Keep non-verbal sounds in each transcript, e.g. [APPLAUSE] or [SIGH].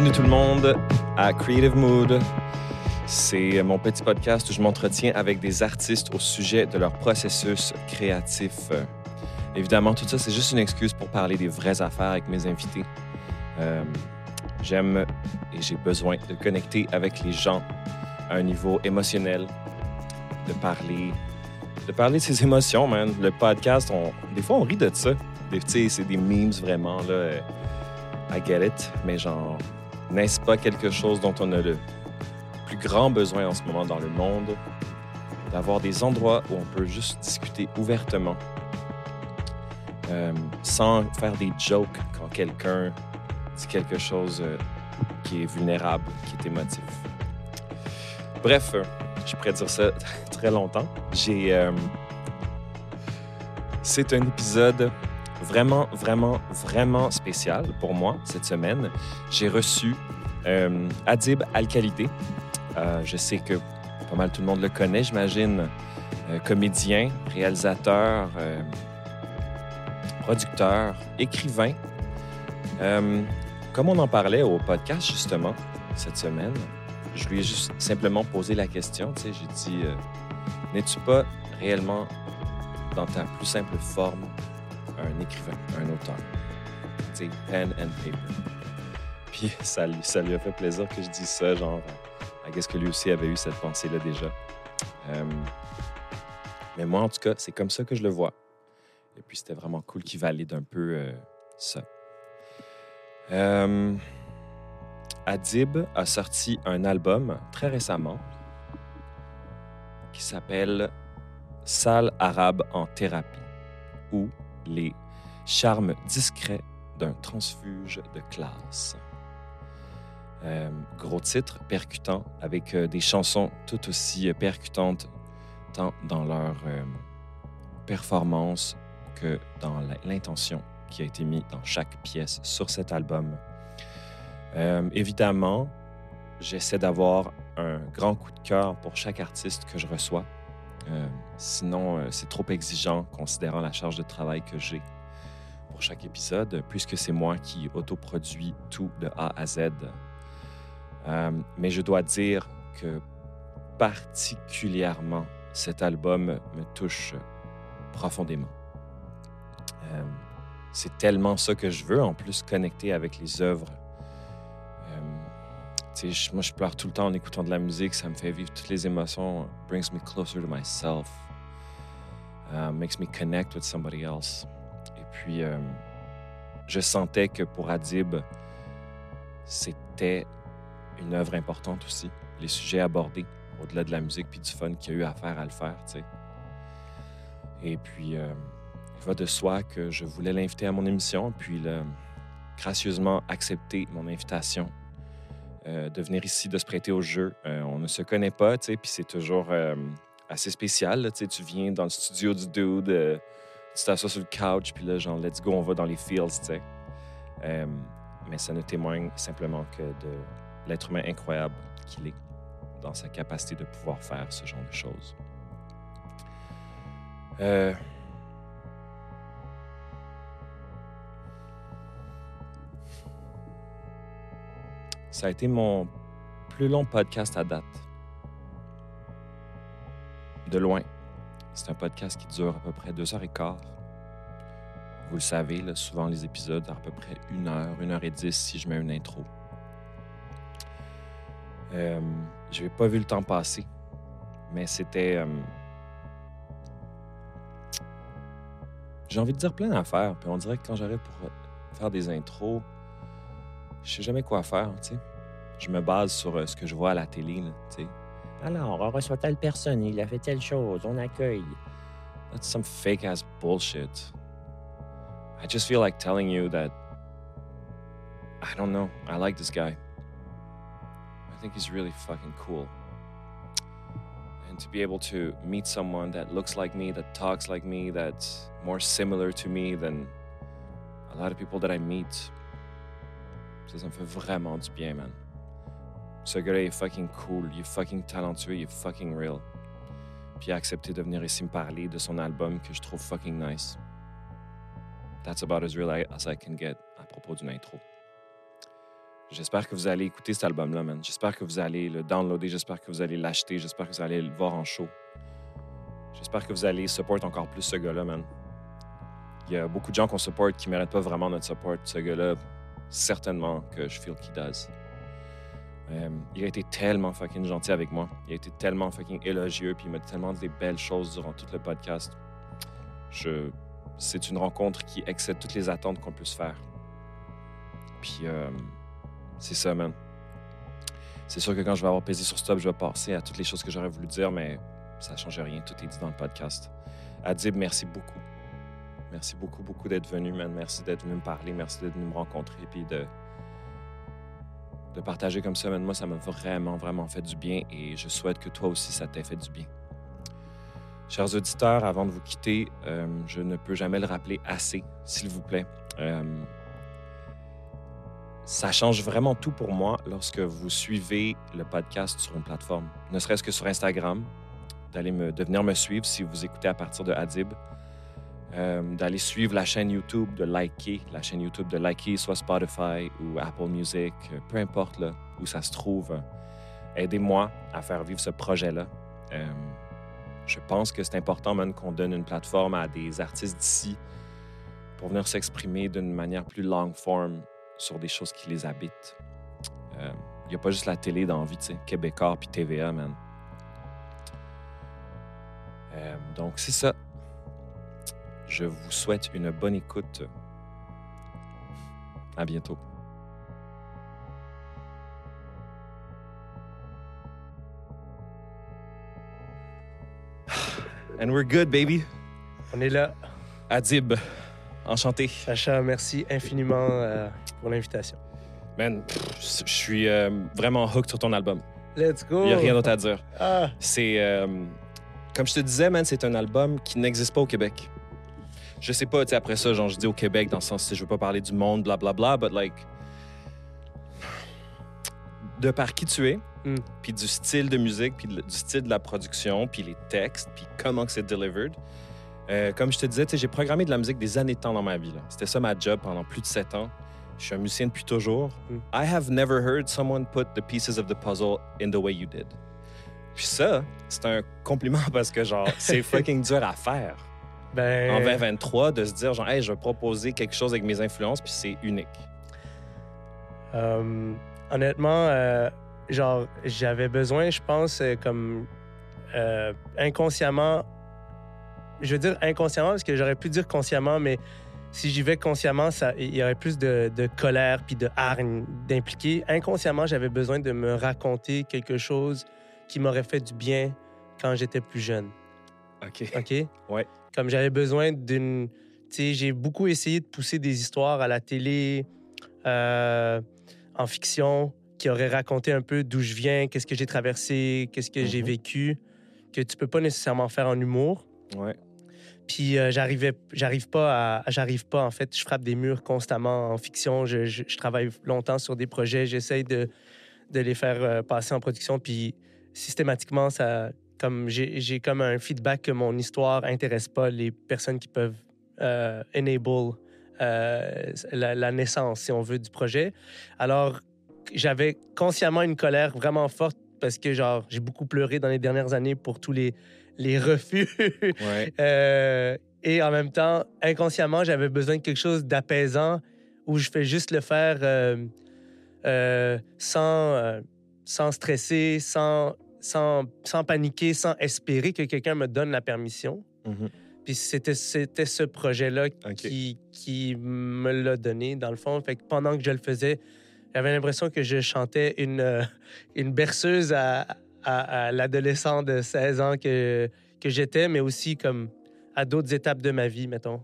Bienvenue tout le monde à Creative Mood. C'est mon petit podcast où je m'entretiens avec des artistes au sujet de leur processus créatif. Évidemment, tout ça, c'est juste une excuse pour parler des vraies affaires avec mes invités. Euh, J'aime et j'ai besoin de connecter avec les gens à un niveau émotionnel, de parler, de parler de ses émotions, man. Le podcast, des fois, on rit de ça. C'est des memes vraiment, là. I get it. Mais genre, n'est-ce pas quelque chose dont on a le plus grand besoin en ce moment dans le monde? D'avoir des endroits où on peut juste discuter ouvertement, euh, sans faire des jokes quand quelqu'un dit quelque chose euh, qui est vulnérable, qui est émotif? Bref, euh, je pourrais dire ça [LAUGHS] très longtemps. J'ai. c'est un épisode vraiment, vraiment, vraiment spécial pour moi cette semaine. J'ai reçu euh, Adib Al-Khalidé. Euh, je sais que pas mal tout le monde le connaît, j'imagine. Euh, comédien, réalisateur, producteur, écrivain. Comme on en parlait au podcast justement cette semaine, je lui ai juste simplement posé la question. Tu sais, j'ai dit N'es-tu pas réellement dans ta plus simple forme un écrivain, un auteur Tu pen and paper. Puis ça, lui- a fait plaisir que je dise ça, genre, à qu'est-ce que lui aussi avait eu cette pensée-là déjà. Euh, mais moi, en tout cas, c'est comme ça que je le vois. Et puis, c'était vraiment cool qu'il valide un peu euh, ça. Euh, Adib a sorti un album très récemment qui s'appelle Salle arabe en thérapie ou les charmes discrets d'un transfuge de classe. Euh, gros titre, percutant, avec euh, des chansons tout aussi euh, percutantes, tant dans leur performance que dans l'intention qui a été mise dans chaque pièce sur cet album. Évidemment, j'essaie d'avoir un grand coup de cœur pour chaque artiste que je reçois. Euh, sinon, euh, c'est trop exigeant considérant la charge de travail que j'ai pour chaque épisode, puisque c'est moi qui autoproduis tout de A à Z. Euh, mais je dois dire que particulièrement, cet album me touche profondément. C'est tellement ça que je veux, en plus connecter avec les œuvres. Moi, je pleure tout le temps en écoutant de la musique, ça me fait vivre toutes les émotions, brings me closer to myself, uh, makes me connect with somebody else. Et puis, euh, je sentais que pour Adib, c'était une œuvre importante aussi. Les sujets abordés, au-delà de la musique puis du fun qu'il y a eu à faire à le faire. Et puis, euh, il va de soi que je voulais l'inviter à mon émission, puis il a gracieusement accepté mon invitation de venir ici, de se prêter au jeu. Euh, on ne se connaît pas, tu sais, puis c'est toujours euh, assez spécial, là, tu viens dans le studio du dude, euh, tu t'assois sur le couch, puis là, genre, let's go, on va dans les fields, tu sais. Euh, mais ça ne témoigne simplement que de l'être humain incroyable qu'il est dans sa capacité de pouvoir faire ce genre de choses. Euh, Ça a été mon plus long podcast à date. De loin. C'est un podcast qui dure à peu près deux heures et quart. Vous le savez, là, souvent les épisodes à peu près une heure, une heure et dix si je mets une intro. Euh, je n'ai pas vu le temps passer, mais c'était. euh, J'ai envie de dire plein d'affaires, puis on dirait que quand j'arrive pour faire des intros, je sais jamais quoi faire, tu sais. Je me base sur euh, ce que je vois à la télé, là, tu sais. Alors, on reçoit telle personne, il a fait telle chose, on accueille. That's some fake ass bullshit. I just feel like telling you that I don't know. I like this guy. I think he's really fucking cool. And to be able to meet someone that looks like me, that talks like me, that's more similar to me than a lot of people that I meet, ça, me fait vraiment du bien, man. Ce gars-là est fucking cool, il est fucking talentueux, il est fucking real puis il a accepté de venir ici me parler de son album que je trouve fucking nice. That's about as real as I can get à propos d'une intro. J'espère que vous allez écouter cet album-là, man. J'espère que vous allez le downloader. J'espère que vous allez l'acheter. J'espère que vous allez le voir en show. J'espère que vous allez support encore plus ce gars-là, man. Il y a beaucoup de gens qu'on support qui méritent pas vraiment notre support. Ce gars-là, certainement que je feel qu'il does. Euh, il a été tellement fucking gentil avec moi. Il a été tellement fucking élogieux, puis il m'a dit tellement des belles choses durant tout le podcast. C'est une rencontre qui excède toutes les attentes qu'on puisse faire. Puis, euh, c'est ça, man. C'est sûr que quand je vais avoir pesé sur stop, je vais passer à toutes les choses que j'aurais voulu dire, mais ça ne change rien. Tout est dit dans le podcast. Adib, merci beaucoup. Merci beaucoup, beaucoup d'être venu, man. Merci d'être venu me parler. Merci d'être venu me rencontrer. Puis de, de partager comme ça, man. Moi, ça m'a vraiment, vraiment fait du bien et je souhaite que toi aussi, ça t'ait fait du bien. Chers auditeurs, avant de vous quitter, euh, je ne peux jamais le rappeler assez, s'il vous plaît. Euh, ça change vraiment tout pour moi lorsque vous suivez le podcast sur une plateforme, ne serait-ce que sur Instagram, d'aller de venir me suivre si vous écoutez à partir de Adib, euh, d'aller suivre la chaîne YouTube, de liker la chaîne YouTube, de liker soit Spotify ou Apple Music, euh, peu importe là, où ça se trouve. Aidez-moi à faire vivre ce projet-là. Euh, je pense que c'est important même qu'on donne une plateforme à des artistes d'ici pour venir s'exprimer d'une manière plus long form sur des choses qui les habitent. Il n'y a pas juste la télé dans la vie, tu sais, Québécois puis TVA, man. Euh, donc, c'est ça. Je vous souhaite une bonne écoute. À bientôt. [SIGHS] And we're good, baby. On est là. Adib, enchanté. Sacha, merci infiniment euh, pour l'invitation. Man, je suis euh, vraiment hooked sur ton album. Let's go. Il n'y a rien d'autre à dire. Ah, C'est. euh, comme je te disais, man, c'est un album qui n'existe pas au Québec. Je sais pas, tu sais, après ça, genre, je dis au Québec dans le sens, sais, je veux pas parler du monde, blablabla, but like. De par qui tu es, Mm. puis du style de musique, puis du style de la production, puis les textes, puis comment que c'est delivered. Euh, comme je te disais, j'ai programmé de la musique des années de temps dans ma vie. C'était ça ma job pendant plus de sept ans. Je suis un musicien depuis toujours. Mm. I have never heard someone put the pieces of the puzzle in the way you did. Puis ça, c'est un compliment [LAUGHS] parce que, genre, c'est [LAUGHS] fucking dur à faire. Ben. En 2023, de se dire, genre, hey, je vais proposer quelque chose avec mes influences, puis c'est unique. euh, honnêtement, euh, genre, j'avais besoin, je pense, euh, comme euh, inconsciemment. Je veux dire inconsciemment parce que j'aurais pu dire consciemment, mais si j'y vais consciemment, ça, il y aurait plus de, de colère puis de hargne d'impliquer. Inconsciemment, j'avais besoin de me raconter quelque chose qui m'aurait fait du bien quand j'étais plus jeune. OK. OK? Ouais. Comme j'avais besoin d'une. Tu sais, j'ai beaucoup essayé de pousser des histoires à la télé, euh, en fiction, qui auraient raconté un peu d'où je viens, qu'est-ce que j'ai traversé, qu'est-ce que j'ai Mhm. vécu, que tu peux pas nécessairement faire en humour. Ouais. Puis euh, j'arrivais, j'arrive pas à, j'arrive pas en fait, je frappe des murs constamment en fiction. Je, je- je travaille longtemps sur des projets, j'essaye de, de les faire euh, passer en production. Puis systématiquement, ça, comme j'ai, comme un feedback que mon histoire intéresse pas les personnes qui peuvent euh, enable euh, la, la naissance, si on veut, du projet. Alors j'avais consciemment une colère vraiment forte parce que genre j'ai beaucoup pleuré dans les dernières années pour tous les les refus Ouais. [LAUGHS] euh, et en même temps, inconsciemment, j'avais besoin de quelque chose d'apaisant où je fais juste le faire sans, sans stresser, sans, sans, sans paniquer, sans espérer que quelqu'un me donne la permission. Mhm. Puis c'était, c'était ce projet-là qui, qui me l'a donné, dans le fond. Fait que pendant que je le faisais, j'avais l'impression que je chantais une, euh, une berceuse à, à, à l'adolescent de 16 ans que, que j'étais, mais aussi comme à d'autres étapes de ma vie, mettons.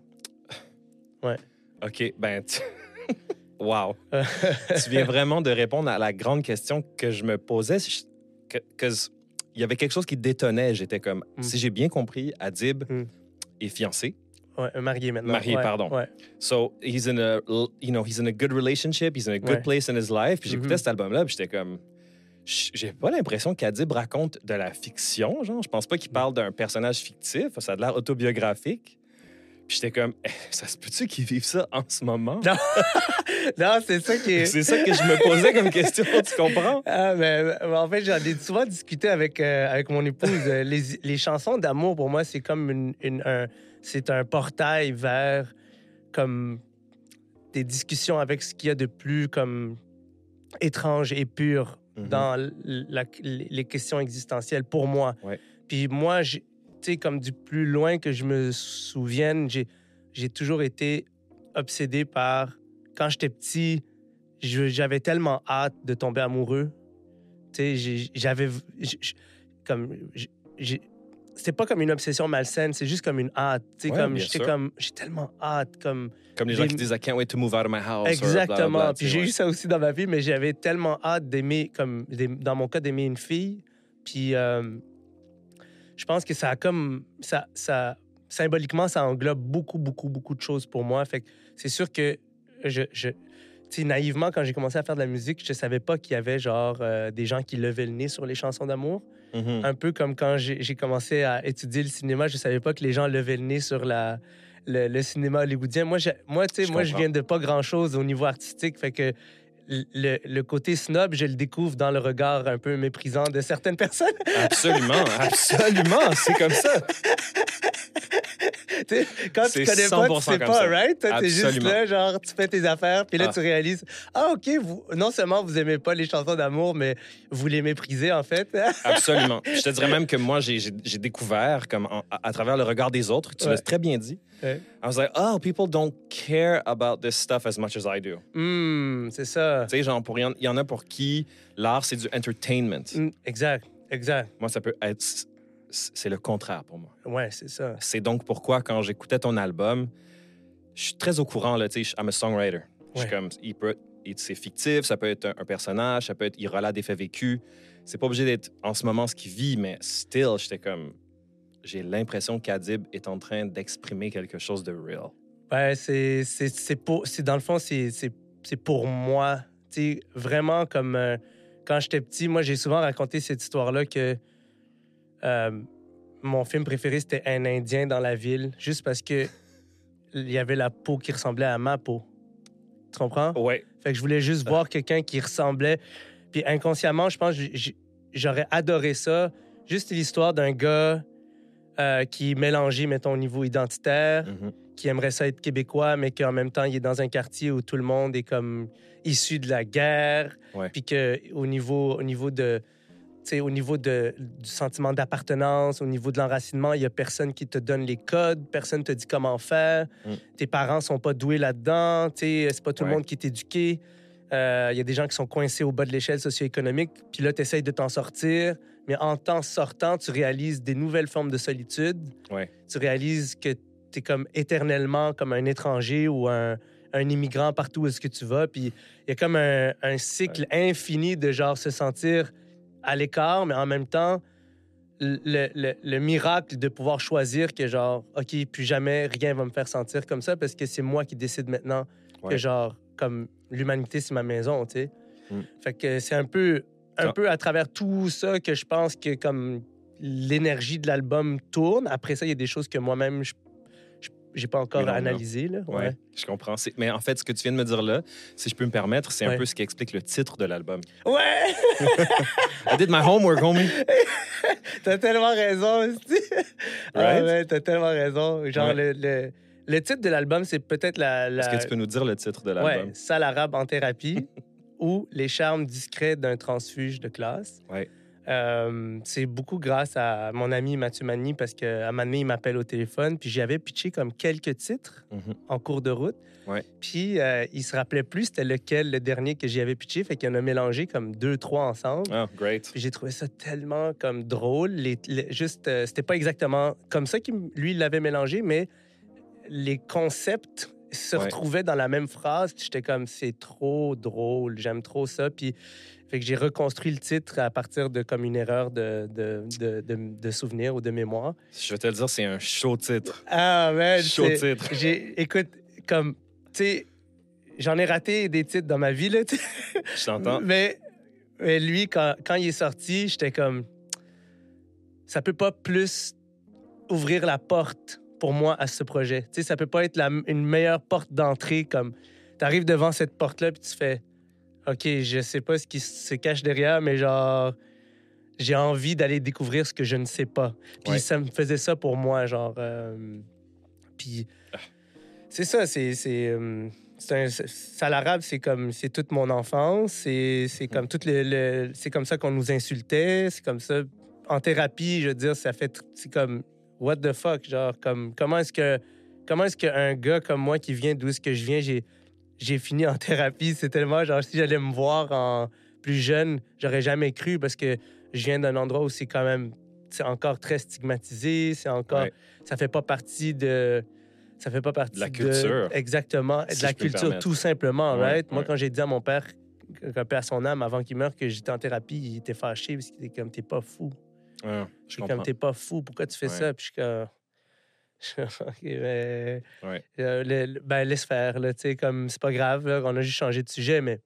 OK, ben... tu- [LAUGHS] wow. [LAUGHS] tu viens vraiment de répondre à la grande question que je me posais. Que il y avait quelque chose qui détonnait. J'étais comme, Mm. si j'ai bien compris, Adib Mm. est fiancé. Ouais, marié maintenant. Marié, Ouais, pardon. Ouais. So he's in a, you know, he's in a good relationship. He's in a good place in his life. Puis j'écoutais Mhm. cet album-là, puis j'étais comme, j'ai pas l'impression qu'Adib raconte de la fiction. Genre, je pense pas qu'il parle d'un personnage fictif. Ça a l'air autobiographique. Puis j'étais comme, Eh, ça se peut-tu qu'ils vivent ça en ce moment? Non. [LAUGHS] Non, c'est ça qui est. C'est ça que je me posais comme question, tu comprends? Ah, mais, mais en fait, j'en ai souvent discuté avec, euh, avec mon épouse. Euh, les, les chansons d'amour, pour moi, c'est comme une, une- un, c'est un portail vers comme des discussions avec ce qu'il y a de plus comme étrange et pur Mhm. dans la- les questions existentielles pour moi. Ouais. Puis moi, sais, comme du plus loin que je me souvienne, j'ai toujours été obsédé par quand j'étais petit, j'avais tellement hâte de tomber amoureux. Tu sais, j'avais comme c'était pas comme une obsession malsaine, c'est juste comme une hâte. Tu sais, Ouais, comme j'étais j'ai tellement hâte comme Comme les gens qui disent I can't wait to move out of my house. Exactement. Puis j'ai eu ça aussi dans ma vie, mais j'avais tellement hâte d'aimer, comme dans mon cas, d'aimer une fille. Puis euh, je pense que ça a comme. Ça, ça, symboliquement, ça englobe beaucoup, beaucoup, beaucoup de choses pour moi. Fait que c'est sûr que je. je naïvement, quand j'ai commencé à faire de la musique, je savais pas qu'il y avait genre euh, des gens qui levaient le nez sur les chansons d'amour. Mhm. Un peu comme quand j'ai commencé à étudier le cinéma, je savais pas que les gens levaient le nez sur la, le, le cinéma hollywoodien. Moi, Je moi, je viens de pas grand-chose au niveau artistique, fait que le, le côté snob, je le découvre dans le regard un peu méprisant de certaines personnes. Absolument, [LAUGHS] absolument, c'est comme ça. Quand tu connais pas, tu 100% sais pas, ça. right? T'es juste là, genre, tu fais tes affaires, puis là, Ah. tu réalises, ah, OK, vous, non seulement vous aimez pas les chansons d'amour, mais vous les méprisez, en fait. [LAUGHS] Absolument. Je te dirais même que moi, j'ai- découvert, comme en- à, à travers le regard des autres, tu l'as très bien dit. Ouais. I was like, oh, people don't care about this stuff as much as I do. Hum, c'est ça. Tu sais, genre, il y en- il y en a pour qui l'art, c'est du entertainment. Hum, exact, exact. Moi, ça peut être. C'est le contraire pour moi. Ouais, c'est ça. C'est donc pourquoi, quand j'écoutais ton album, je suis très au courant, là, tu sais, I'm a songwriter. Je suis comme, il peut, c'est fictif, ça peut être un, un personnage, ça peut être, il relate des faits vécus. C'est pas obligé d'être en ce moment ce qu'il vit, mais still, j'étais comme, j'ai l'impression qu'Adib est en train d'exprimer quelque chose de real. Ouais, c'est, c'est, c'est pour, c'est dans le fond, c'est, c'est, c'est pour moi. Tu sais, vraiment comme euh, quand j'étais petit, moi, j'ai souvent raconté cette histoire-là que euh, mon film préféré, c'était Un Indien dans la ville, juste parce que il y avait la peau qui ressemblait à ma peau. Tu comprends? Ouais. Fait que je voulais juste voir quelqu'un qui ressemblait. Puis inconsciemment, je pense que j'aurais adoré ça. Juste l'histoire d'un gars euh, qui est mélangé, mettons, au niveau identitaire Mhm. qui aimerait ça être québécois, mais qu'en même temps, il est dans un quartier où tout le monde est comme issu de la guerre. Ouais. Puis qu'au niveau, au niveau de. Au niveau de, du sentiment d'appartenance, au niveau de l'enracinement, il y a personne qui te donne les codes, personne te dit comment faire. Mm. Tes parents sont pas doués là-dedans, c'est pas tout Ouais. le monde qui est éduqué. Euh, Il y a des gens qui sont coincés au bas de l'échelle socio-économique, puis là, tu essayes de t'en sortir, mais en t'en sortant, tu réalises des nouvelles formes de solitude. Ouais. Tu réalises que tu es comme éternellement comme un étranger ou un, un immigrant partout où est-ce que tu vas. Puis il y a comme un, un cycle infini de genre se sentir à l'écart, mais en même temps, le, le- le miracle de pouvoir choisir que genre, OK, plus jamais rien va me faire sentir comme ça parce que c'est moi qui décide maintenant que genre, comme l'humanité, c'est ma maison, tu sais. Mm. Fait que c'est un peu, un peu à travers tout ça que je pense que comme l'énergie de l'album tourne. Après ça, il y a des choses que moi-même, je- j'ai pas encore non, analysées. Là. Ouais, Ouais. je comprends. Mais en fait, ce que tu viens de me dire là, si je peux me permettre, c'est un peu ce qui explique le titre de l'album. Ouais! [LAUGHS] I did my homework, homie. [LAUGHS] T'as tellement raison. Ah Right? ouais, t'as tellement raison. Genre, Ouais. le, le, le titre de l'album, c'est peut-être la... la... Est-ce que tu peux nous dire le titre de l'album? Ouais, Sale arabe en thérapie [LAUGHS] ou Les charmes discrets d'un transfuge de classe. Ouais. Euh, c'est beaucoup grâce à mon ami Mathieu Magny parce qu'à un moment donné, il m'appelle au téléphone, puis j'avais pitché comme quelques titres Mhm. en cours de route. Ouais. Puis euh, il se rappelait plus c'était lequel le dernier que j'y avais pitché, fait qu'il en a mélangé comme deux, trois ensemble. Ah, great. Puis j'ai trouvé ça tellement comme drôle. Les, les- juste, euh, c'était pas exactement comme ça qu'il lui il l'avait mélangé, mais les concepts se Ouais. retrouvaient dans la même phrase. J'étais comme c'est trop drôle, j'aime trop ça. Puis fait que j'ai reconstruit le titre à partir de comme une erreur de, de, de, de, de souvenir ou de mémoire. Je vais te le dire, c'est un chaud titre. Ah man, Chaud titre. j'ai écoute comme tu sais j'en ai raté des titres dans ma vie là. tu sais. Je t'entends. Mais, mais lui, quand, quand il est sorti, j'étais comme. Ça peut pas plus ouvrir la porte pour moi à ce projet. Tu sais, ça peut pas être la- une meilleure porte d'entrée comme tu arrives devant cette porte-là puis tu fais OK, je sais pas ce qui se cache derrière, mais genre j'ai envie d'aller découvrir ce que je ne sais pas. Puis Ouais. ça me faisait ça pour moi, genre. euh, puis c'est ça, c'est. c'est, euh, c'est un- c'est- Salarabe, c'est comme. C'est toute mon enfance. C'est c'est comme tout le. le- c'est comme ça qu'on nous insultait. C'est comme ça. En thérapie, je veux dire, ça fait. C'est comme. What the fuck? Genre, comme. Comment est-ce que. Comment est-ce qu'un gars comme moi qui vient d'où est-ce que je viens, j'ai. J'ai fini en [LAUGHS] thérapie. C'est tellement. Genre, si j'allais me voir en plus jeune, j'aurais jamais cru parce que je viens d'un endroit où c'est quand même. C'est encore très stigmatisé. C'est encore. Ouais. Ça fait pas partie de. Ça fait pas partie De la culture. exactement. Si de la culture, tout simplement, Ouais, right? Moi, quand j'ai dit à mon père, que paix à son âme, avant qu'il meure, que j'étais en thérapie, il était fâché parce qu'il était comme, t'es pas fou. Ouais, je comme, t'es pas fou. Pourquoi tu fais ça? Puis je suis comme. OK, ben, [LAUGHS] Ouais. euh, le- le- ben, laisse faire, là, tu sais, comme, c'est pas grave, là, on a juste changé de sujet, mais.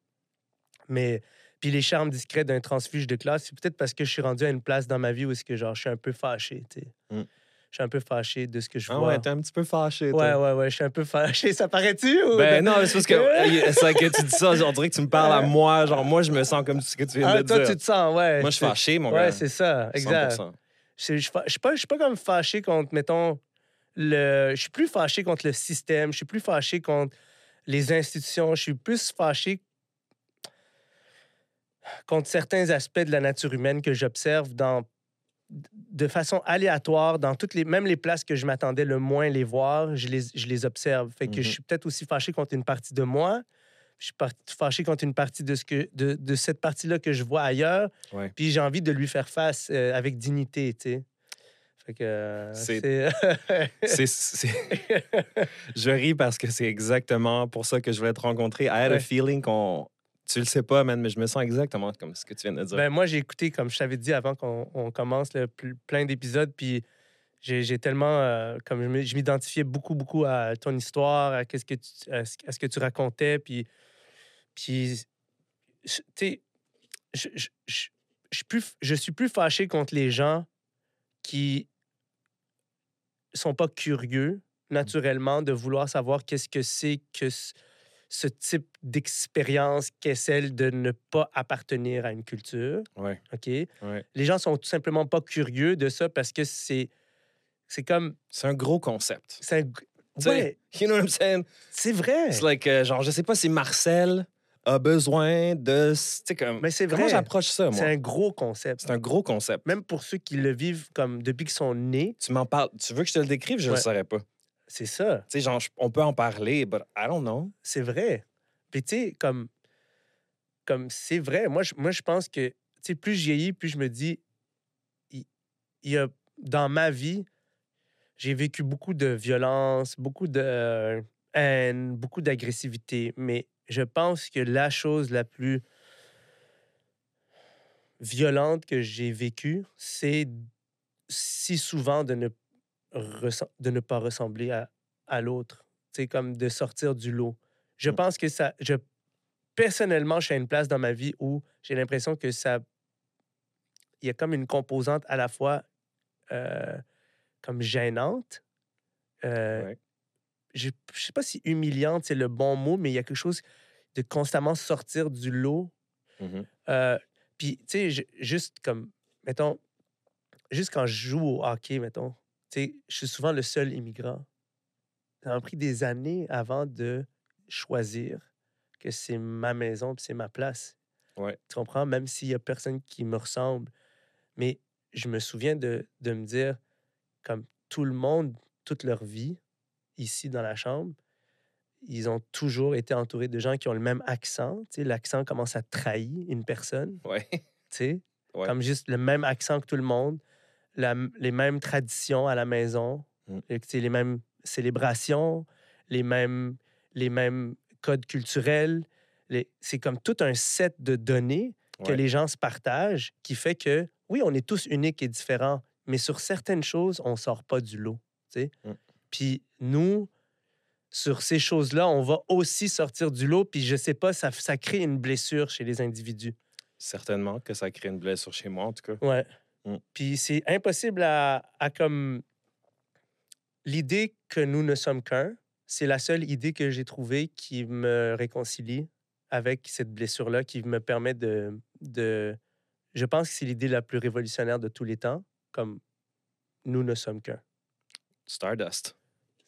Mais. Puis les charmes discrets d'un transfuge de classe, c'est peut-être parce que je suis rendu à une place dans ma vie où est-ce que, genre, je suis un peu fâché, tu sais. Mm. Je suis un peu fâché de ce que je Ah vois. ouais, t'es un petit peu fâché. ouais, toi. ouais, ouais, je suis un peu fâché. [LAUGHS] Ça paraît-tu? Ou... Ben non, mais c'est parce que [LAUGHS] c'est vrai que tu dis ça, on dirait que tu me parles à moi. Genre, moi, je me sens comme ce que tu viens Ah, de toi, dire. tu te sens, ouais. Moi, je suis fâché, mon Ouais, gars. c'est ça, exact. 100%. Je suis fa- je suis pas, je suis pas comme fâché contre, mettons, le. Je suis plus fâché contre le système. Je suis plus fâché contre les institutions. Je suis plus fâché contre certains aspects de la nature humaine que j'observe dans de façon aléatoire dans toutes les même les places que je m'attendais le moins les voir je les, je les observe fait que Mhm. je suis peut-être aussi fâché contre une partie de moi je suis fâché contre une partie de ce que de, de cette partie là que je vois ailleurs Ouais. puis j'ai envie de lui faire face euh, avec dignité tu sais [LAUGHS] c'est- je ris parce que c'est exactement pour ça que je voulais te rencontrer. I had a feeling qu'on. Tu le sais pas, man, mais je me sens exactement comme ce que tu viens de dire. Ben, moi, j'ai écouté, comme je t'avais dit avant qu'on on commence, pl- plein d'épisodes, puis j'ai tellement, euh, comme je m'identifiais beaucoup, beaucoup à ton histoire, à, qu'est-ce que tu, à, ce, ce que tu racontais, puis, puis tu sais, je, je, je, je suis plus- je suis plus fâché contre les gens qui sont pas curieux, naturellement, de vouloir savoir qu'est-ce que c'est que ce- type d'expérience qu'est celle de ne pas appartenir à une culture. Ouais, OK? ouais. Les gens sont tout simplement pas curieux de ça parce que c'est c'est comme C'est un gros concept. c'est un- Tu sais, ouais, You know what I'm saying? c'est vrai. It's like, euh, genre, je sais pas si Marcel a besoin de. Comme. Mais c'est Comment vrai. j'approche ça, C'est moi? un gros concept. C'est un gros concept. Même pour ceux qui le vivent comme depuis qu'ils sont nés, Tu m'en parles. Tu veux que je te le décrive? Je ne Ouais. le saurais pas. c'est ça. Tu sais, genre, on peut en parler, but I don't know. C'est vrai. Puis tu sais, comme, comme c'est vrai. Moi, je, moi, je pense que, tu sais, plus je vieillis, plus je me dis, il, il y a, dans ma vie, j'ai vécu beaucoup de violence, beaucoup de euh, haine, beaucoup d'agressivité. Mais je pense que la chose la plus violente que j'ai vécue, c'est si souvent de ne, ressem- de ne pas ressembler à, à l'autre. C'est comme de sortir du lot. Je Mm. pense que ça. Je, personnellement, je suis à une place dans ma vie où j'ai l'impression que ça. Il y a comme une composante à la fois euh, comme gênante. euh, Ouais. Je ne sais pas si humiliante, c'est le bon mot, mais il y a quelque chose de constamment sortir du lot. Mhm. Euh, Puis, tu sais, ju- juste comme, mettons, juste quand je joue au hockey, mettons, tu sais, je suis souvent le seul immigrant. Ça m'a pris des années avant de choisir que c'est ma maison puis c'est ma place. Ouais. Tu comprends? Même s'il y a personne qui me ressemble. Mais je me souviens de, de me dire, comme tout le monde, toute leur vie, ici dans la chambre, ils ont toujours été entourés de gens qui ont le même accent. Tu sais, l'accent commence à trahir une personne, Ouais. tu sais, Ouais. comme juste le même accent que tout le monde, la- les mêmes traditions à la maison, Mm. les mêmes célébrations, les mêmes, les mêmes codes culturels. C'est comme tout un set de données que les gens se partagent qui fait que, oui, on est tous uniques et différents, mais sur certaines choses, on sort pas du lot. tu sais. Mm. Puis nous, sur ces choses-là, on va aussi sortir du lot, puis je sais pas, ça, ça crée une blessure chez les individus. Certainement que ça crée une blessure chez moi, en tout cas. Ouais. Mm. Puis c'est impossible à, à comme l'idée que nous ne sommes qu'un, c'est la seule idée que j'ai trouvée qui me réconcilie avec cette blessure-là, qui me permet de, de... Je pense que c'est l'idée la plus révolutionnaire de tous les temps, comme nous ne sommes qu'un. Stardust.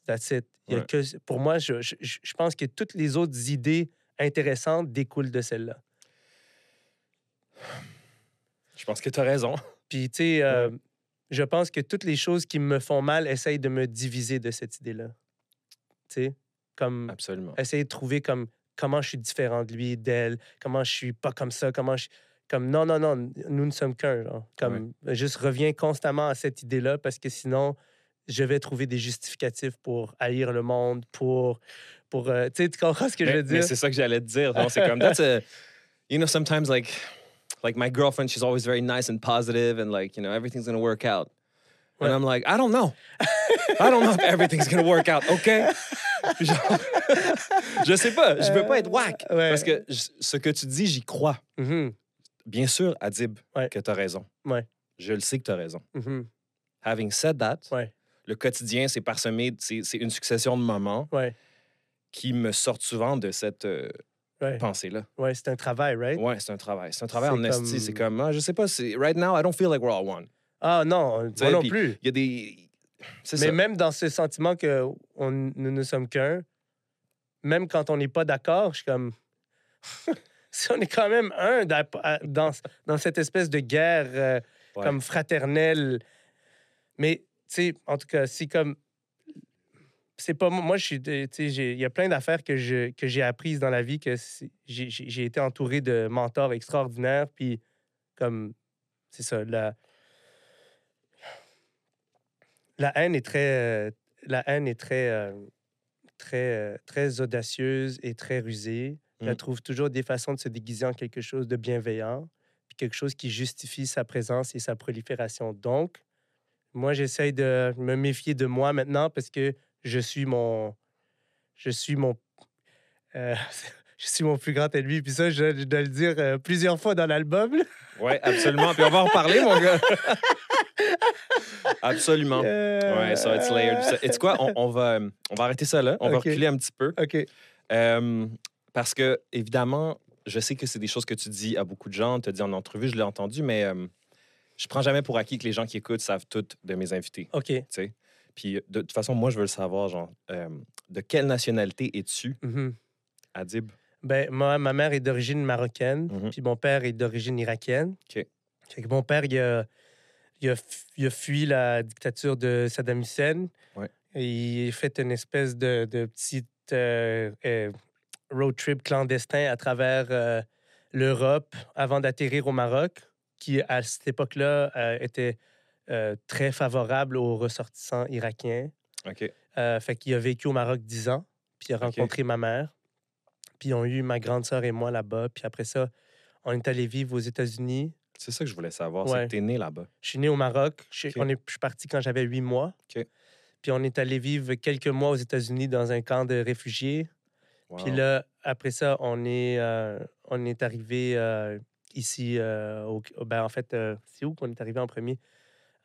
That's it. Il y a Ouais. que, pour moi, je, je, je- pense que toutes les autres idées intéressantes découlent de celle-là. Je pense que tu as raison. [LAUGHS] Puis, tu sais, euh, je pense que toutes les choses qui me font mal essayent de me diviser de cette idée-là. Tu sais, comme Absolument. essayer de trouver comme comment je suis différent de lui, d'elle, comment je suis pas comme ça, comment je comme non non non, nous ne sommes qu'un genre. Comme juste reviens constamment à cette idée-là parce que sinon je vais trouver des justificatifs pour haïr le monde, pour pour euh, tu sais tu comprends ce que je veux dire? c'est ça que j'allais te dire. [LAUGHS] C'est comme, that's a, you know, sometimes like, like my girlfriend, she's always very nice and positive and like, you know, everything's gonna work out. And Ouais. I'm like, I don't know. I don't know if everything's gonna work out, OK? [LAUGHS] Genre, je sais pas, je veux pas être whack. Ouais. Parce que ce que tu dis, j'y crois. Mhm, Bien sûr, Adib, Ouais. que tu as raison. Je le sais que tu as raison. mhm, Having said that. Le quotidien, c'est parsemé, c'est une succession de moments ouais qui me sortent souvent de cette euh, ouais pensée-là. ouais c'est un travail right? Ouais, c'est un travail. C'est un travail en esti. comme- C'est comme, ah, je sais pas, c'est- right now, I don't feel like we're all one. ah non sais, moi non plus Il y a des. Mais ça. même dans ce sentiment que on, nous ne sommes qu'un même quand on n'est pas d'accord je suis comme [LAUGHS] si on est quand même un dans, dans, cette espèce de guerre euh, Ouais. comme fraternelle. Mais, sais, en tout cas, c'est comme. C'est pas moi, je suis. il y a plein d'affaires que je- que j'ai apprises dans la vie, que j'ai été entouré de mentors extraordinaires, puis comme. C'est ça, la. La haine est très. euh, la haine est très. euh, très, euh, très audacieuse et très rusée. Puis Elle trouve toujours des façons de se déguiser en quelque chose de bienveillant puis quelque chose qui justifie sa présence et sa prolifération. Donc, moi, j'essaye de me méfier de moi maintenant parce que je suis mon... Je suis mon... euh, [LAUGHS] je suis mon plus grand ennemi. Puis ça, je, je dois le dire euh, plusieurs fois dans l'album. Ouais, absolument. Puis on va en reparler, mon gars. [LAUGHS] absolument. Euh, Ouais, ça, it's layered. Ça- Et tu quoi, on, on va, on va arrêter ça là. On va reculer un petit peu. OK. Euh, parce que, évidemment, je sais que c'est des choses que tu dis à beaucoup de gens. Tu as dit en entrevue, je l'ai entendu, mais je prends jamais pour acquis que les gens qui écoutent savent tout de mes invités. OK. tu sais. Puis, de toute façon, moi, je veux le savoir, genre, euh, de quelle nationalité es-tu, Mhm. Adib? Ben, moi, ma mère est d'origine marocaine, Mhm. puis mon père est d'origine irakienne. OK. Fait que mon père, il a, il a, il a fui la dictature de Saddam Hussein. Ouais. Et il a fait une espèce de, de petite euh, euh, road trip clandestin à travers l'Europe avant d'atterrir au Maroc, qui, à cette époque-là, euh, était euh, très favorable aux ressortissants irakiens. OK. Euh, fait qu'il a vécu au Maroc 10 ans, puis il a rencontré ma mère. Puis ils ont eu ma grande sœur et moi là-bas. Puis après ça, on est allé vivre aux États-Unis. C'est ça que je voulais savoir. Ouais. C'est que t'es né là-bas. Je suis né au Maroc. Je, on est, je suis parti quand j'avais huit mois. OK. Puis on est allé vivre quelques mois aux États-Unis dans un camp de réfugiés. Puis là, après ça, on est, euh, on est arrivé ici. euh, au, ben, en fait, euh, c'est où qu'on est arrivé en premier?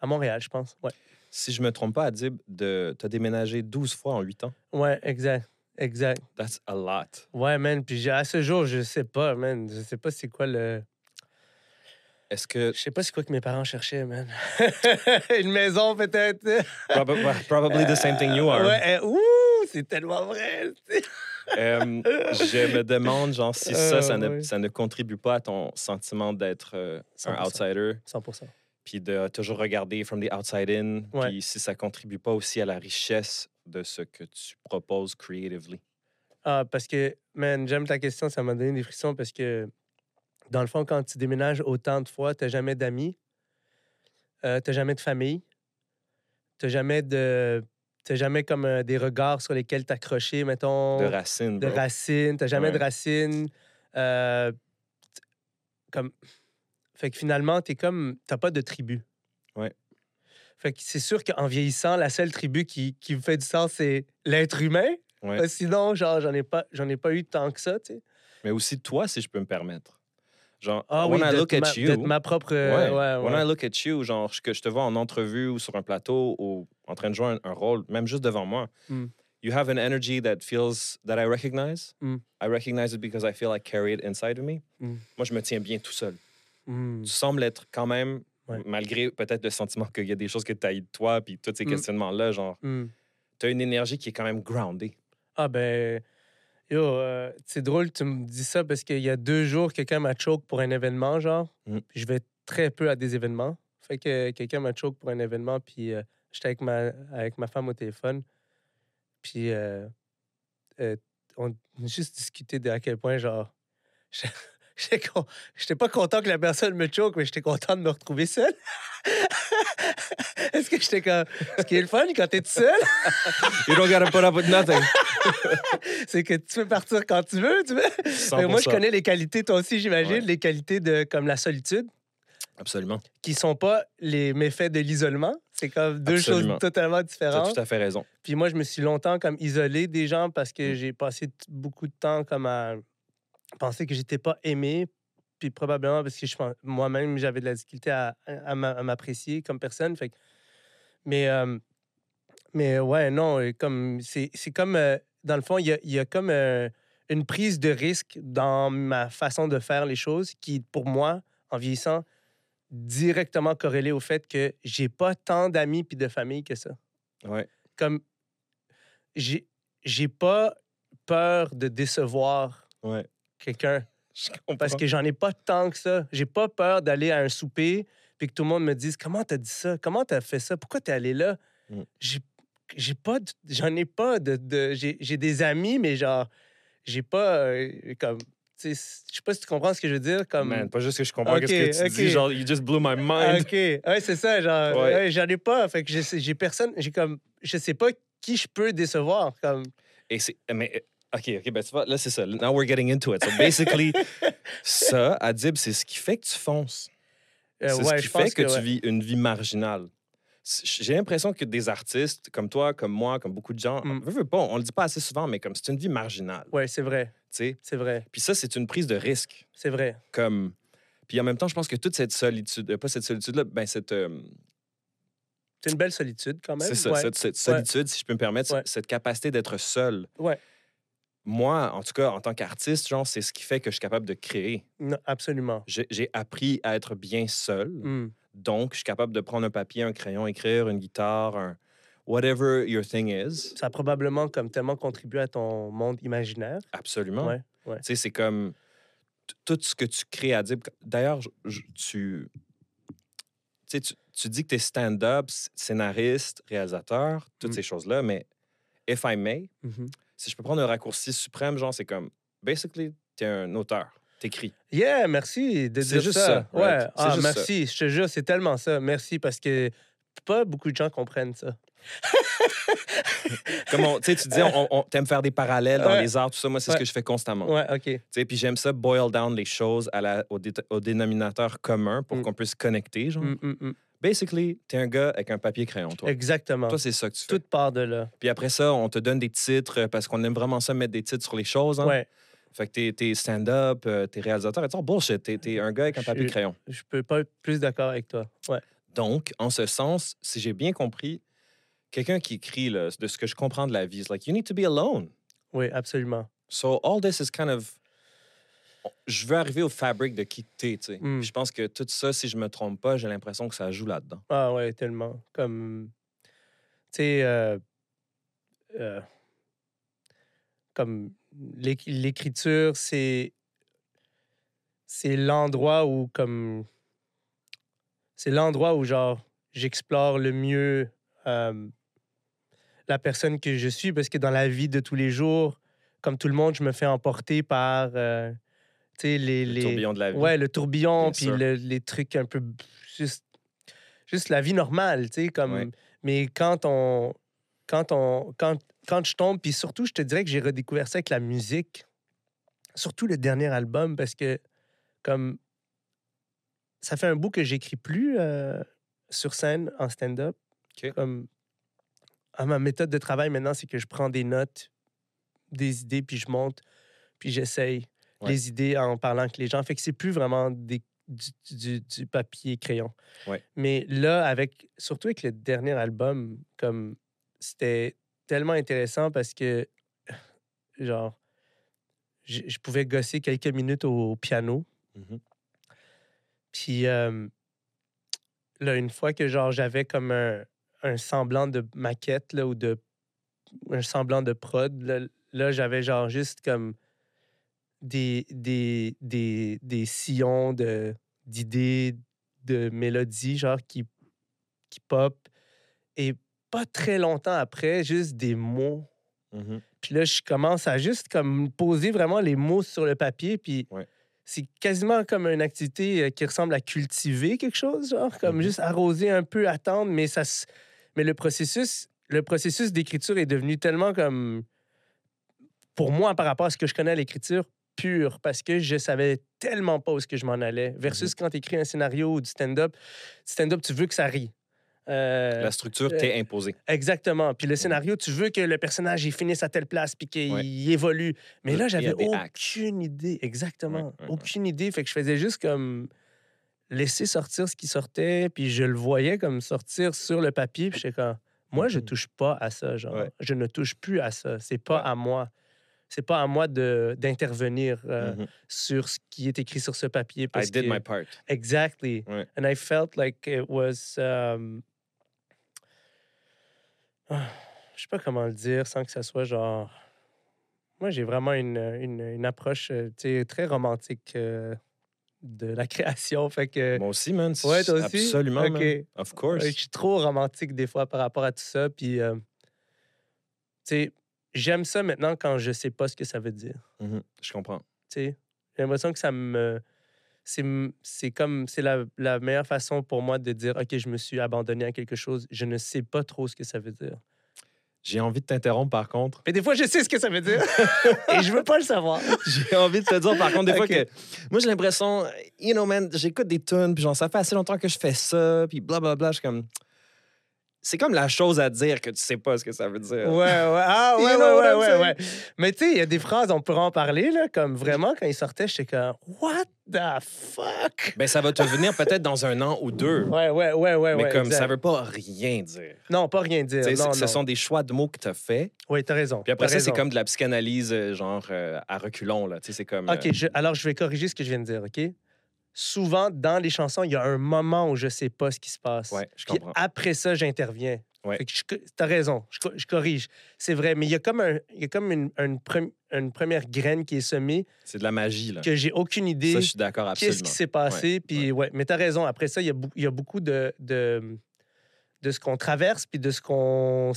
À Montréal, je pense. Ouais, Si je me trompe pas, Adib, de... tu as déménagé 12 fois en 8 ans. ouais exact. Exact. That's a lot. Ouais, man. Puis à ce jour, je sais pas, man. Je sais pas c'est quoi le. Est-ce que... Je sais pas c'est quoi que mes parents cherchaient, man. [LAUGHS] Une maison, peut-être. Probably, probably the same thing you are. Ouais, eh, ouh, c'est tellement vrai. Euh, je me demande, genre, si ça, ça, Euh, ne, ouais. ça ne contribue pas à ton sentiment d'être euh, un 100%. outsider, 100 puis de toujours regarder from the outside in, Ouais. puis si ça contribue pas aussi à la richesse de ce que tu proposes creatively. Ah, parce que, man, j'aime ta question, ça m'a donné des frissons parce que, dans le fond, quand tu déménages autant de fois, t'as jamais d'amis, euh, t'as jamais de famille, t'as jamais de. T'as jamais comme euh, des regards sur lesquels t'accrocher, mettons? De racines, de bro. racines. T'as jamais de racines. Euh, comme... Fait que finalement, t'es comme... T'as pas de tribu. Ouais. Fait que c'est sûr qu'en vieillissant, la seule tribu qui, qui me fait du sens, c'est l'être humain. Ouais. Sinon, genre, j'en ai pas, j'en ai pas eu tant que ça, tu sais. Mais aussi toi, si je peux me permettre. Genre, Ah when oui, I look at ma, you, ma propre. ouais, ouais, when ouais. I look at you, genre, que je te vois en entrevue ou sur un plateau ou en train de jouer un, un rôle, même juste devant moi, Mm. you have an energy that feels, that I recognize. Mm. I recognize it because I feel I carry it inside of me. Mm. Moi, je me tiens bien tout seul. Mm. Tu sembles être quand même, malgré peut-être le sentiment qu'il y a des choses que tu de toi, puis tous ces questionnements-là, genre, tu as une énergie qui est quand même grounded. Ah ben, yo, euh, c'est drôle, tu me dis ça parce qu'il y a deux jours, quelqu'un m'a choke pour un événement, genre. Mm. Je vais très peu à des événements. Fait que quelqu'un m'a choke pour un événement, puis euh, j'étais avec ma, avec ma femme au téléphone. Puis euh, on a juste discuté de à quel point, genre, [LAUGHS] j'étais con- j'étais pas content que la personne me choke, mais j'étais content de me retrouver seul. Est-ce que j'étais comme. Ce qui est le fun quand t'es tout seul, You don't gotta put up with nothing. c'est que tu peux partir quand tu veux, tu veux. Que moi, je 100%. connais les qualités, toi aussi, j'imagine, Ouais. les qualités de comme la solitude, Absolument. qui sont pas les méfaits de l'isolement. C'est comme deux Absolument. choses totalement Tu as différentes. tout à fait raison. Puis moi, je me suis longtemps comme isolé des gens parce que Mm. j'ai passé beaucoup de temps comme à penser que j'étais pas aimé. Puis probablement parce que moi-même, j'avais de la difficulté à, à m'a- à m'apprécier comme personne. Fait mais, euh, mais ouais, non, comme c'est comme, euh, dans le fond, il y a, y a comme euh, une prise de risque dans ma façon de faire les choses qui, pour moi, en vieillissant, directement corrélée au fait que j'ai pas tant d'amis puis de famille que ça Ouais. comme j'ai j'ai pas peur de décevoir Ouais. Quelqu'un parce que j'en ai pas tant que ça. J'ai pas peur d'aller à un souper puis que tout le monde me dise comment t'as dit ça, comment t'as fait ça, pourquoi t'es allé là? Mm. J'ai pas j'en ai pas de, de- j'ai des amis mais genre j'ai pas euh, comme je sais pas si tu comprends ce que je veux dire comme Man, pas juste que je comprends Ok, qu'est-ce que tu ok. dis, genre, you just blew my mind. OK. Ouais, c'est ça. Genre, Ouais. ouais, j'en ai pas. Fait que j'ai personne. J'ai comme. Je sais pas qui je peux décevoir. Comme. Et c'est. Mais. OK, OK, ben tu vois, là, c'est ça. Now we're getting into it. So basically, [LAUGHS] ça, Adib, c'est ce qui fait que tu fonces. Euh, c'est ouais, ce qui fait que, ouais. tu vis une vie marginale. J'ai l'impression que des artistes comme toi, comme moi, comme beaucoup de gens, Mm. veut, veut pas, on le dit pas assez souvent, mais comme c'est une vie marginale. Ouais, c'est vrai. tu sais. C'est vrai. Puis ça, c'est une prise de risque. C'est vrai. Comme. Puis en même temps, je pense que toute cette solitude, euh, pas cette solitude-là, ben cette. euh, C'est une belle solitude quand même. C'est ça, Ouais. cette, cette solitude, si je peux me permettre, cette capacité d'être seul. Ouais. Moi, en tout cas, en tant qu'artiste, genre, c'est ce qui fait que je suis capable de créer. Non, absolument. J'ai appris à être bien seul. Mm. Donc, je suis capable de prendre un papier, un crayon, écrire, une guitare, un whatever your thing is. Ça a probablement comme tellement contribué à ton monde imaginaire. Absolument. Ouais. ouais. Tu sais, c'est comme tout ce que tu crées à dire. D'ailleurs, tu, tu, tu, dis que tu es stand-up, scénariste, réalisateur, toutes Mm. ces choses-là, mais if I may, Mhm. Si je peux prendre un raccourci suprême, genre, c'est comme, basically, tu es un auteur, t'écris. Yeah, merci de dire juste ça. ça, Ouais. right? Ah, juste ça. merci. Je te jure, c'est tellement ça. Merci parce que pas beaucoup de gens comprennent ça. [LAUGHS] Comme on- tu disais, on, on- t'aimes faire des parallèles dans Ouais. les arts, tout ça, moi, c'est ce que je fais constamment. Ouais, OK. Puis j'aime ça, boil down les choses à la, au, dé- au dénominateur commun pour Mm. qu'on puisse connecter, genre. Mm, mm. Basically, t'es un gars avec un papier crayon, toi. Exactement. Toi, c'est ça que tu fais. Toute part de là. Puis après ça, on te donne des titres euh, parce qu'on aime vraiment ça mettre des titres sur les choses. Hein? Ouais. Fait que t'es, t'es stand-up, euh, t'es réalisateur. Et tu bullshit, t'es, t'es un gars avec un papier Je- crayon. Je peux pas être plus d'accord avec toi. Ouais. Donc, en ce sens, si j'ai bien compris, quelqu'un qui écrit là, de ce que je comprends de la vie, c'est like, you need to be alone. Oui, absolument. So all this is kind of. Je veux arriver au fabric de qui t'es, tu sais. Mm. Puis Je pense que tout ça, si je me trompe pas, j'ai l'impression que ça joue là-dedans. Ah ouais, tellement. Comme, tu sais, euh, euh, comme l'éc- l'écriture, c'est c'est l'endroit où comme c'est l'endroit où genre j'explore le mieux euh, la personne que je suis parce que dans la vie de tous les jours, comme tout le monde, je me fais emporter par euh, sais les, Le les tourbillon de la vie. Ouais, le tourbillon, puis le- les trucs un peu juste, juste la vie normale, tu sais, comme. Ouais. Mais quand on, quand on, quand, quand je tombe, puis surtout, je te dirais que j'ai redécouvert ça avec la musique, surtout le dernier album, parce que comme ça fait un bout que j'écris plus euh, sur scène en stand-up. Comme ah, ma méthode de travail maintenant, c'est que je prends des notes, des idées, puis je monte, puis j'essaye. Ouais. les idées en parlant avec les gens. Fait que c'est plus vraiment des, du, du- du papier crayon. Ouais. Mais là, avec surtout avec le dernier album, comme c'était tellement intéressant parce que genre je, je pouvais gosser quelques minutes au piano. Mhm. Puis euh, là, une fois que genre j'avais comme un, un semblant de maquette là, ou de un semblant de prod, là, là, j'avais genre juste comme des, des, des, des sillons de, d'idées, de mélodies, genre qui, qui pop. Et pas très longtemps après, juste des mots. Mhm. Puis là, je commence à juste comme poser vraiment les mots sur le papier. Puis Ouais. c'est quasiment comme une activité euh, qui ressemble à cultiver quelque chose, genre comme Mhm. juste arroser un peu, attendre. Mais ça, mais le processus, le processus d'écriture est devenu tellement comme pour moi par rapport à ce que je connais à l'écriture pure parce que je savais tellement pas où est-ce que je m'en allais. Versus quand tu écris un scénario ou du stand-up, stand-up, tu veux que ça rie. Euh, La structure euh, t'est imposée. Exactement. Puis le scénario, tu veux que le personnage il finisse à telle place puis qu'il Ouais. évolue. Mais là, j'avais actes. aucune idée. Exactement. Ouais, ouais, ouais. aucune idée. Fait que je faisais juste comme laisser sortir ce qui sortait, puis je le voyais comme sortir sur le papier, puis j'étais comme moi, je Mhm. touche pas à ça, genre. Je ne touche plus à ça. C'est pas à moi. C'est pas à moi d'intervenir euh, Mhm. sur ce qui est écrit sur ce papier. Parce I did que- my part. Exactly. Ouais. And I felt like it was. Um... [SIGHS] je sais pas comment le dire sans que ça soit genre. Moi, j'ai vraiment une, une, une approche euh, très romantique euh, de la [LAUGHS] création. Fait que. Moi aussi, man. Ouais, toi aussi? Absolument, man. Of course. Je suis trop romantique des fois par rapport à tout ça. Puis, euh, tu sais, j'aime ça maintenant quand je sais pas ce que ça veut dire. Mhm. Je comprends. J'ai l'impression que ça me. C'est comme. C'est la, la meilleure façon pour moi de dire OK, je me suis abandonné à quelque chose. Je ne sais pas trop ce que ça veut dire. J'ai envie de t'interrompre, par contre. Mais des fois, je sais ce que ça veut dire. [LAUGHS] et je veux pas le savoir. J'ai envie de te dire, par contre, des fois [LAUGHS] que. Moi, j'ai l'impression, you know, man, j'écoute des tunes, puis genre, ça fait assez longtemps que je fais ça, puis blablabla. Je suis comme. C'est comme la chose à dire que tu sais pas ce que ça veut dire. Ouais, ouais. Ah, [LAUGHS] ouais, You ouais, know ouais, ouais. Mais tu sais, il y a des phrases, on pourra en parler, là, comme vraiment, quand ils sortaient, j'étais comme What the fuck? Ben, ça va te venir peut-être dans un an ou deux. Ouais, ouais, ouais, ouais. mais ouais, comme exact. ça veut pas rien dire. Non, pas rien dire. Tu Non, ce sont des choix de mots que tu as fait. Oui, t'as raison. Puis après ça, c'est comme de la psychanalyse, euh, genre euh, à reculons. Là. Tu sais, c'est comme. OK, je- alors je vais corriger ce que je viens de dire, OK? Souvent, dans les chansons, il y a un moment où je sais pas ce qui se passe. Ouais, je Puis comprends. après ça, j'interviens. Ouais. Fait que je- T'as raison, je, co- je corrige. C'est vrai, mais il y a comme, un, il y a comme une, une prem- une première graine qui est semée C'est de la magie. Là. que j'ai aucune idée Ça, je suis d'accord, absolument. qu'est-ce qui s'est passé. Puis ouais, mais t'as raison. Après ça, il y a, bou- il y a beaucoup de, de, de ce qu'on traverse, puis de ce qu'on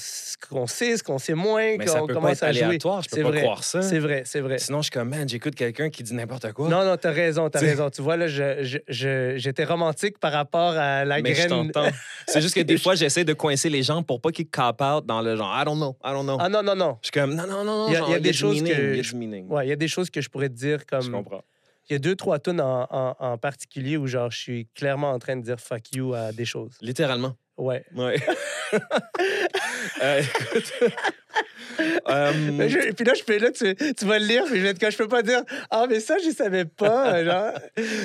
qu'on sait, ce qu'on sait moins, qu'on commence être à jouer. aléatoire. Je peux pas vrai. croire ça. C'est vrai, c'est vrai. Sinon, je suis comme, man, j'écoute quelqu'un qui dit n'importe quoi. Non, non, t'as raison, t'as raison. Tu vois, là, je- je- je- j'étais romantique par rapport à la mais je graine. [LAUGHS] C'est juste que des fois, j'essaie de coincer les gens pour pas qu'ils cop out dans le genre, I don't know, I don't know. Ah non, non, non. Je suis comme, non, non, non, non. Il y a- y des choses meaning, que Il y a je- du meaning. Ouais, il y a des choses que je pourrais te dire Je comme. comprends. Il y a deux, trois tunes en, en- en particulier où, genre, je suis clairement en train de dire fuck you à des choses. Littéralement. Ouais. Ouais. [LAUGHS] Euh, écoute. [LAUGHS] Euh, Mais je- puis là, je peux, là tu, tu vas le lire, puis je vais être comme, je peux pas dire Ah, mais ça, je savais pas. [LAUGHS] genre.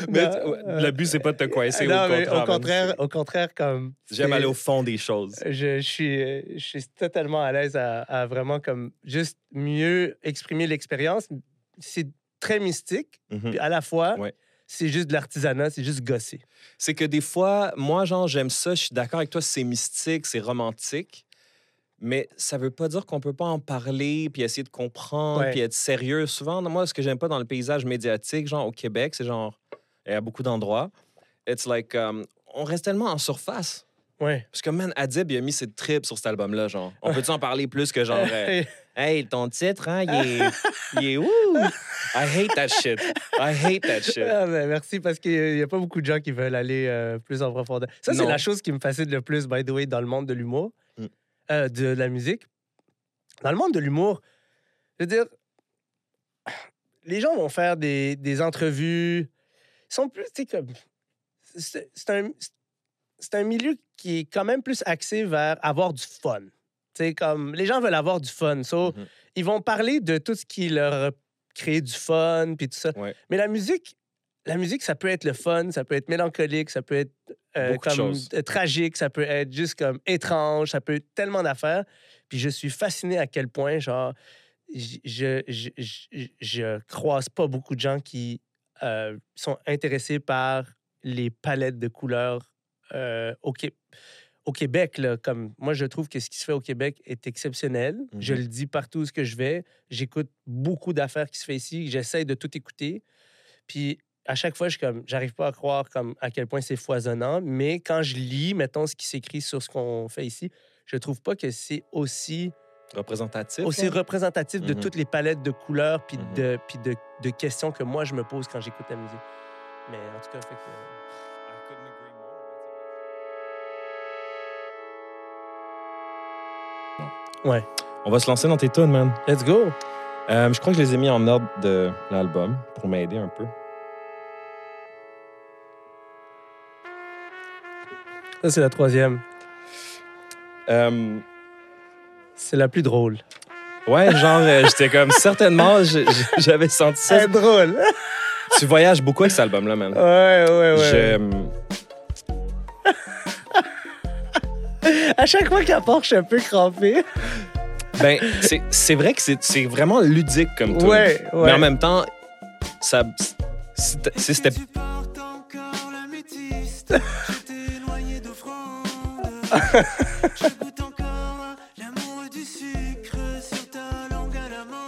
mais euh, le but, c'est pas de te coincer. non, au mais contraire. au contraire, au contraire, comme. J'aime aller au fond des choses. Je, je suis, je suis totalement à l'aise à, à vraiment comme juste mieux exprimer l'expérience. C'est très mystique, Mhm. puis à la fois, Ouais. C'est juste de l'artisanat, c'est juste gossé. C'est que des fois, moi, genre, j'aime ça, je suis d'accord avec toi, c'est mystique, c'est romantique, mais ça veut pas dire qu'on peut pas en parler, puis essayer de comprendre, Ouais. puis être sérieux. Souvent, moi, ce que j'aime pas dans le paysage médiatique, genre au Québec, c'est genre, et à beaucoup d'endroits, it's like, um, on reste tellement en surface. Ouais. Parce que, man, Adib, il a mis ses tripes sur cet album-là, genre. On [LAUGHS] peut-tu en parler plus que genre, euh, [LAUGHS] hey, ton titre, hein, il est, [LAUGHS] il est, ouh! I hate that shit. I hate that shit. Ah, ben, merci parce qu'il n'y a pas beaucoup de gens qui veulent aller euh, plus en profondeur. Ça, c'est la chose qui me fascine le plus, by the way, dans le monde de l'humour, Mm. euh, de la musique. Dans le monde de l'humour, je veux dire, les gens vont faire des, des entrevues. Ils sont plus, tu sais, comme. C'est un, c'est un milieu qui est quand même plus axé vers avoir du fun. Tu sais, comme les gens veulent avoir du fun. So, Mhm. ils vont parler de tout ce qui leur créer du fun, puis tout ça. Ouais. Mais la musique, la musique, ça peut être le fun, ça peut être mélancolique, ça peut être euh, comme euh, tragique, ça peut être juste comme étrange, ça peut être tellement d'affaires. Puis je suis fasciné à quel point, genre, je, je, je, je croise pas beaucoup de gens qui euh, sont intéressés par les palettes de couleurs euh, au, Qué- au Québec. Là, comme moi, je trouve que ce qui se fait au Québec est exceptionnel. Je Mhm. le dis partout où je vais. J'écoute beaucoup d'affaires qui se fait ici. J'essaie de tout écouter. Puis à chaque fois, je comme, j'arrive pas à croire comme à quel point c'est foisonnant. Mais quand je lis, mettons, ce qui s'écrit sur ce qu'on fait ici, je trouve pas que c'est aussi Représentatif. aussi représentatif de Mhm. toutes les palettes de couleurs puis Mhm. de, puis de, de questions que moi, je me pose quand j'écoute la musique. Mais en tout cas, fait que... Ouais. On va se lancer dans tes tunes, man. Let's go! Euh, je crois que je les ai mis en ordre de l'album pour m'aider un peu. Ça, c'est la troisième. Euh, C'est la plus drôle. ouais, genre, euh, j'étais comme certainement, j'avais senti ça. C'est drôle! Tu voyages beaucoup avec cet album-là, man. ouais, ouais, ouais. Je- À chaque fois qu'elle part, je suis un peu crampé. ben, c'est- vrai que c'est vraiment ludique comme tout. Ouais, ouais. Mais en même temps, ça, si c'était [LAUGHS]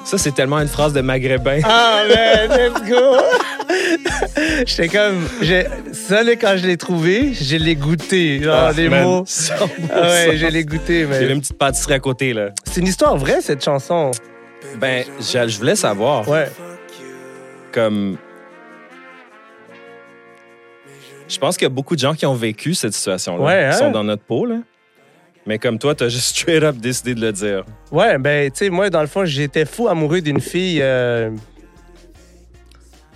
ça, c'est tellement une phrase de maghrébin. Ah, man, let's go! J'étais comme. j'ai- Ça, là, quand je l'ai trouvé, je l'ai goûté. Genre, Ah, les man, mots. 100%. Ah ouais, je l'ai goûté, mais. une petite pâtisserie à côté, là. C'est une histoire vraie, cette chanson. Ben, je, je voulais savoir, Ouais. comme... Je pense qu'il y a beaucoup de gens qui ont vécu cette situation-là. Ouais, hein? Qui sont dans notre peau, là. Mais comme toi, t'as juste [LAUGHS] straight up décidé de le dire. Ouais, ben, tu sais, moi, dans le fond, j'étais fou amoureux d'une fille. euh,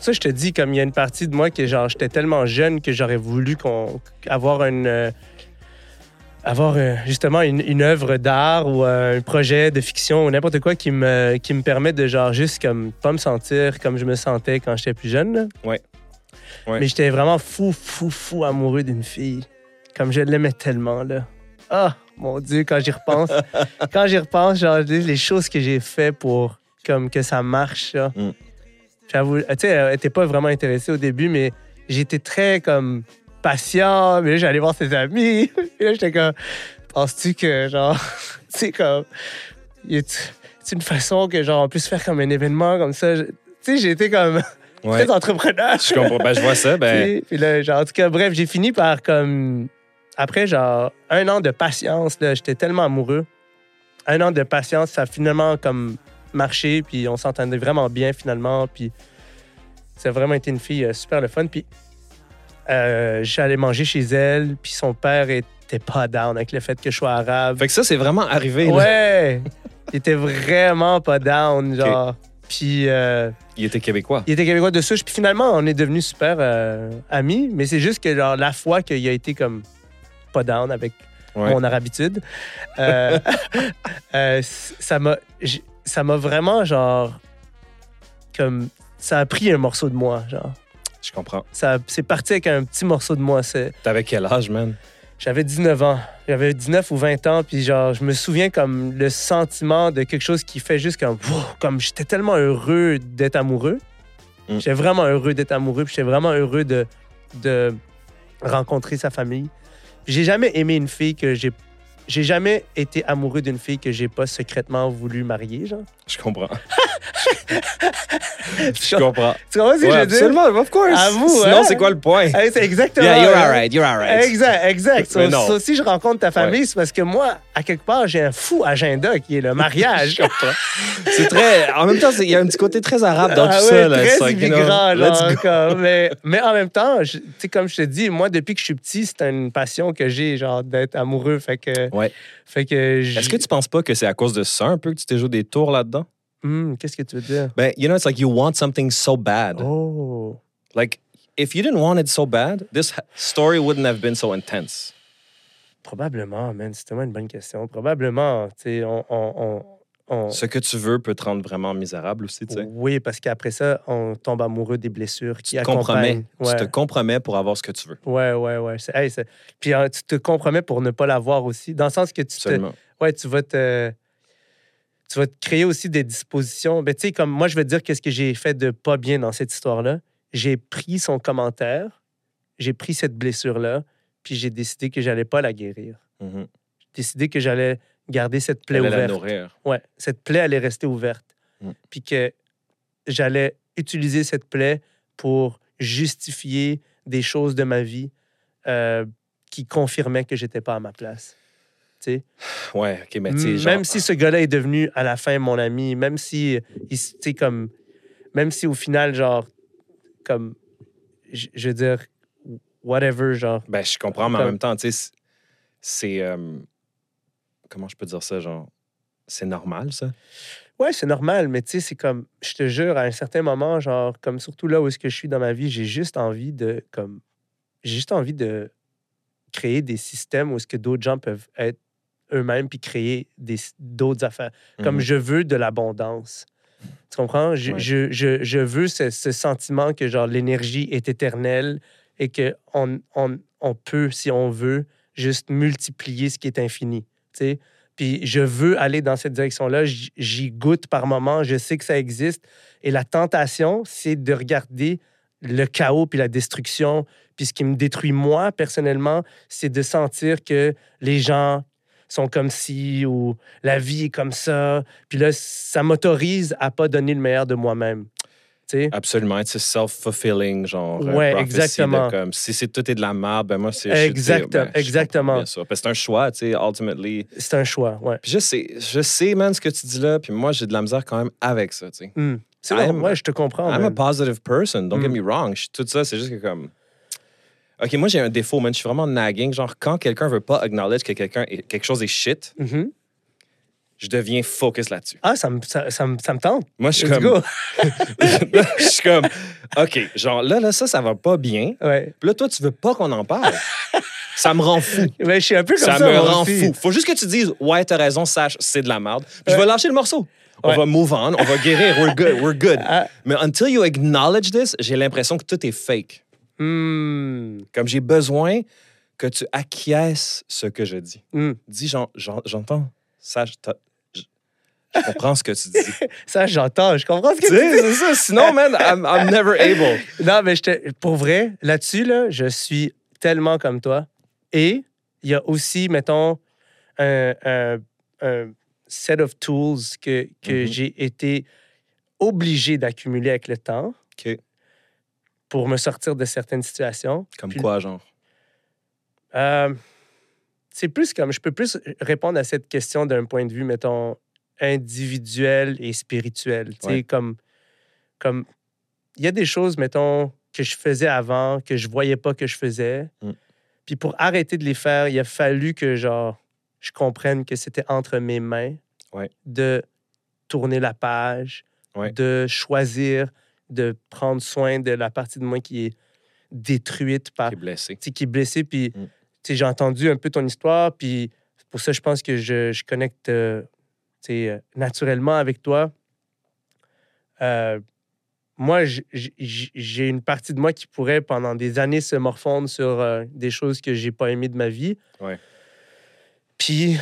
Ça, je te dis, comme il y a une partie de moi que, genre, j'étais tellement jeune que j'aurais voulu qu'on avoir une. euh, avoir euh, justement une, une œuvre d'art ou euh, un projet de fiction ou n'importe quoi qui me, qui me permet de, genre, juste comme pas me sentir comme je me sentais quand j'étais plus jeune. là. Ouais. Ouais. Mais j'étais vraiment fou, fou, fou amoureux d'une fille. Comme je l'aimais tellement, là. Ah, mon Dieu, quand j'y repense. [LAUGHS] quand j'y repense, genre, les choses que j'ai fait pour comme que ça marche, là. Mm. J'avoue, tu sais, elle était pas vraiment intéressée au début, mais j'étais très comme patient. Mais là, j'allais voir ses amis. [LAUGHS] Et là, j'étais comme, penses-tu que, genre, [LAUGHS] c'est comme, c'est une façon que, genre, on puisse faire comme un événement comme ça? Tu sais, été comme [LAUGHS] Ouais. très entrepreneur. Je comprends. Ben, je vois ça. Ben, Puis, puis là, genre, en tout cas, bref, j'ai fini par comme. Après, genre, un an de patience, là, j'étais tellement amoureux. Un an de patience, ça a finalement comme marché, puis on s'entendait vraiment bien finalement, puis ça a vraiment été une fille euh, super le fun. Puis euh, j'allais manger chez elle, puis son père était pas down avec le fait que je sois arabe. fait que ça, c'est vraiment arrivé. là. Ouais! il était vraiment pas down, genre. Puis. euh, Il était québécois. il était québécois de souche. Puis finalement, on est devenus super euh, amis. Mais c'est juste que genre, la fois qu'il a été comme pas down avec Ouais. mon arabitude, euh, [LAUGHS] euh, ça m'a ça m'a vraiment genre comme ça a pris un morceau de moi genre Je comprends. ça c'est parti avec un petit morceau de moi c'est T'avais quel âge, man? j'avais 19 ans j'avais 19 ou 20 ans puis genre je me souviens comme le sentiment de quelque chose qui fait juste comme wow, comme j'étais tellement heureux d'être amoureux Mm. j'étais vraiment heureux d'être amoureux puis j'étais vraiment heureux de de rencontrer sa famille j'ai jamais aimé une fille que j'ai j'ai jamais été amoureux d'une fille que j'ai pas secrètement voulu marier genre Je comprends. [LAUGHS] je comprends. tu comprends ce que Ouais, je veux dire? absolument, of course. Avoue, Sinon, hein? c'est quoi le point? Exactement Yeah, you're alright, you're alright. Exact, exact. Mais So, non. so, si je rencontre ta famille, c'est parce que moi, à quelque part, j'ai un fou agenda qui est le mariage. [LAUGHS] Je comprends. C'est très. En même temps, il y a un petit côté très arabe dans Ah tout ouais, ça. Là. très immigrant, go. comme, mais, mais en même temps, tu sais, comme je te dis, moi, depuis que je suis petit, c'est une passion que j'ai, genre, d'être amoureux. Fait que. Ouais. Fait que. j- Est-ce que tu penses pas que c'est à cause de ça un peu que tu t'es joué des tours là-dedans? Hmm, Qu'est-ce que tu veux dire? Ben, you know, it's like you want something so bad. Oh. Like, if you didn't want it so bad, this story wouldn't have been so intense. Probablement, man. C'est tellement une bonne question. Probablement, tu sais, on, on, on, on- Ce que tu veux peut te rendre vraiment misérable aussi, tu sais. oui, parce qu'après ça, on tombe amoureux des blessures qui Tu te compromets. accompagnent. Ouais. Tu te compromets pour avoir ce que tu veux. Ouais, ouais, ouais. Hey, Puis euh, tu te compromets pour ne pas l'avoir aussi, dans le sens que tu te, ouais, tu vas te, tu vas te créer aussi des dispositions. Ben, tu sais, comme moi, je vais te dire qu'est-ce que j'ai fait de pas bien dans cette histoire-là. J'ai pris son commentaire, j'ai pris cette blessure-là, puis j'ai décidé que j'allais pas la guérir. Mhm. J'ai décidé que j'allais garder cette plaie Elle ouverte. Ouais, cette plaie allait rester ouverte. Mm. Puis que j'allais utiliser cette plaie pour justifier des choses de ma vie euh, qui confirmaient que j'étais pas à ma place. Tu sais? Ouais, OK, mais tu genre... Même si ce gars-là est devenu à la fin mon ami, même si, il s- tu sais, comme, même si au final, genre, comme, je veux dire, whatever, genre, Ben, je comprends, mais en même temps, tu sais, c'est- c'est... euh, Comment je peux dire ça, genre... C'est normal, ça? Ouais, c'est normal, mais tu sais, c'est comme, je te jure, à un certain moment, genre, comme surtout là où est-ce que je suis dans ma vie, j'ai juste envie de, comme, j'ai juste envie de créer des systèmes où est-ce que d'autres gens peuvent être eux-mêmes puis créer des, d'autres affaires. Comme Mhm. je veux de l'abondance. Tu comprends? Je, Ouais. je, je, je veux ce, ce sentiment que, genre, l'énergie est éternelle et que on, on, on peut, si on veut, juste multiplier ce qui est infini. Puis je veux aller dans cette direction-là. J'y goûte par moment. Je sais que ça existe. Et la tentation, c'est de regarder le chaos puis la destruction. Puis ce qui me détruit moi, personnellement, c'est de sentir que les gens sont comme ci ou la vie est comme ça. Puis là, ça m'autorise à pas donner le meilleur de moi-même. Tu sais? Absolument, c'est self-fulfilling, genre. euh, Ouais, de exactement. comme, si c'est tout est de la merde, ben moi, c'est. je- tu sais, Exact- ben, exactement. comprends Bien sûr. Parce que c'est un choix, tu sais, ultimately. C'est un choix, ouais. Puis je sais, je sais, man, ce que tu dis là, puis moi, j'ai de la misère quand même avec ça, tu sais. Hmm. C'est I bon, am- ouais, je te comprends. I'm a man. positive person, don't get Mm. me wrong. Je- Tout ça, c'est juste que comme. OK, moi, j'ai un défaut, man. Je suis vraiment nagging. Genre, quand quelqu'un veut pas acknowledge que quelqu'un quelque chose est shit, Mhm. Je deviens focus là-dessus. Ah, ça me, ça, ça me, ça me tente. Moi, je suis comme. go. [LAUGHS] je suis comme. OK, genre, là, là, ça, ça va pas bien. Ouais. Puis là, toi, tu veux pas qu'on en parle. ça me rend fou. Mais je suis un peu comme Ça, ça. me rend aussi. fou. Faut juste que tu dises, ouais, t'as raison, sache, c'est de la merde. Puis je vais lâcher le morceau. On va move on, on va guérir, we're good, we're good. Ah, Mais until you acknowledge this, j'ai l'impression que tout est fake. hmm, Comme j'ai besoin que tu acquiesces ce que je dis. hmm. Dis, j'en- j'en- j'entends, sache, je comprends ce que tu dis. [LAUGHS] Ça, j'entends. Je comprends ce que tu tu sais, c'est ça. Sinon, man, I'm, I'm never able. [LAUGHS] Non, mais pour vrai, là-dessus, là, je suis tellement comme toi. Et il y a aussi, mettons, un, un- un set of tools que, que Mhm. j'ai été obligé d'accumuler avec le temps pour me sortir de certaines situations. Comme Puis- quoi, genre? Euh, c'est plus comme, je peux plus répondre à cette question d'un point de vue, mettons, individuel et spirituel. Tu sais, Ouais. comme, comme, il y a des choses, mettons, que je faisais avant, que je voyais pas que je faisais. Mm. Puis pour arrêter de les faire, il a fallu que, genre, je comprenne que c'était entre mes mains Ouais. de tourner la page, Ouais. de choisir de prendre soin de la partie de moi qui est détruite par T'es blessé. tu sais, qui est blessé. Puis, Mm. j'ai entendu un peu ton histoire. Puis, pour ça, je pense que je, je connecte euh, naturellement avec toi. Euh, moi, j'ai une partie de moi qui pourrait, pendant des années, se morfondre sur euh, des choses que j'ai pas aimées de ma vie. Ouais. Puis,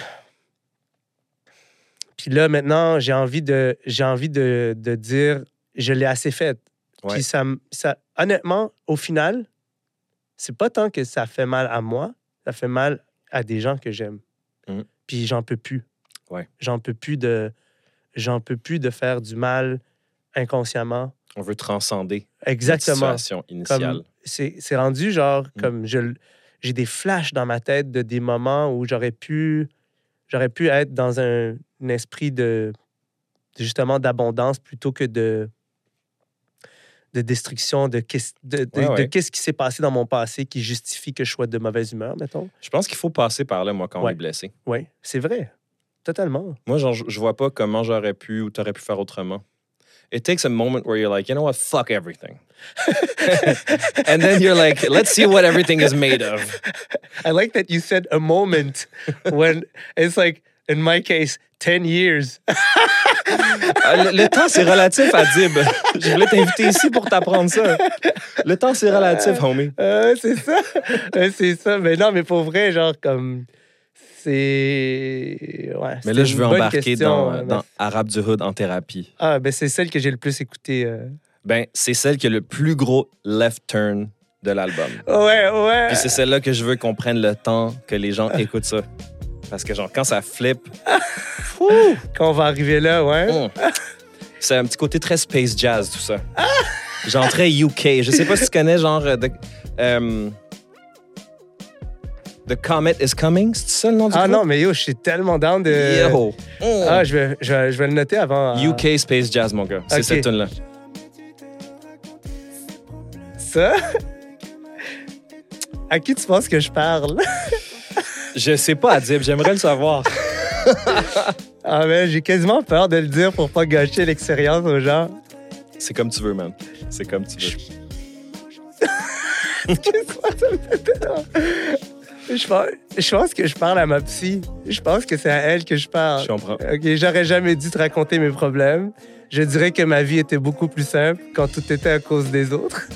puis là, maintenant, j'ai envie de, j'ai envie de, de dire, je l'ai assez fait. Ouais. Puis ça, ça, honnêtement, au final, c'est pas tant que ça fait mal à moi, ça fait mal à des gens que j'aime. Mhm. Puis j'en peux plus. Ouais. J'en peux plus de, j'en peux plus de faire du mal inconsciemment. On veut transcender Exactement. situation initiale. C'est c'est rendu genre Mm. comme je j'ai des flashs dans ma tête de des moments où j'aurais pu j'aurais pu être dans un, un esprit de de- justement d'abondance plutôt que de de destruction de qu'est-ce de, de- Ouais, de ouais. qu'est-ce qui s'est passé dans mon passé qui justifie que je sois de mauvaise humeur mettons. Je pense qu'il faut passer par là, moi, quand on est blessé. Oui, c'est vrai. Totalement. Moi, genre, je vois pas comment j'aurais pu ou t'aurais pu faire autrement. It takes a moment where you're like, you know what, fuck everything. [LAUGHS] And then you're like, let's see what everything is made of. I like that you said a moment when it's like in my case 10 years. Ah, le, le temps, c'est relatif à Dib. Je voulais t'inviter ici pour t'apprendre ça. Le temps, c'est relatif, homie. Euh, c'est ça. Euh, c'est ça. Mais non, mais pour vrai, genre, comme. C'est. Ouais. Mais là, je veux embarquer question, dans, euh, dans Arabe du Hood en thérapie. Ah, ben c'est celle que j'ai le plus écoutée. euh. Ben, c'est celle qui a le plus gros left turn de l'album. Ouais, ouais. Puis c'est celle-là que je veux qu'on prenne le temps que les gens écoutent ça. Parce que, genre, quand ça flippe, [LAUGHS] Quand on va arriver là, ouais. hum, c'est un petit côté très space jazz, tout ça. Genre très UK. Je sais pas si tu connais, genre, euh, The Comet is Coming. C'est ça le nom du Ah groupe? non, mais yo, je suis tellement down de. Yo! Ah, je vais, je, vais, je vais le noter avant. euh, UK Space Jazz, mon gars. C'est Ok. cette tune-là. Ça? À qui tu penses que je parle? [LAUGHS] Je sais pas, Adib, j'aimerais le savoir. [LAUGHS] Ah, mais j'ai quasiment peur de le dire pour pas gâcher l'expérience aux gens. C'est comme tu veux, man. C'est comme tu veux. [LAUGHS] Je pense, je pense que je parle à ma psy. Je pense que c'est à elle que je parle. Je comprends. OK, j'aurais jamais dû te raconter mes problèmes. Je dirais que ma vie était beaucoup plus simple quand tout était à cause des autres.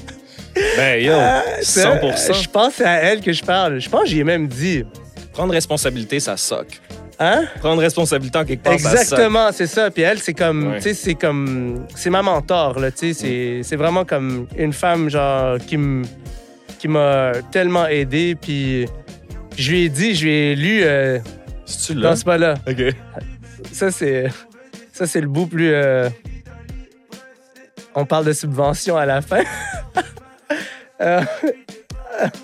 Ben, yo, Ça, 100 Je pense que c'est à elle que je parle. Je pense que j'y ai même dit. Prendre responsabilité, ça soque. Hein? Prendre responsabilité en quelque part. Exactement, c'est ça. Puis elle, c'est comme, Ouais. tu sais, c'est comme, c'est ma mentor, là, tu sais, c'est, c'est vraiment comme une femme, genre, qui me, qui m'a tellement aidé, puis je lui ai dit, je lui ai lu euh, C'est-tu là? dans ce pas-là. OK. Ça, c'est, ça, c'est le bout plus, euh, on parle de subvention à la fin. [LAUGHS] Euh,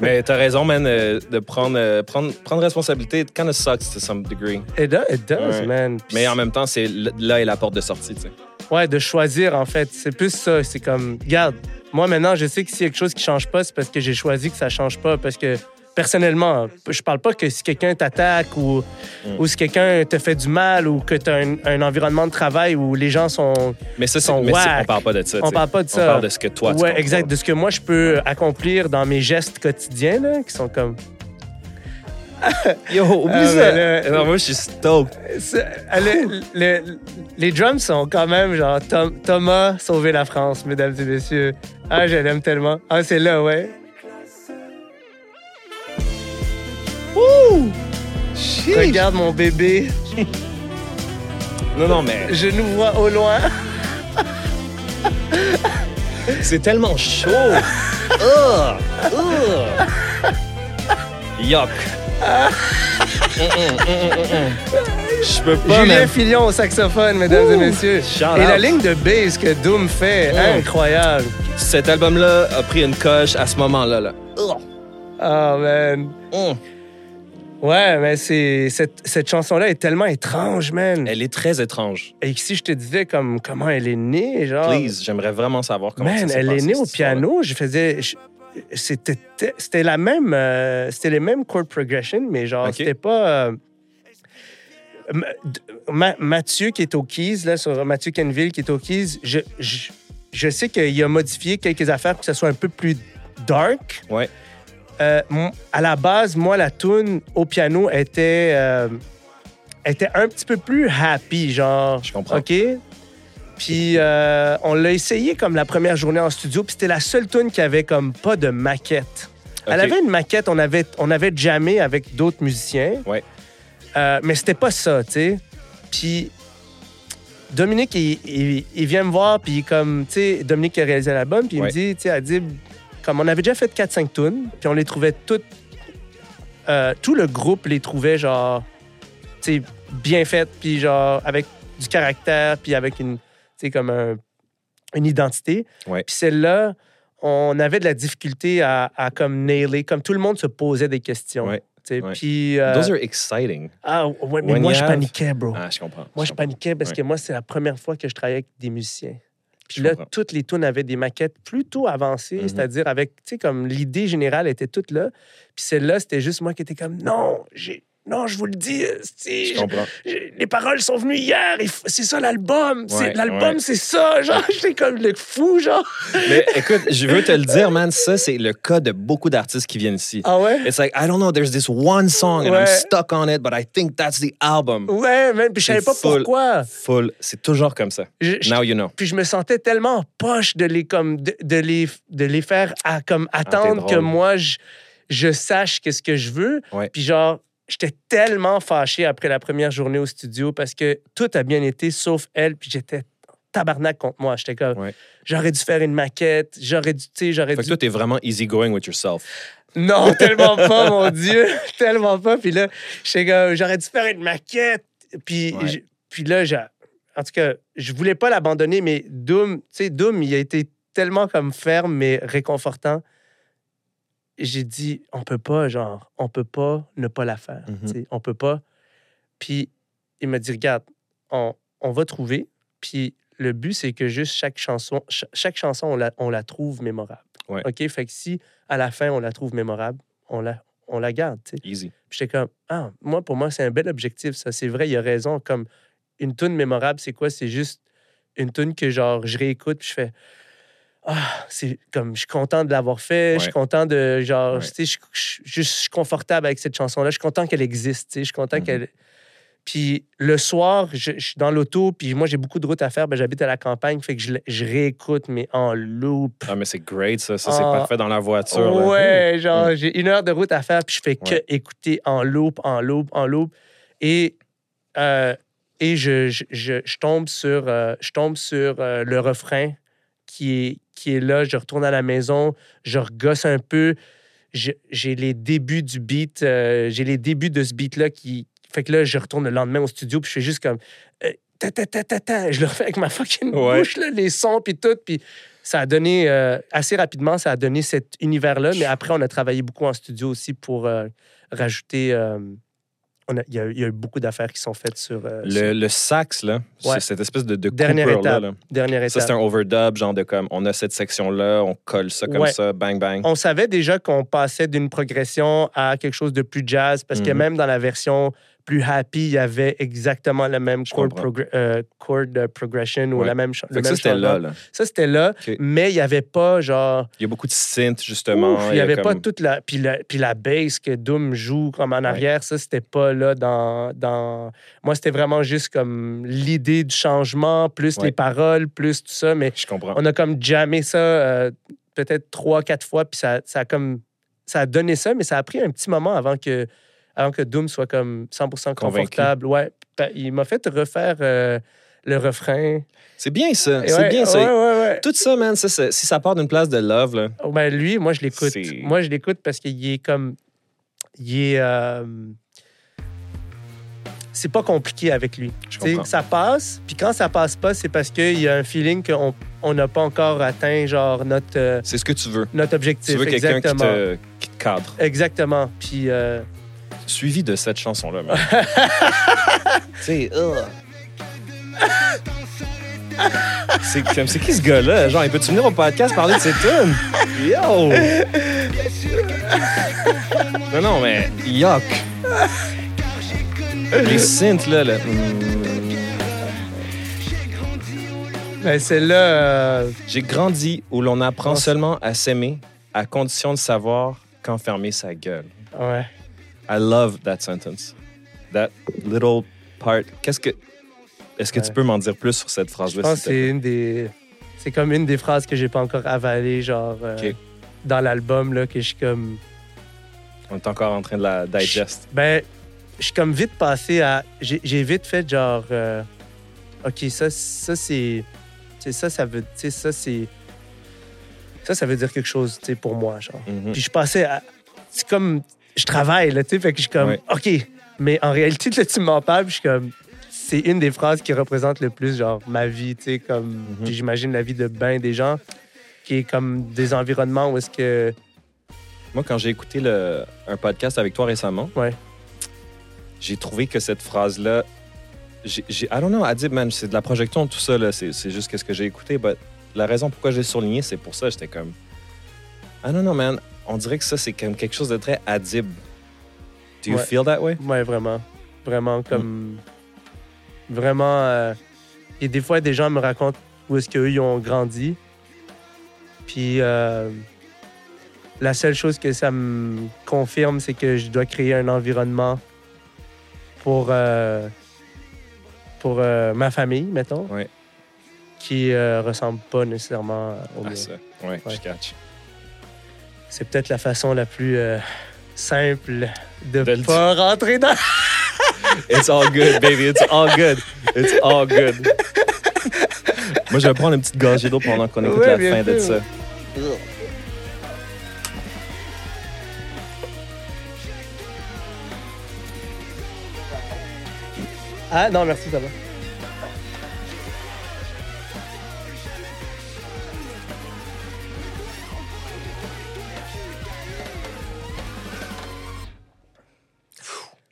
Mais t'as raison, man, euh, de prendre, euh, prendre, prendre responsabilité. It kind of sucks to some degree. it does, it does, Ouais. man. Puis Mais en même temps, c'est l- là est la porte de sortie, tu sais. Ouais, de choisir, en fait. C'est plus ça. C'est comme, regarde, moi maintenant, je sais que s'il y a quelque chose qui change pas, c'est parce que j'ai choisi que ça change pas. Parce que personnellement, je parle pas que si quelqu'un t'attaque ou, Mm. ou si quelqu'un te fait du mal ou que tu as un, un environnement de travail où les gens sont. Mais ça, c'est, Sont mais on parle pas de ça. tu On sais. parle pas de On ça. parle de ce que toi, tu ouais, contrôles. exact. De ce que moi, je peux accomplir dans mes gestes quotidiens, là, qui sont comme. [LAUGHS] Yo, oublie Ah, ça. Non, moi, je suis stoked. Le- le- les drums sont quand même genre Tom- Thomas sauver la France, mesdames et messieurs. Ah, je l'aime tellement. Ah, c'est là, ouais. Regarde mon bébé, Non, non, mais je nous vois au loin. c'est tellement chaud. [LAUGHS] Ugh. Ugh. Yuck. Mm, mm, mm, mm, mm. Je peux pas, Julien. Filion au saxophone, mesdames et messieurs. Et la ligne de bass que Doom fait, incroyable. Cet album-là a pris une coche à ce moment-là. Là. Oh, man. Ouais, mais c'est cette, cette chanson-là est tellement étrange, man. Elle est très étrange. Et si je te disais comme comment elle est née, genre. Please, j'aimerais vraiment savoir comment ça Man, s'est elle est née au piano. Je faisais. je- C'était c'était la même. euh, c'était les mêmes chord progression, mais genre, Ok. c'était pas. euh, Ma- Mathieu qui est au Keys, là, sur Mathieu Kenville qui est au Keys, je, je, je sais qu'il a modifié quelques affaires pour que ça soit un peu plus dark. Ouais. Euh, à la base, moi, la tune au piano était, euh, était un petit peu plus happy, genre. Je comprends. OK? Puis euh, on l'a essayé comme la première journée en studio, puis c'était la seule tune qui avait comme pas de maquette. Elle avait une maquette, on avait, on avait jammé avec d'autres musiciens. Ouais. Mais c'était pas ça, tu sais. Puis Dominique, il, il- il vient me voir, puis comme, tu sais, Dominique qui a réalisé l'album, puis il Ouais. me dit, tu sais, Adib, comme on avait déjà fait 4-5 tunes, puis on les trouvait toutes. euh, tout le groupe les trouvait, genre, tu sais, bien faites, puis genre, avec du caractère, puis avec une, tu sais, comme un- une identité. Ouais. Puis celle-là, on avait de la difficulté à, à comme nailer, comme tout le monde se posait des questions. Ouais. tu sais. Ouais. Puis. euh, Those are exciting. ah, ouais, mais When moi, je have- paniquais, bro. Ah, je comprends. moi, je comprends. paniquais parce Ouais. que moi, c'est la première fois que je travaillais avec des musiciens. Puis là, toutes les tunes avaient des maquettes plutôt avancées, Mhm. c'est-à-dire avec, tu sais, comme l'idée générale était toute là. Puis celle-là, c'était juste moi qui étais comme, non, j'ai. Non, je vous le dis, Je comprends. je- les paroles sont venues hier, c'est ça l'album, Ouais, l'album ouais. c'est ça, genre, [LAUGHS] j'étais comme le fou, genre. Mais écoute, je veux te le dire, man, ça, c'est le cas de beaucoup d'artistes qui viennent ici. Ah ouais? It's like, I don't know, there's this one song and I'm stuck on it, but I think that's the album. Ouais, man, puis je savais pas full. pourquoi. Full. C'est toujours comme ça. Je- Now you know. puis je me sentais tellement en poche de les comme de, de les de les faire à, comme attendre drôle. que moi je, je sache qu'est-ce que je veux. Ouais. Puis genre j'étais tellement fâché après la première journée au studio parce que tout a bien été sauf elle puis j'étais tabarnak contre moi. J'étais comme Ouais. j'aurais dû faire une maquette, j'aurais dû tu sais, j'aurais Fait que dû toi, t'es vraiment easygoing with yourself. non, [LAUGHS] tellement pas, mon Dieu. [LAUGHS] Tellement pas. Puis là, j'étais comme, j'aurais dû faire une maquette. Puis, Ouais. puis là, en tout cas, je voulais pas l'abandonner, mais Doom, tu sais, Doom, il a été tellement comme ferme, mais réconfortant. J'ai dit, on peut pas, genre, on peut pas ne pas la faire. Tu sais, On peut pas. Puis il m'a dit, regarde, on, on va trouver. Puis le but, c'est que juste chaque chanson, cha- chaque chanson, on la, on la trouve mémorable. Ouais. OK? Fait que si à la fin, on la trouve mémorable, on la, on la garde. tu sais. Easy. Puis j'étais comme, ah, moi, pour moi, c'est un bel objectif, ça. C'est vrai, il a raison. Comme une tune mémorable, c'est quoi? C'est juste une tune que, genre, je réécoute, puis je fais, ah, c'est comme, je suis content de l'avoir fait, je suis content de, genre, Ouais. tu sais, je, je- je- je suis confortable avec cette chanson-là, je suis content qu'elle existe, tu sais, je suis content Mhm. qu'elle. Puis le soir, je, je suis dans l'auto, puis moi, j'ai beaucoup de routes à faire. Ben, J'habite à la campagne, fait que je, réécoute, mais en loop. Ah, mais c'est great, ça. Ça, c'est parfait dans la voiture. Ouais, Ouh. genre, j'ai une heure de route à faire, puis je fais que Ouais. écouter en loop, en loop, en loop. Et, euh, et je, je, je- je tombe sur, euh, je tombe sur euh, le refrain qui est, qui est là. Je retourne à la maison, je regosse un peu. J'ai les débuts du beat, euh, j'ai les débuts de ce beat-là qui. Fait que là, je retourne le lendemain au studio, puis je fais juste comme. euh, ta, ta, ta, ta, ta. Je le refais avec ma fucking Ouais. bouche, là, les sons, puis tout. Puis ça a donné, euh, assez rapidement, ça a donné cet univers-là. Mais après, on a travaillé beaucoup en studio aussi pour euh, rajouter. Il y, a eu- il y a eu beaucoup d'affaires qui sont faites sur. euh, sur- Le, le sax, là, Ouais. c'est cette espèce de, de Dernière là, étape. là. dernière Ça, étape. c'est un overdub, genre de comme, on a cette section-là, on colle ça comme Ouais. ça, bang, bang. on savait déjà qu'on passait d'une progression à quelque chose de plus jazz parce que Mhm. même dans la version plus happy, il y avait exactement la même chord, comprends. progr- euh, chord, euh, progression ou Ouais. la même, le ça, même c'était là, changement. là. Ça, c'était là, mais il n'y avait pas genre. Il y a beaucoup de synth, justement. Ouf, il n'y avait pas toute la. Puis la, puis la bass que Doom joue comme en arrière, ça, c'était pas là dans. dans... Moi, c'était vraiment juste comme l'idée du changement, plus Ouais. les paroles, plus tout ça. Mais Je comprends. on a comme jammé ça euh, peut-être trois, quatre fois, puis ça, ça a comme. Ça a donné ça, mais ça a pris un petit moment avant que, avant que Doom soit comme 100% Convaincu. confortable. Ouais. Il m'a fait refaire euh, le refrain. C'est bien ça. C'est ouais, bien ça. Ouais. Tout ça, man, ça, si ça part d'une place de love, là, Oh, Ben, lui, moi, je l'écoute. Moi, je l'écoute parce qu'il est comme. Il est. euh, C'est pas compliqué avec lui. je Tu ça passe, puis quand ça passe pas, c'est parce qu'il y a un feeling qu'on on n'a pas encore atteint, genre, notre, euh, C'est ce que tu veux. notre Tu objectif. veux quelqu'un qui te, qui te cadre. Exactement. Puis. euh, Suivi de cette chanson-là, ugh. [LAUGHS] C'est comme- c'est qui ce gars-là? Genre, il peut-tu venir au podcast parler de ses tunes? Yo! non, non, mais yuck! Les synths, là, là. hmm. ben, celle-là. euh, J'ai grandi où l'on apprend Oh. seulement à s'aimer à condition de savoir quand fermer sa gueule. ouais. I love that sentence. That little part. Qu'est-ce que. Est-ce que tu peux m'en dire plus sur cette Je phrase-là? que c'est une des. C'est comme une des phrases que j'ai pas encore avalées, genre. euh. Dans l'album, là, que je suis comme. On est encore en train de la digest. Ben, je suis comme vite passé à. J'ai vite fait genre. euh, OK, ça, ça c'est. Ça, ça veut. Tu sais, ça, c'est. Ça, ça veut dire quelque chose, tu sais, pour moi, genre. Mhm. Puis je passais à. C'est comme. Je travaille, là, tu sais, fait que je suis comme. Ouais. OK. Mais en réalité, là, tu m'en parles, je suis comme. C'est une des phrases qui représente le plus, genre, ma vie, tu sais, comme. Mhm. J'imagine la vie de ben des gens, qui est comme des environnements où est-ce que. Moi, quand j'ai écouté le- un podcast avec toi récemment, Ouais. j'ai trouvé que cette phrase-là. j'ai- I don't know, Adib, man, c'est de la projection, tout ça, là. C'est c'est juste ce que j'ai écouté. But la raison pourquoi j'ai souligné, c'est pour ça. J'étais comme. I don't know, man. On dirait que ça, c'est comme quelque chose de très Adib. Do you Ouais. feel that way? Ouais, vraiment. Vraiment, comme. Vraiment. euh, Et des fois, des gens me racontent où est-ce qu'eux, ils ont grandi. Puis, euh, la seule chose que ça me confirme, c'est que je dois créer un environnement pour, euh, pour euh, ma famille, mettons, Ouais. qui euh, ressemble pas nécessairement au Ah, ça. Ouais, Ouais. je catch. C'est peut-être la façon la plus euh, simple de ne pas rentrer dans. [LAUGHS] It's all good, baby. It's all good. It's all good. Moi, je vais prendre une petite gorgée d'eau pendant qu'on écoute Ouais, la fin de ça. Ah non, merci, ça va.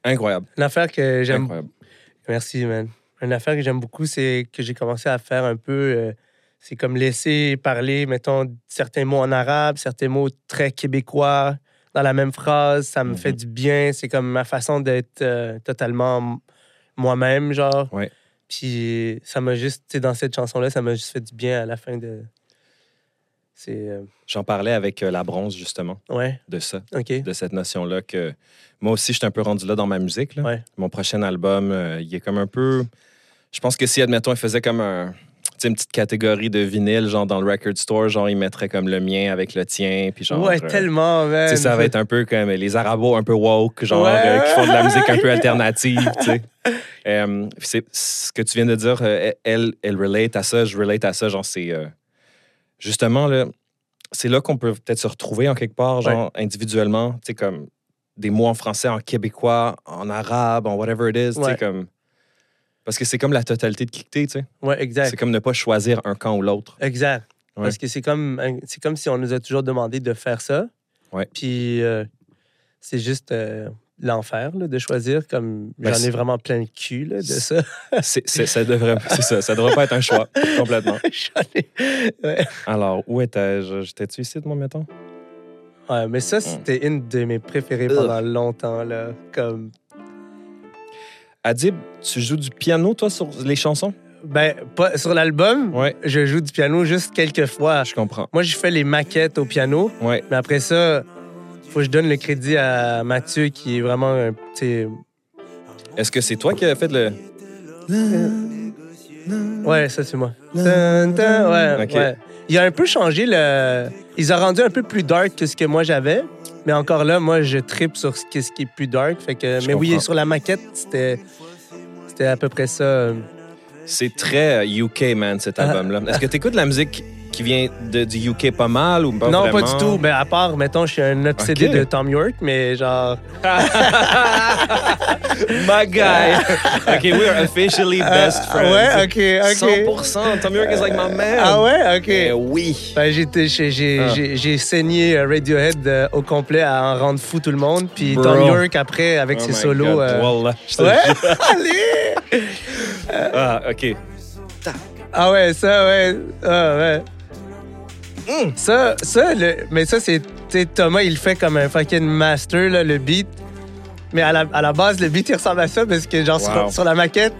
Incroyable. Une affaire que j'aime. Incroyable. Merci, man. Une affaire que j'aime beaucoup, c'est que j'ai commencé à faire un peu. euh, c'est comme laisser parler, mettons, certains mots en arabe, certains mots très québécois dans la même phrase. Ça me Mhm. fait du bien. C'est comme ma façon d'être euh, totalement moi-même, genre. Ouais. Puis ça m'a juste, tu sais, dans cette chanson-là, ça m'a juste fait du bien à la fin de. Euh, J'en parlais avec euh, la bronze, justement, Ouais, de ça, de cette notion-là que moi aussi, je suis un peu rendu là dans ma musique. là. Ouais. Mon prochain album, euh, il est comme un peu. Je pense que si, admettons, il faisait comme un. une petite catégorie de vinyle, genre dans le record store, genre il mettrait comme le mien avec le tien, puis genre. ouais, tellement, man. Ça va être un peu comme les arabos un peu woke, genre, Ouais. qui font de la musique un peu [LAUGHS] alternative, tu sais. C'est ce que tu viens de dire, elle, elle relate à ça, je relate à ça, genre, c'est... justement, là, c'est là qu'on peut peut-être se retrouver en quelque part, genre, individuellement, tu sais, comme des mots en français, en québécois, en arabe, en whatever it is, tu sais, comme... Parce que c'est comme la totalité de qui que t'es, tu sais. Ouais, exact. C'est comme ne pas choisir un camp ou l'autre. Exact. Ouais. Parce que c'est comme, un- c'est comme si on nous a toujours demandé de faire ça. Ouais. Puis euh, c'est juste euh, l'enfer de choisir. Comme Ben, j'en ai vraiment plein le cul là, de ça. [LAUGHS] C'est, c'est- ça devrait, c'est ça, ça devrait pas être un choix, complètement. [LAUGHS] J'en ai- ouais. Alors, où étais-je? J'étais-tu ici, moi, mettons? Ouais, mais Hmm. ça, c'était une de mes préférées pendant longtemps. Là. Comme, Adib, tu joues du piano, toi, sur les chansons? ben, pas, sur l'album, Ouais, je joue du piano juste quelques fois. je comprends. Moi, je fais les maquettes au piano. Ouais, Mais après ça, faut que je donne le crédit à Mathieu qui est vraiment un petit. est-ce que c'est toi qui as fait le. Ouais, ça, c'est moi. Ouais, Ok. ouais. Il a un peu changé le. Ils ont rendu un peu plus dark que ce que moi j'avais. Mais encore là, moi, je tripe sur ce qui est plus dark. Fait que, Je mais oui, sur la maquette, c'était. C'était à peu près ça. euh, C'est très euh, UK, man, cet Ah. album-là. Est-ce que tu écoutes de la musique qui vient de, du UK pas mal ou pas non, vraiment? pas du tout. Mais à part, mettons, je suis un obsédé de Tom York, mais genre. [LAUGHS] My guy! [LAUGHS] OK, we are officially best Ah, friends. ouais, ok, ok. 100%. Tom York is like my man. Ah ouais, ok. Eh oui. Ben, j'ai, Ah. saigné euh, Radiohead euh, au complet à en rendre fou tout le monde. Puis Bro. Tom York après avec Oh ses solos. Euh, Ouais, [LAUGHS] allez! Ah, OK. Ah ouais, ça, ouais. Ah ouais. Mm. Ça, ça, le, mais ça, c'est. Thomas, il fait comme un fucking master, là, le beat. Mais à la, à la base, le beat, il ressemble à ça parce que, genre, Wow. sur, sur la maquette,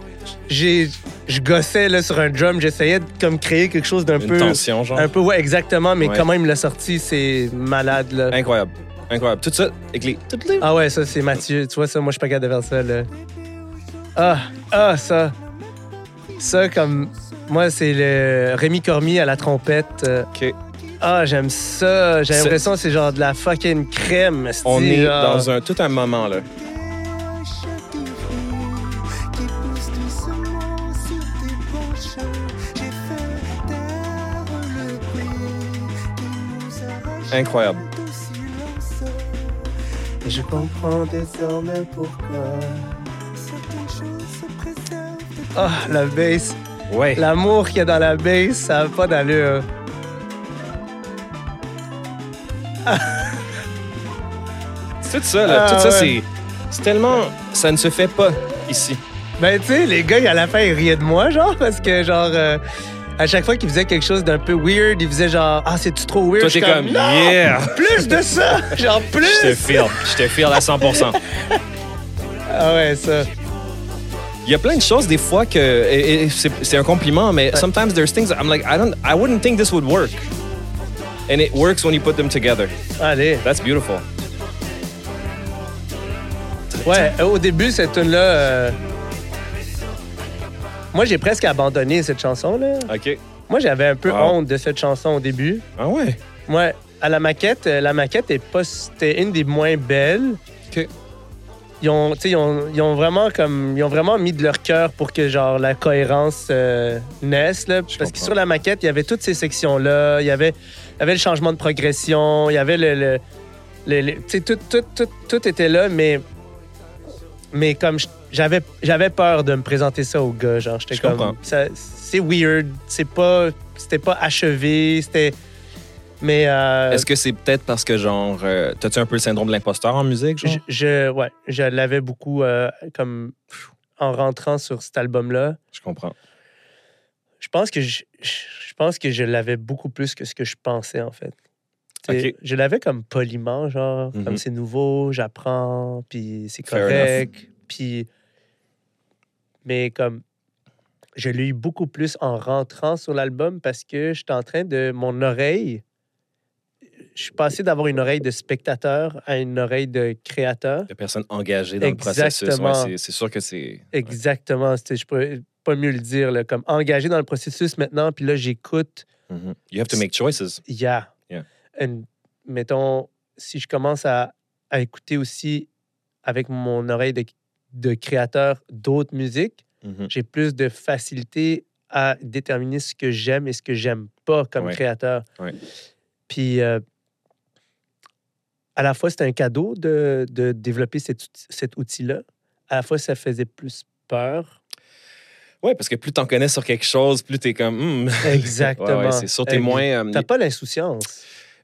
j'ai, je gossais là, sur un drum. J'essayais de comme, créer quelque chose d'un Une peu. tension, genre. Un peu, ouais, exactement. Mais Ouais. comment il me l'a sorti, c'est malade, là. Incroyable. Incroyable. Tout ça, avec les- Ah ouais, ça, c'est Mathieu. Tu vois, ça, moi, je suis pas capable de faire ça, là. Ah, ah, ça. Ça, comme. Moi, c'est le Rémi Cormier à la trompette. euh, OK. Ah, j'aime ça. J'ai l'impression que c'est genre de la fucking crème. On est genre. dans un, tout un moment, là. Incroyable. je comprends désormais pourquoi. Ah, la bass. Ouais. L'amour qu'il y a dans la bass, ça n'a pas d'allure. [LAUGHS] Tout ça, là. Ah, tout ça, ouais. c'est... C'est tellement... Ça ne se fait pas ici. Ben, tu sais, les gars, à la fin, ils riaient de moi, genre, parce que, genre, euh, à chaque fois qu'ils faisaient quelque chose d'un peu weird, ils faisaient genre, ah, c'est-tu trop weird? Toi, t'es comme, Non! yeah! Plus de ça! Genre, [LAUGHS] Je te plus! feel. Je te feel à 100 [LAUGHS] Ah ouais, ça. Il y a plein de choses des fois que et- et c'est un compliment, mais sometimes there's things I'm like I don't I wouldn't think this would work, and it works when you put them together. Allez. That's beautiful. Ouais, euh, au début, cette tune-là. euh, Moi, j'ai presque abandonné cette chanson-là. Ok. Moi, j'avais un peu Wow. honte de cette chanson au début. Ah ouais? Ouais, à la maquette, euh, la maquette est pas, c'était une des moins belles. Ok. Ils ont, ils ont, ils ont vraiment comme, ils ont vraiment mis de leur cœur pour que genre la cohérence euh, naisse là. Parce que sur la maquette, il y avait toutes ces sections là, il y avait, il y avait le changement de progression, il y avait le, le- le- tout, tout, tout, tout était là, mais, mais comme j'avais, j'avais peur de me présenter ça au gars, genre j'étais comme, c'est weird, c'est pas, c'était pas achevé, c'était, mais euh, Est-ce que c'est peut-être parce que genre euh, t'as-tu un peu le syndrome de l'imposteur en musique, genre? je, je- ouais, je l'avais beaucoup euh, comme en rentrant sur cet album-là. Je comprends. Je pense que je, je pense que je l'avais beaucoup plus que ce que je pensais en fait. Ok. Je l'avais comme poliment, genre Mhm. comme c'est nouveau, j'apprends, puis c'est Fair correct, puis mais comme je l'ai eu beaucoup plus en rentrant sur l'album parce que j'étais en train de mon oreille. Je suis passé d'avoir une oreille de spectateur à une oreille de créateur. De personnes engagées dans le processus. Exactement. Ouais, c'est- sûr que c'est. Exactement. C'était- Je peux pas mieux le dire. là, comme engagé dans le processus maintenant, puis là, j'écoute. Mhm. You have to make choices. Yeah. Yeah. And, mettons, si je commence à, à écouter aussi avec mon oreille de, de créateur d'autres musiques, Mhm. j'ai plus de facilité à déterminer ce que j'aime et ce que j'aime pas comme Ouais. créateur. Ouais. Puis, euh, à la fois, c'était un cadeau de, de développer cet, cet outil-là. À la fois, ça faisait plus peur. Ouais, parce que plus t'en connais sur quelque chose, plus t'es comme. hmm. [LAUGHS] Exactement. Ouais, ouais, c'est sûr, t'es Ex- moins. euh, T'as pas l'insouciance.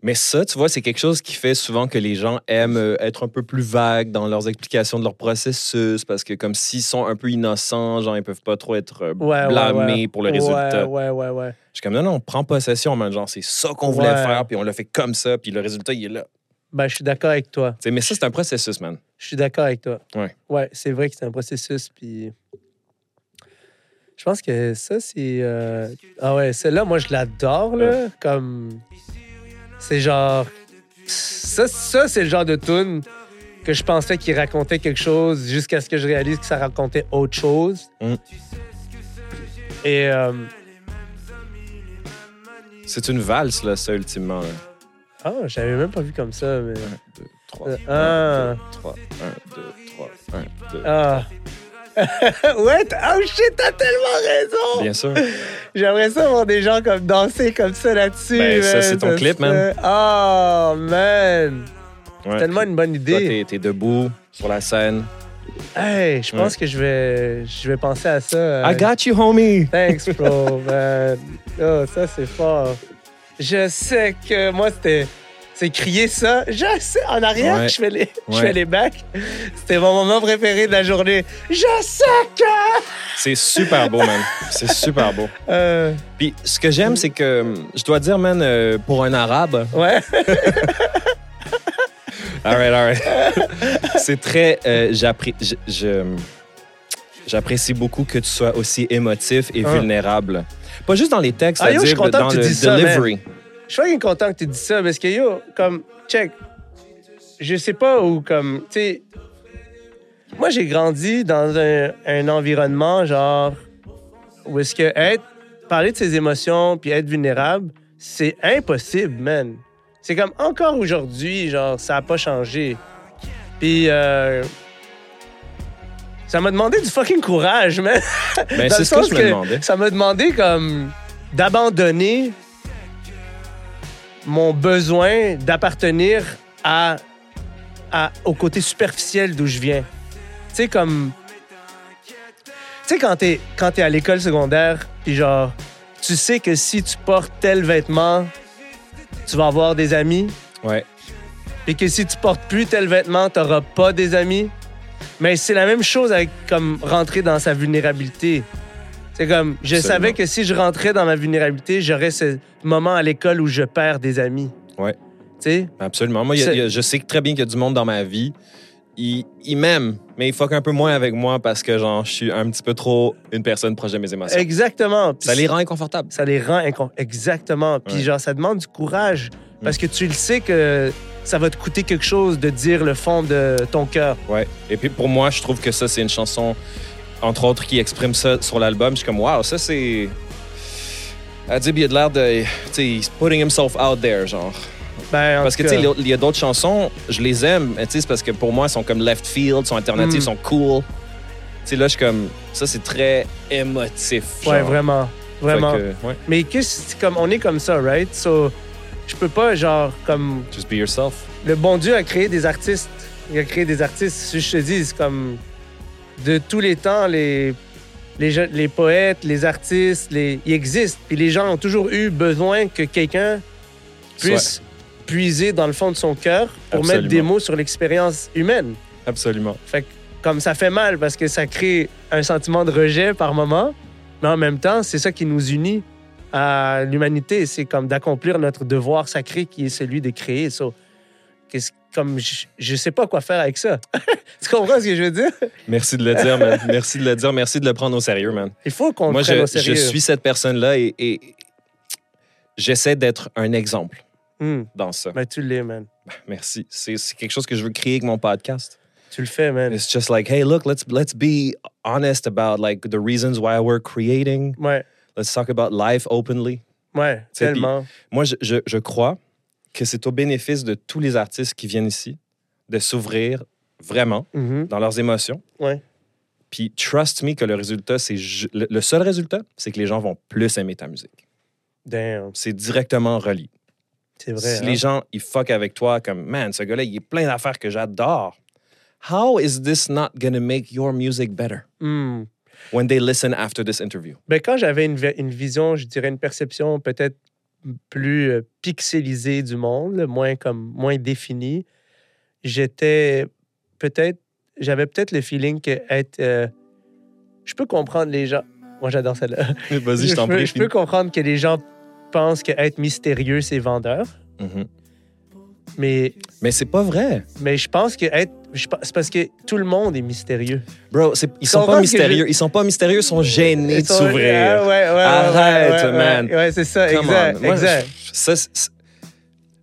Mais ça, tu vois, c'est quelque chose qui fait souvent que les gens aiment euh, être un peu plus vagues dans leurs explications de leur processus, parce que comme s'ils sont un peu innocents, genre, ils peuvent pas trop être euh, Ouais, blâmés ouais. pour le résultat. Ouais, ouais, ouais, ouais. Je suis comme, non, non, on prend possession, man. Genre, c'est ça qu'on voulait faire, puis on l'a fait comme ça, puis le résultat, il est là. Ben, je suis d'accord avec toi. Mais ça, c'est un processus, man. Je suis d'accord avec toi. Ouais. Ouais, c'est vrai que c'est un processus. Puis. Je pense que ça, c'est. euh, Ah ouais, celle-là, moi, je l'adore, là. Comme. C'est genre. Ça, ça c'est le genre de tune que je pensais qu'il racontait quelque chose jusqu'à ce que je réalise que ça racontait autre chose. Mm. Et. euh, C'est une valse, là, ça, ultimement. là. Ah, j'avais même pas vu comme ça, mais. Un, deux, trois. Euh, un, ah. deux, trois. Un, deux, trois. Un, deux. Ah. ouais, [LAUGHS] t- oh shit, t'as tellement raison! Bien sûr. [LAUGHS] J'aimerais ça voir des gens comme danser comme ça là-dessus. Ben, ça, c'est ton clip, man. Oh, man! Ouais. Tellement une bonne Toi, idée. t'es, t'es debout sur la scène. Hey, je pense que je vais, je vais penser à ça. euh, I got you, homie! Thanks, bro, [LAUGHS] man. Oh, ça, c'est fort. Je sais que moi, c'était. C'est crier ça. Je sais, en arrière, Ouais. je fais les, je Ouais. fais les bacs. C'était mon moment préféré de la journée. Je sais que. C'est super beau, man. C'est super beau. Euh, Puis ce que j'aime, c'est que je dois dire, man, euh, pour un arabe, ouais. [LAUGHS] all right, all right. [LAUGHS] c'est très. euh, j'appré- je- je- J'apprécie beaucoup que tu sois aussi émotif et Ah. vulnérable. Pas juste dans les textes, Ah, je c'est-à-dire dans que tu le dises ça, man. delivery. Je suis content que tu dises ça parce que yo, comme, check. Je sais pas où, comme, tu sais. Moi, j'ai grandi dans un, un environnement, genre, où est-ce que être, parler de ses émotions puis être vulnérable, c'est impossible, man. C'est comme encore aujourd'hui, genre, ça a pas changé. Puis, euh, ça m'a demandé du fucking courage, man. Ben, c'est ce que je me demandais. Ça m'a demandé comme d'abandonner mon besoin d'appartenir à, à- au côté superficiel d'où je viens. Tu sais, comme. Tu sais, quand t'es, quand t'es à l'école secondaire, puis genre, tu sais que si tu portes tel vêtement, tu vas avoir des amis, Ouais. puis que si tu portes plus tel vêtement, t'auras pas des amis. Mais c'est la même chose avec comme rentrer dans sa vulnérabilité. C'est comme, je Absolument. savais que si je rentrais dans ma vulnérabilité, j'aurais ce moment à l'école où je perds des amis. Ouais. Tu sais? Absolument. Moi, il y a- C'est- il y a- je sais très bien qu'il y a du monde dans ma vie il, il m'aime, mais il fuck un peu moins avec moi parce que genre, je suis un petit peu trop une personne proche de mes émotions. Exactement. Ça les rend inconfortables. ça les rend incon- exactement. Puis Ouais. genre ça demande du courage parce que tu le sais que ça va te coûter quelque chose de dire le fond de ton cœur. Ouais. Et puis pour moi, je trouve que ça, c'est une chanson, entre autres, qui exprime ça sur l'album. Je suis comme, wow, ça, c'est. Adib, il a de l'air de. Tu sais, he's putting himself out there, genre. Ben, en Parce que, tu sais, il y a d'autres chansons, je les aime, mais tu sais, c'est parce que pour moi, elles sont comme left field, sont alternatives, Mm. sont cool. Tu sais, là, je suis comme. Ça, c'est très émotif. ouais, vraiment, vraiment. Que, ouais. Mais qu'est-ce comme on est comme ça, right? So je peux pas genre comme Just be yourself. le bon Dieu a créé des artistes. Il a créé des artistes. Si je te dis, c'est comme de tous les temps, les, les, poètes, les artistes, les, ils existent. Puis les gens ont toujours eu besoin que quelqu'un puisse puiser dans le fond de son cœur pour Absolument. mettre des mots sur l'expérience humaine. Absolument. Fait que, comme ça fait mal parce que ça crée un sentiment de rejet par moment, mais en même temps, c'est ça qui nous unit à l'humanité. C'est comme d'accomplir notre devoir sacré qui est celui de créer. So, qu'est-ce- comme je, je sais pas quoi faire avec ça. [LAUGHS] tu comprends ce que je veux dire? Merci de le dire, man. Merci de le dire. Merci de le prendre au sérieux, man. Il faut qu'on le Moi, prenne je, au sérieux. je suis cette personne-là et, et j'essaie d'être un exemple Hmm. dans ça. Ben, tu l'es, man. Merci. C'est quelque chose que je veux créer avec mon podcast. Tu le fais, man. It's just like, hey, look, let's let's be honest about like the reasons why we're creating. Ouais, Let's talk about life openly. ouais, tellement. Moi, je, je, je crois que c'est au bénéfice de tous les artistes qui viennent ici de s'ouvrir vraiment Mhm. dans leurs émotions. Ouais. Puis trust me que le résultat, c'est le, le seul résultat, c'est que les gens vont plus aimer ta musique. Damn, C'est directement relié. c'est vrai. si hein? les gens ils fuck avec toi comme man, ce gars-là, il est plein d'affaires que j'adore. How is this not gonna make your music better? Hmm. when they listen after this interview? Ben, quand j'avais une vision, je dirais une perception peut-être plus euh, pixelisée du monde, là, moins comme moins définie, j'étais peut-être j'avais peut-être le feeling que être euh, je peux comprendre les gens. Moi j'adore celle-là. Vas-y, je t'en prie. je peux comprendre que les gens pensent que être mystérieux c'est vendeur, Mhm. Mais Mais c'est pas vrai. mais je pense que être c'est parce que tout le monde est mystérieux. Bro, ils sont pas mystérieux. je- Ils sont pas mystérieux, ils sont gênés de Ils sont- s'ouvrir. Ah, ouais, ouais, ouais, Arrête, ouais, man. Ouais, c'est ça, Come exact. Moi, exact. ça,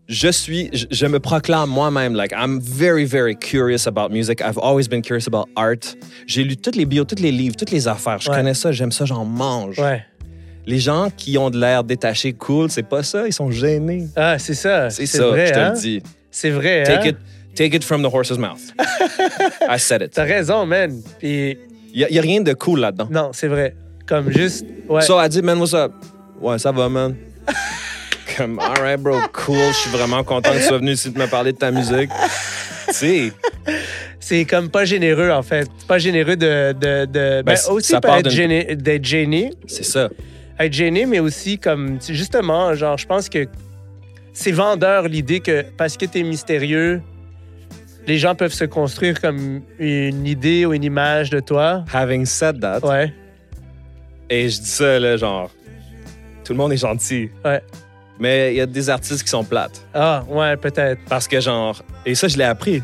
je suis, je, je me proclame moi-même, like, I'm very, very curious about music. I've always been curious about art. J'ai lu toutes les bios, tous les livres, toutes les affaires. Je connais ça, j'aime ça, j'en mange. Ouais. Les gens qui ont de l'air détaché, cool, c'est pas ça, ils sont gênés. Ah, c'est ça. C'est ça, vrai, je te hein? le dis. C'est vrai, Take, hein? it, take it from the horse's mouth. [LAUGHS] I said it. T'as raison, man. Puis, n'y a, rien de cool là-dedans. non, c'est vrai. Comme juste, ouais. So, I dit, man, what's up? Ouais, ça va, man. [LAUGHS] Comme, all right, bro, cool. Je suis vraiment content que tu sois venu ici de me parler de ta musique. tu sais, c'est comme pas généreux, en fait. Pas généreux de. de, de- ben, c- aussi ça part d'être gêné. c'est ça. Être gêné, mais aussi comme. Justement, genre, je pense que c'est vendeur l'idée que parce que t'es mystérieux, les gens peuvent se construire comme une idée ou une image de toi. Having said that, Ouais. et je dis ça, là, genre, tout le monde est gentil. Ouais. Mais il y a des artistes qui sont plates. Ah, ouais, peut-être. Parce que, genre, et ça, je l'ai appris.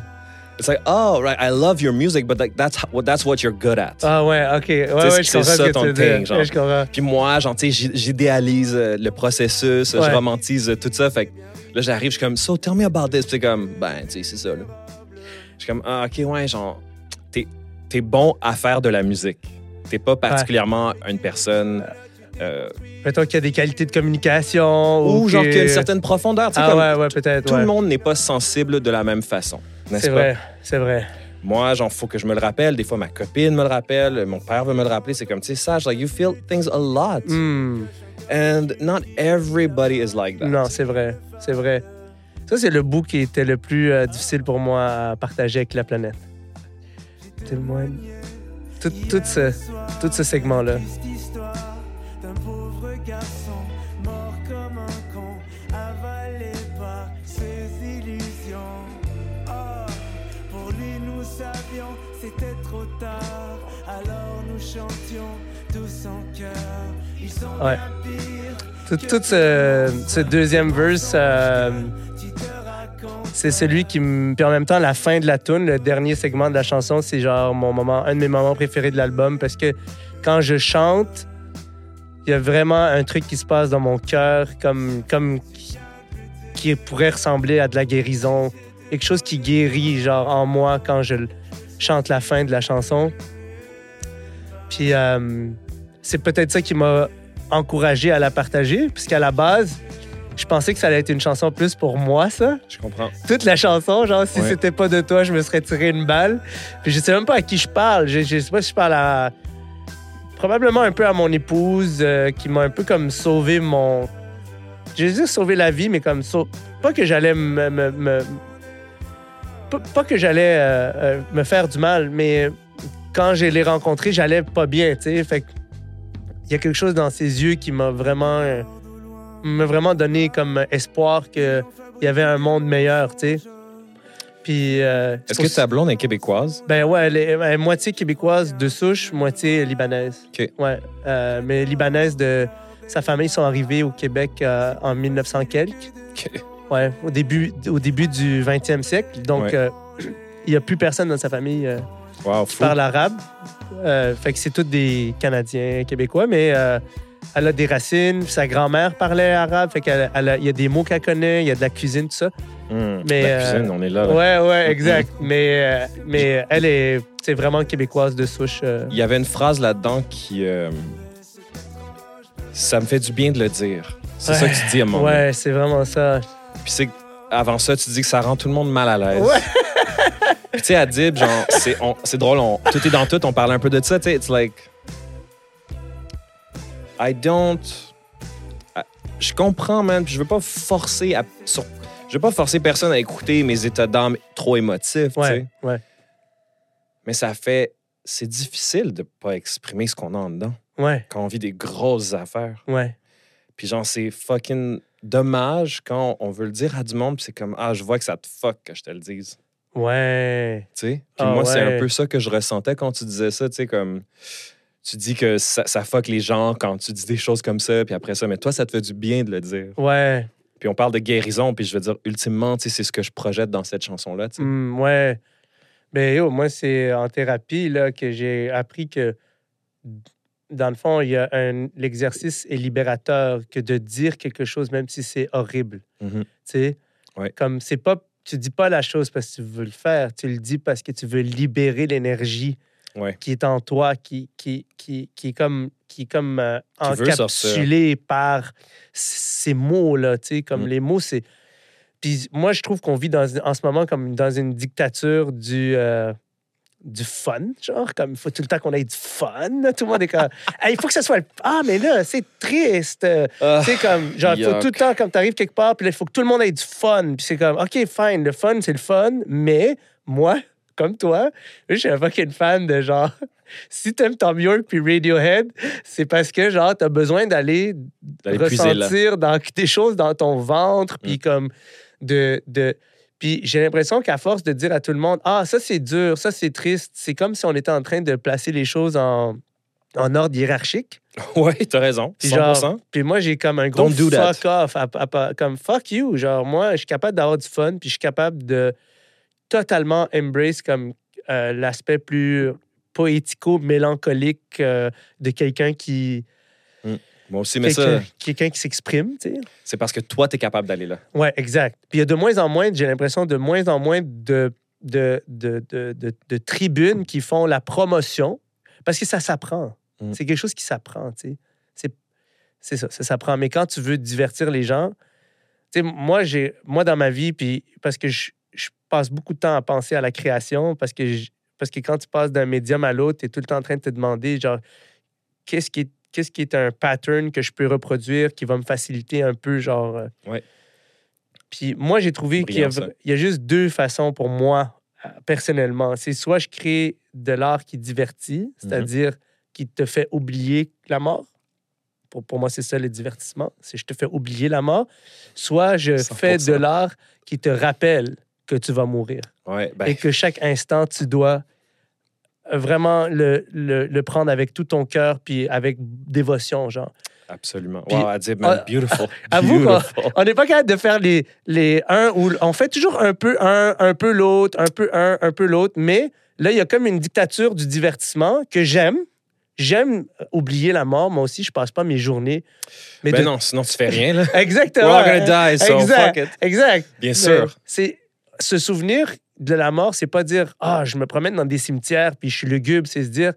It's like, oh, right, I love your music, but like, that's, how- that's what you're good at. Ah, ouais, OK. Ouais, ouais, c'est je comprends ça ce que ton thing, genre. Ouais, je comprends. Puis moi, genre, tu sais, j'id- j'idéalise euh, le processus, Ouais. je romantise euh, tout ça. Fait que là, j'arrive, je suis comme, so tell me about this. Puis c'est comme, ben, tu sais, c'est ça, là. Je suis comme, ah, ok, ouais, genre, t'es es bon à faire de la musique. T'es pas particulièrement une personne. euh, Mettons qu'il y a des qualités de communication. ou genre qu'il y a une certaine profondeur. Ah, comme, ouais, ouais, peut-être. tout ouais. le monde n'est pas sensible de la même façon. N'est-ce C'est vrai, c'est vrai. Moi, genre, faut que je me le rappelle. Des fois, ma copine me le rappelle, mon père veut me le rappeler. C'est comme, tu sais, sage, like, you feel things a lot. Hmm. And not everybody is like that. Non, c'est vrai, c'est vrai. Ça, c'est le bout qui était le plus euh, difficile pour moi à partager avec la planète. Témoigne. Tout, tout ce, tout ce segment-là. Ouais. Tout, ce, deuxième verse, euh, c'est celui qui me. Puis en même temps, la fin de la tune, le dernier segment de la chanson, c'est genre mon moment, un de mes moments préférés de l'album parce que quand je chante, il y a vraiment un truc qui se passe dans mon cœur, comme, comme qui pourrait ressembler à de la guérison, quelque chose qui guérit genre en moi quand je chante la fin de la chanson. Puis euh, c'est peut-être ça qui m'a encouragé à la partager, puisqu'à la base, je pensais que ça allait être une chanson plus pour moi, ça. Je comprends. Toute la chanson, genre, si Ouais. c'était pas de toi, je me serais tiré une balle. Puis je sais même pas à qui je parle. Je, je sais pas si je parle à. Probablement un peu à mon épouse, euh, qui m'a un peu comme sauvé mon. Je vais dire sauver la vie, mais comme. sau- Pas que j'allais me. me- me- Pas, pas que j'allais euh, euh, me faire du mal, mais quand je l'ai rencontré, j'allais pas bien, tu sais. Fait que il y a quelque chose dans ses yeux qui m'a vraiment. euh, m'a vraiment donné comme espoir qu'il y avait un monde meilleur, tu sais. Puis. euh, Est-ce que ta blonde est québécoise? Ben ouais, elle est, elle est moitié québécoise de souche, moitié libanaise. OK. Ouais. euh, mais libanaise de. Sa famille sont arrivés au Québec en 1900 quelques. OK. Ouais, au début, au début du 20e siècle. Donc, Ouais. il n'y a plus personne dans sa famille Wow, qui parle arabe. Euh, fait que c'est tous des Canadiens, Québécois, mais euh, elle a des racines. Sa grand-mère parlait arabe. Fait qu'il il y a des mots qu'elle connaît, il y a de la cuisine, tout ça. Hmm, Mais, la euh, cuisine, on est là. là. Ouais, ouais, exact. mais, mais elle est, c'est vraiment québécoise de souche. Il y avait une phrase là-dedans qui. ça me fait du bien de le dire. C'est ça que tu dis à donné. Ouais, c'est vraiment ça. Puis c'est avant ça, tu dis que ça rend tout le monde mal à l'aise. Ouais. [LAUGHS] Tu sais, Adib, genre, c'est, on- c'est drôle, on- tout est dans tout, on parle un peu de ça, tu sais, it's like. I don't. I- Je comprends, man, puis je veux pas forcer à. sur- je veux pas forcer personne à écouter mes états d'âme trop émotifs, tu Ouais, sais. ouais, Mais ça fait. C'est difficile de pas exprimer ce qu'on a en dedans ouais, quand on vit des grosses affaires. ouais. Puis genre, c'est fucking dommage quand on veut le dire à du monde, puis c'est comme, ah, je vois que ça te fuck que je te le dise. Ouais. Tu sais? Puis Ah moi, c'est un peu ça que je ressentais quand tu disais ça, tu sais, comme. Tu dis que ça, ça fuck les gens quand tu dis des choses comme ça, puis après ça, mais toi, ça te fait du bien de le dire. Ouais. Puis on parle de guérison, puis je veux dire, ultimement, tu sais, c'est ce que je projette dans cette chanson-là. Hmm, ouais. Ben, yo, moi, c'est en thérapie là, que j'ai appris que, dans le fond, il y a un. L'exercice est libérateur que de dire quelque chose, même si c'est horrible. Mhm. Tu sais? Ouais. Comme c'est pas. Tu dis pas la chose parce que tu veux le faire, tu le dis parce que tu veux libérer l'énergie Ouais. qui est en toi, qui, qui, qui, qui est comme, qui est comme euh, Qui veut encapsulé par ces mots-là. Tu sais, comme Mm. les mots, c'est. Puis moi, je trouve qu'on vit dans, en ce moment comme dans une dictature du. euh, du fun, genre, comme il faut tout le temps qu'on ait du fun. Tout le monde est comme, [LAUGHS] Hey, il faut que ça soit le. Ah, mais là, c'est triste. Ah, Tu sais, comme, genre, faut tout le temps, comme tu arrives quelque part, puis là, il faut que tout le monde ait du fun. Puis c'est comme, OK, fine, le fun, c'est le fun, mais moi, comme toi, je suis un fucking fan de genre, [LAUGHS] si t'aimes Tom York puis Radiohead, c'est parce que, genre, t'as besoin d'aller puiser ressentir dans, des choses dans ton ventre, puis Mm. comme de. de puis j'ai l'impression qu'à force de dire à tout le monde, ah, ça c'est dur, ça c'est triste, c'est comme si on était en train de placer les choses en, en ordre hiérarchique. [LAUGHS] Ouais, t'as raison. Puis 100%. genre, puis moi, j'ai comme un gros do fuck off. à- à- à- comme fuck you. Genre, moi, je suis capable d'avoir du fun, puis je suis capable de totalement embrace comme euh, l'aspect plus poético-mélancolique euh, de quelqu'un qui, Moi aussi, mais ça, quelqu'un quelqu'un qui s'exprime, tu sais. c'est parce que toi, t'es capable d'aller là. Ouais, exact. Puis il y a de moins en moins, j'ai l'impression, de moins en moins de, de, de, de, de- de tribunes qui font la promotion parce que ça s'apprend. Mm. C'est quelque chose qui s'apprend, tu sais. C'est, c'est ça, ça s'apprend. Mais quand tu veux divertir les gens, tu sais, moi, j'ai, moi, dans ma vie, puis parce que je, je passe beaucoup de temps à penser à la création, parce que, je- parce que quand tu passes d'un médium à l'autre, tu es tout le temps en train de te demander, genre, qu'est-ce qui est, qu'est-ce qui est un pattern que je peux reproduire qui va me faciliter un peu, genre. euh, Ouais. Puis moi, j'ai trouvé qu'il y, a, Brillant, ça. il y a juste deux façons pour moi, euh, personnellement. C'est soit je crée de l'art qui divertit, c'est-à-dire qui te fait oublier la mort. Pour, pour moi, c'est ça le divertissement. C'est je te fais oublier la mort. Soit je 100%. fais de l'art qui te rappelle que tu vas mourir Ouais, ben, et que chaque instant, tu dois vraiment le, le, le prendre avec tout ton cœur puis avec dévotion, genre. Absolument. Puis- wow, Adib, man, Ah, beautiful. [LAUGHS] avoue. On n'est pas capable de faire les, les un ou on fait toujours un peu un, un peu l'autre, un peu un, un peu l'autre, mais là, il y a comme une dictature du divertissement que j'aime. J'aime oublier la mort. Moi aussi, je passe pas mes journées. Mais Ben de- non, sinon tu fais rien, là. [LAUGHS] Exactement. We're all gonna die, so exact, fuck it. Exact. Bien sûr. C'est se souvenir de la mort, c'est pas dire ah je me promène dans des cimetières puis je suis lugubre, c'est se dire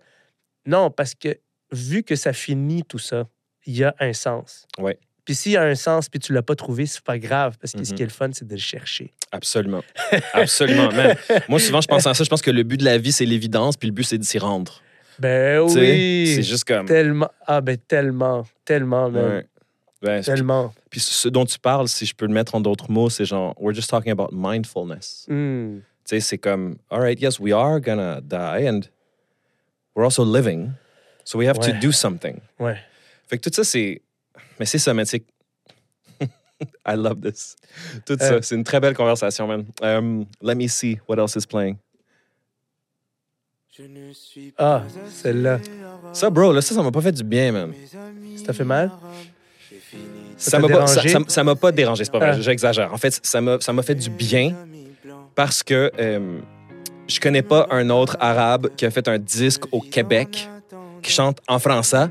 non parce que vu que ça finit tout ça, il y a un sens. Ouais. Puis s'il y a un sens puis tu l'as pas trouvé, c'est pas grave parce que ce Mhm. qui est le fun c'est de le chercher. Absolument. Absolument, man. [LAUGHS] Moi, souvent, je pense à ça. Je pense que le but de la vie, c'est l'évidence, puis le but, c'est de s'y rendre. Ben oui. C'est juste comme. Tellement ah ben tellement tellement man. Ouais. Ben, Tellement. puis ce dont tu parles, si je peux le mettre en d'autres mots, c'est genre, we're just talking about mindfulness. Hmm. Tu sais, c'est comme, all right, yes, we are gonna die, and we're also living, so we have to do something. Ouais. Fait que tout ça, c'est. Mais c'est ça, mais c'est. [LAUGHS] I love this. Tout Euh. ça, c'est une très belle conversation, man. Um, let me see what else is playing. Ah, celle-là. Ça, bro, là, ça, ça m'a pas fait du bien, man. Ça t'a fait mal? Ça m'a pas, ça, dérangé? ça- ça m'a pas dérangé, c'est pas vrai, Ah. j'exagère. En fait, ça m'a, ça m'a fait du bien parce que euh, je connais pas un autre arabe qui a fait un disque au Québec qui chante en français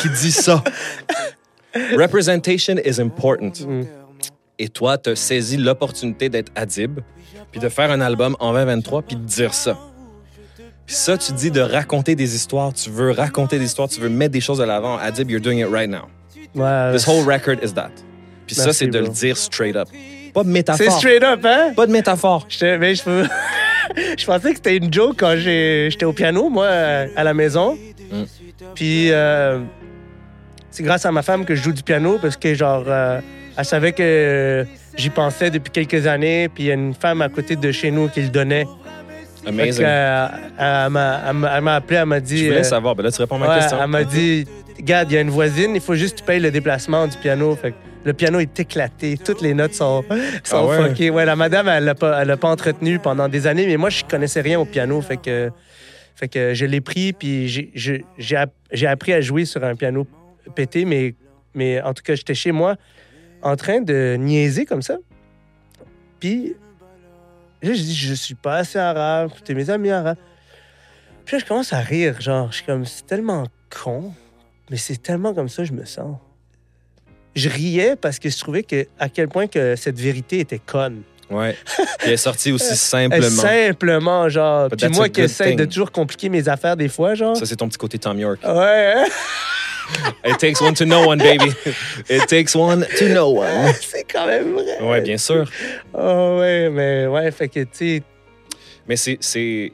qui dit ça. [LAUGHS] Representation is important. Mm. Et toi, tu as saisi l'opportunité d'être Adib, puis de faire un album en 2023, puis de dire ça. Puis ça, tu dis de raconter des histoires, tu veux raconter des histoires, tu veux mettre des choses de l'avant. Adib, you're doing it right now. Ouais. This whole record is that. Puis ça, c'est de le dire straight up. Pas de C'est métaphore. straight up hein? Pas de métaphore. Mais [LAUGHS] je, pensais que c'était une joke quand j'étais au piano, moi, à la maison. Mm. Puis, euh, c'est grâce à ma femme que je joue du piano parce que, genre, euh, elle savait que j'y pensais depuis quelques années. Puis, il y a une femme à côté de chez nous qui le donnait. Que, Amazing. euh, elle m'a elle appelé, elle m'a dit. Je voulais savoir. Ben là, tu réponds à ma ouais, question. elle m'a dit Regarde, il y a une voisine, il faut juste que tu payes le déplacement du piano. Fait que le piano est éclaté, toutes les notes sont, sont Ah ouais? fuckées. Ouais, la madame, elle l'a pas, elle pas entretenu pendant des années, mais moi, je connaissais rien au piano. Fait que, fait que je l'ai pris, puis j'ai appris à jouer sur un piano pété, mais, mais en tout cas, j'étais chez moi en train de niaiser comme ça. Puis là, je dis, je suis pas assez arabe, t'es mes amis arabes. Puis là, je commence à rire, genre, je suis comme, c'est tellement con, mais c'est tellement comme ça que je me sens. Je riais parce que je trouvais que, à quel point que cette vérité était conne. Ouais. Elle est sortie aussi [LAUGHS] simplement. Simplement, genre. But Puis moi qui good essaye de toujours compliquer mes affaires des fois, genre. Ça, c'est ton petit côté Tom York. Ouais, hein? [LAUGHS] It takes one to know one, baby. It takes one to know one. [LAUGHS] c'est quand même vrai. Ouais, bien sûr. Oh, ouais, mais ouais, fait que, tu sais, Mais c'est.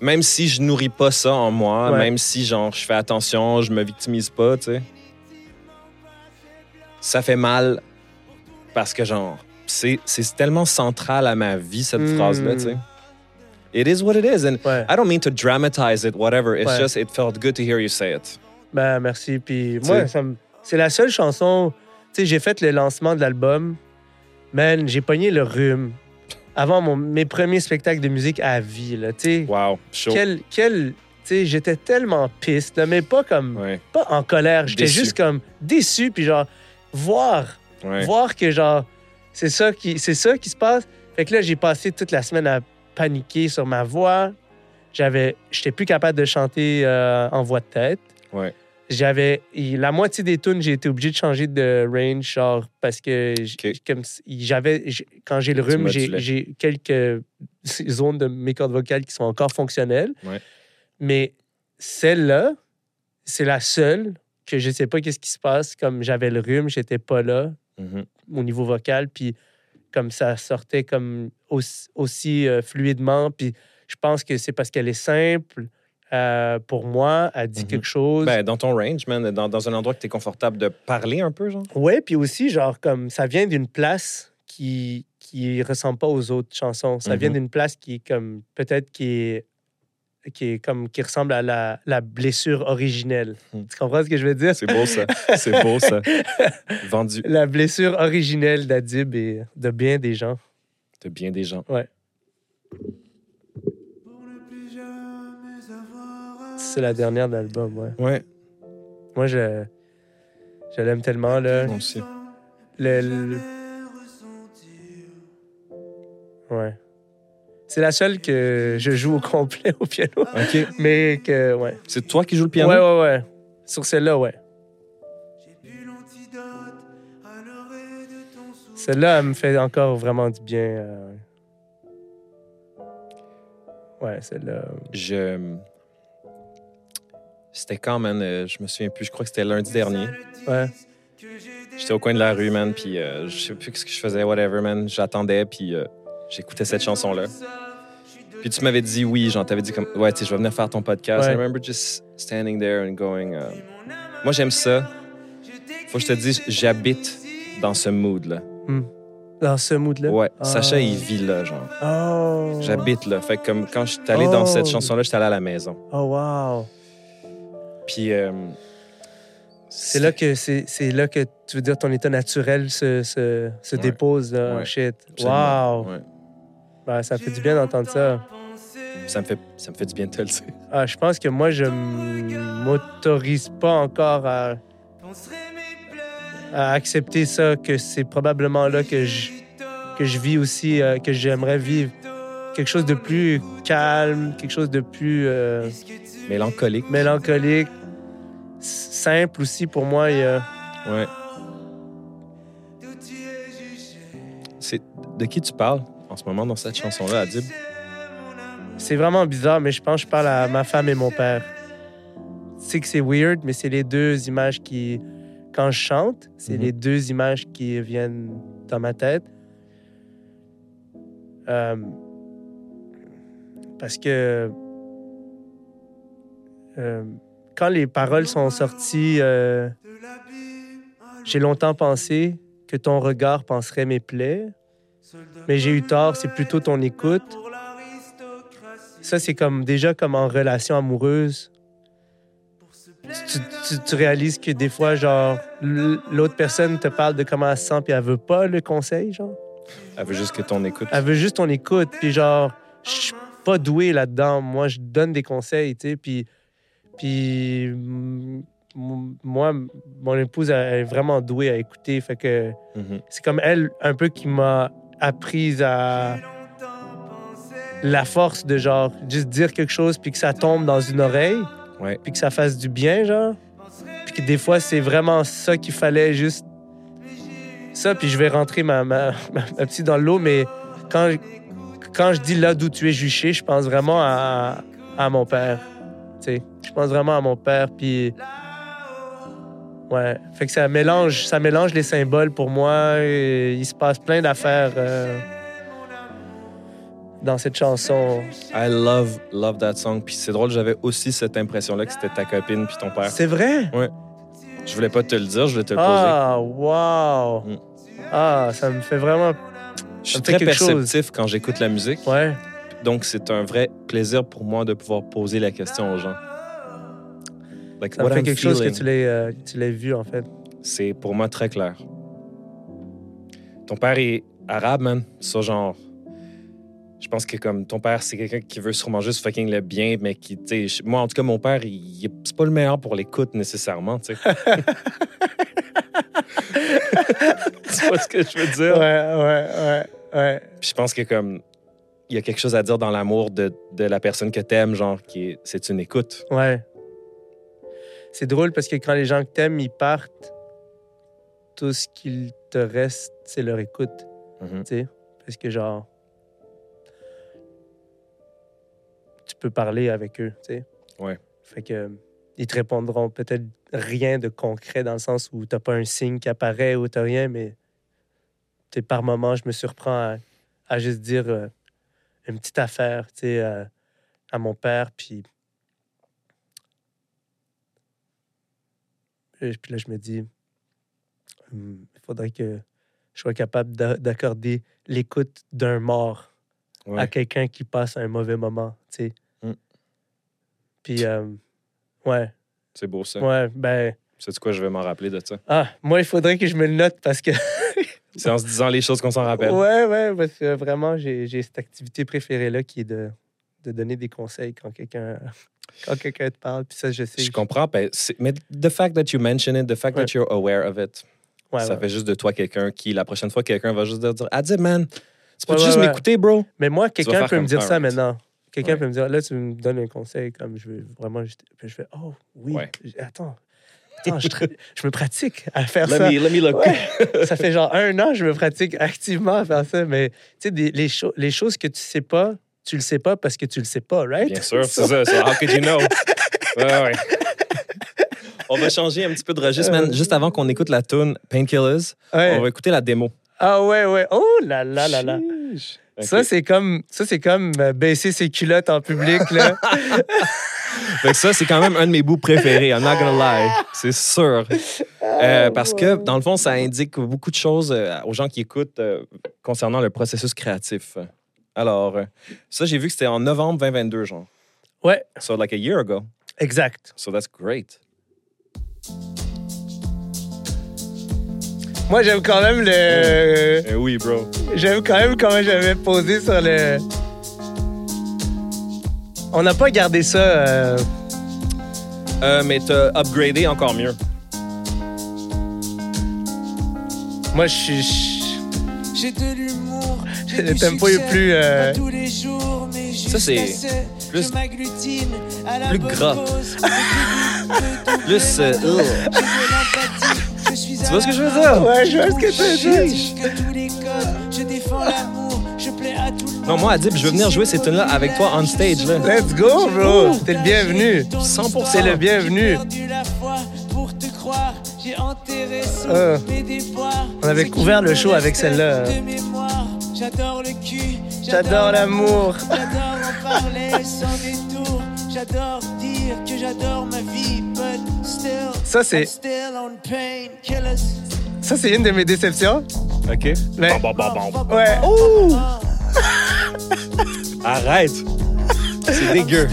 Même si je nourris pas ça en moi, Ouais. même si genre je fais attention, je me victimise pas, tu sais. Ça fait mal parce que genre c'est c'est tellement central à ma vie cette Mm. phrase là, tu sais. It is what it is and ouais. I don't mean to dramatize it whatever, it's Ouais. just it felt good to hear you say it. Ben, merci. Puis moi, c'est la seule chanson. Tu sais, j'ai fait le lancement de l'album. Man, j'ai pogné le rhume avant mon, mes premiers spectacles de musique à vie, là. Wow, chaud. quel. quel j'étais tellement piste, là, mais pas comme. Ouais, Pas en colère. J'étais juste comme déçu. Puis genre, voir. ouais. Voir que genre, c'est ça, qui, c'est ça qui se passe. Fait que là, j'ai passé toute la semaine à paniquer sur ma voix. J'avais. J'étais plus capable de chanter euh, en voix de tête. Ouais. J'avais la moitié des tunes, j'ai été obligé de changer de range, genre parce que comme j'avais quand j'ai le rhume, j'ai quelques [LAUGHS] zones de mes cordes vocales qui sont encore fonctionnelles. Ouais. Mais celle-là, c'est la seule que je sais pas qu'est-ce qui se passe. Comme j'avais le rhume, j'étais pas là Mhm. au niveau vocal, puis comme ça sortait comme aussi, aussi, euh, fluidement. Puis je pense que c'est parce qu'elle est simple. Euh, pour moi, elle dit Mhm. quelque chose. Ben, dans ton range, man, dans, dans un endroit que tu es confortable de parler un peu, genre? Ouais, puis aussi, genre, comme ça vient d'une place qui qui ressemble pas aux autres chansons. Ça vient Mhm. d'une place qui est comme, peut-être qui est, qui est comme, qui ressemble à la, la blessure originelle. Mhm. Tu comprends ce que je veux dire? C'est beau, ça. C'est beau, ça. [LAUGHS] Vendu La blessure originelle d'Adib et de bien des gens. de bien des gens. C'est la dernière de l'album, ouais. Ouais. Moi, je, je l'aime tellement. Là. Moi aussi. Le, le- Ouais. C'est la seule que je joue au complet au piano. OK. [LAUGHS] Mais que, ouais. C'est toi qui joues le piano? Ouais, ouais, ouais. Sur celle-là, ouais. Celle-là, elle me fait encore vraiment du bien. euh. Ouais, celle-là. Je... C'était quand, man? euh, je me souviens plus. Je crois que c'était lundi dernier. Ouais. J'étais au coin de la rue, man, puis euh, je sais plus ce que je faisais, whatever, man. J'attendais, puis euh, j'écoutais cette chanson-là. Puis tu m'avais dit oui, genre, t'avais dit comme, ouais, tu sais, je vais venir faire ton podcast. Ouais. I remember just standing there and going, uh, moi, j'aime ça. Faut que je te dise, j'habite dans ce mood-là. Dans ce mood-là? Ouais, Ah. Sacha, il vit là, genre. Oh. J'habite là. Fait que comme quand je suis allé dans Oh. cette chanson-là, j'étais allé à la maison. Oh, wow. Puis. euh, C'est là que c'est là que tu veux dire ton état naturel se, se, se Ouais. dépose là. Ouais. Shit. absolument, Wow. ouais. Ben, ça fait du bien d'entendre ça. Ça me, fait, ça me fait du bien de te le dire. Ah, je pense que moi je m'autorise pas encore à, à accepter ça que c'est probablement là que je que je vis aussi euh, que j'aimerais vivre quelque chose de plus calme, quelque chose de plus euh, Mélancolique. mélancolique, simple aussi pour moi. Il y a- Ouais. C'est de qui tu parles en ce moment dans cette chanson-là, Adib? C'est vraiment bizarre, mais je pense que je parle à ma femme et mon père. Sais que c'est weird, mais c'est les deux images qui. Quand je chante, c'est Mhm. les deux images qui viennent dans ma tête. Euh, parce que. Euh, quand les paroles sont sorties, euh, j'ai longtemps pensé que ton regard penserait mes plaies, mais j'ai eu tort, c'est plutôt ton écoute. Ça, c'est comme déjà comme en relation amoureuse. Tu, tu- tu réalises que des fois, genre, l'autre personne te parle de comment elle se sent, puis elle veut pas le conseil, genre. Elle veut juste que ton écoute. Elle veut juste ton écoute, puis genre, je suis pas doué là-dedans. Moi, je donne des conseils, tu sais, puis, puis mm, m- moi, mon épouse elle est vraiment douée à écouter, fait que Mhm. c'est comme elle un peu qui m'a apprise à la force de genre juste dire quelque chose puis que ça tombe dans une oreille Ouais. puis que ça fasse du bien genre puis que des fois c'est vraiment ça qu'il fallait juste ça puis je vais rentrer ma, ma, ma- ma petite dans l'eau mais quand quand je dis là d'où tu es juché je pense vraiment à, à mon père tu sais je pense vraiment à mon père puis Ouais, fait que ça mélange, ça mélange les symboles pour moi. et il se passe plein d'affaires euh, dans cette chanson. I love, love that song. Puis c'est drôle, j'avais aussi cette impression-là que c'était ta copine puis ton père. C'est vrai? Je voulais pas te le dire, je voulais te le poser. Ah, wow! Mm. Ah, ça me fait vraiment. je suis très chose. perceptif quand j'écoute la musique. Ouais. Donc c'est un vrai plaisir pour moi de pouvoir poser la question aux gens. Like, Ça what fait I'm quelque chose que feeling. tu l'aies euh, que tu l'aies vu, en fait. C'est pour moi très clair. Ton père est arabe, man. Ça, genre. Je pense que comme ton père, c'est quelqu'un qui veut sûrement juste fucking le bien, mais qui, tu sais, moi, en tout cas, mon père, il, c'est pas le meilleur pour l'écoute nécessairement, tu sais. [LAUGHS] tu vois ce que je veux Ouais, dire? ouais, ouais, ouais. Puis je pense que comme il y a quelque chose à dire dans l'amour de, de la personne que t'aimes, genre, qui est, c'est une écoute. Ouais. C'est drôle parce que quand les gens que t'aimes, ils partent, tout ce qu'il te reste, c'est leur écoute. Mhm. tu sais. Parce que, genre, tu peux parler avec eux, tu sais. Ouais. Fait que, ils te répondront peut-être rien de concret dans le sens où t'as pas un signe qui apparaît ou t'as rien, mais tu par moment, je me surprends à, à juste dire euh, une petite affaire, tu sais, euh, à mon père, puis... Et puis là, je me dis, Hum, il faudrait que je sois capable d'a- d'accorder l'écoute d'un mort Ouais. à quelqu'un qui passe un mauvais moment, tu sais. Mm. Puis, euh, ouais, C'est beau ça. ouais, ben, C'est quoi, je vais m'en rappeler de ça. ah, moi, il faudrait que je me le note parce que, [LAUGHS] C'est en se disant les choses qu'on s'en rappelle. ouais, ouais, parce que vraiment, j'ai j'ai cette activité préférée-là qui est de, de donner des conseils quand quelqu'un [LAUGHS] quand quelqu'un te parle. Puis ça, je sais. Je comprends. ben, mais the fact that you mention it, the fact Ouais. that you're aware of it, Ouais, ça ouais. fait juste de toi quelqu'un qui, la prochaine fois, quelqu'un va juste te dire Adib, man, tu peux juste m'écouter, bro. Mais moi, quelqu'un peut me dire ça maintenant. Quelqu'un peut me dire, là, tu me donnes un conseil, comme je veux vraiment. Puis je fais, oh, oui. Attends. Attends, je, je me pratique à faire Let ça. me, let me look. Ouais. ça fait genre un an, je me pratique activement à faire ça. Mais tu sais, les, cho- les choses que tu sais pas, tu le sais pas parce que tu le sais pas, right? Bien sûr, c'est ça. So how could you know? [LAUGHS] Ouais, ouais. On va changer un petit peu de registre, man. Juste avant qu'on écoute la tune Painkillers, Ouais. on va écouter la démo. Ah ouais, ouais. Oh là là là là. Ça, c'est comme, ça, c'est comme euh, baisser ses culottes en public, là. [LAUGHS] Fait que ça, c'est quand même un de mes bouts préférés. I'm not gonna lie. C'est sûr. Euh, parce que, dans le fond, ça indique beaucoup de choses euh, aux gens qui écoutent euh, concernant le processus créatif. Alors, euh, ça, j'ai vu que c'était en novembre 2022, genre. Ouais, So, like a year ago. exact. So, that's great. Moi, j'aime quand même le. Eh oui, bro. J'aime quand même comment j'avais posé sur le. On n'a pas gardé ça. euh, Euh, mais t'as upgradé encore mieux. Moi, je suis. Je- J'ai de l'humour. j'ai Le tempo est plus, euh, pas tous les jours, mais Ça, c'est plus- plus bonne gras. [LAUGHS] Plus, euh, suis Tu vois ce que je veux dire? Ouais, je vois ce que tu veux dire. Non, moi, Adib, je veux venir jouer ces tunes-là avec toi on stage, là. Let's go, bro. T'es le bienvenu. 100%. C'est le bienvenu. Euh, on avait couvert le show avec celle-là. J'adore le cul. J'adore l'amour. J'adore en parler sans détour. J'adore dire que j'adore ma vie, but still. Ça, c'est-. Ça, c'est une de mes déceptions. OK? Mais- Bon, bon, bon, bon. Ouais. Ouh! Arrête. C'est dégueu.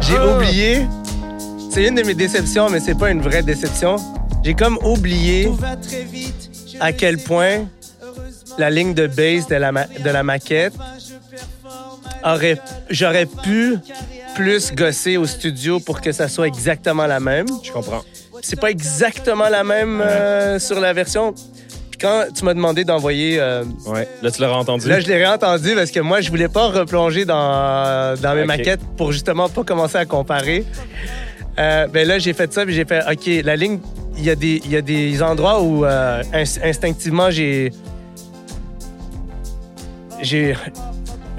J'ai Ah. oublié. C'est une de mes déceptions, mais c'est pas une vraie déception. J'ai comme oublié à quel point la ligne de base de la, ma- de la maquette aurait. J'aurais pu plus gosser au studio pour que ça soit exactement la même. Je comprends. C'est pas exactement la même euh, sur la version. Quand tu m'as demandé d'envoyer. euh, Ouais. Là, tu l'auras entendu. Là, je l'ai réentendu parce que moi, je voulais pas replonger dans, dans mes maquettes pour justement pas commencer à comparer. Euh, ben là, j'ai fait ça, puis j'ai fait, OK, la ligne, il y, a des- y a des endroits où euh, ins- instinctivement, j'ai. J'ai.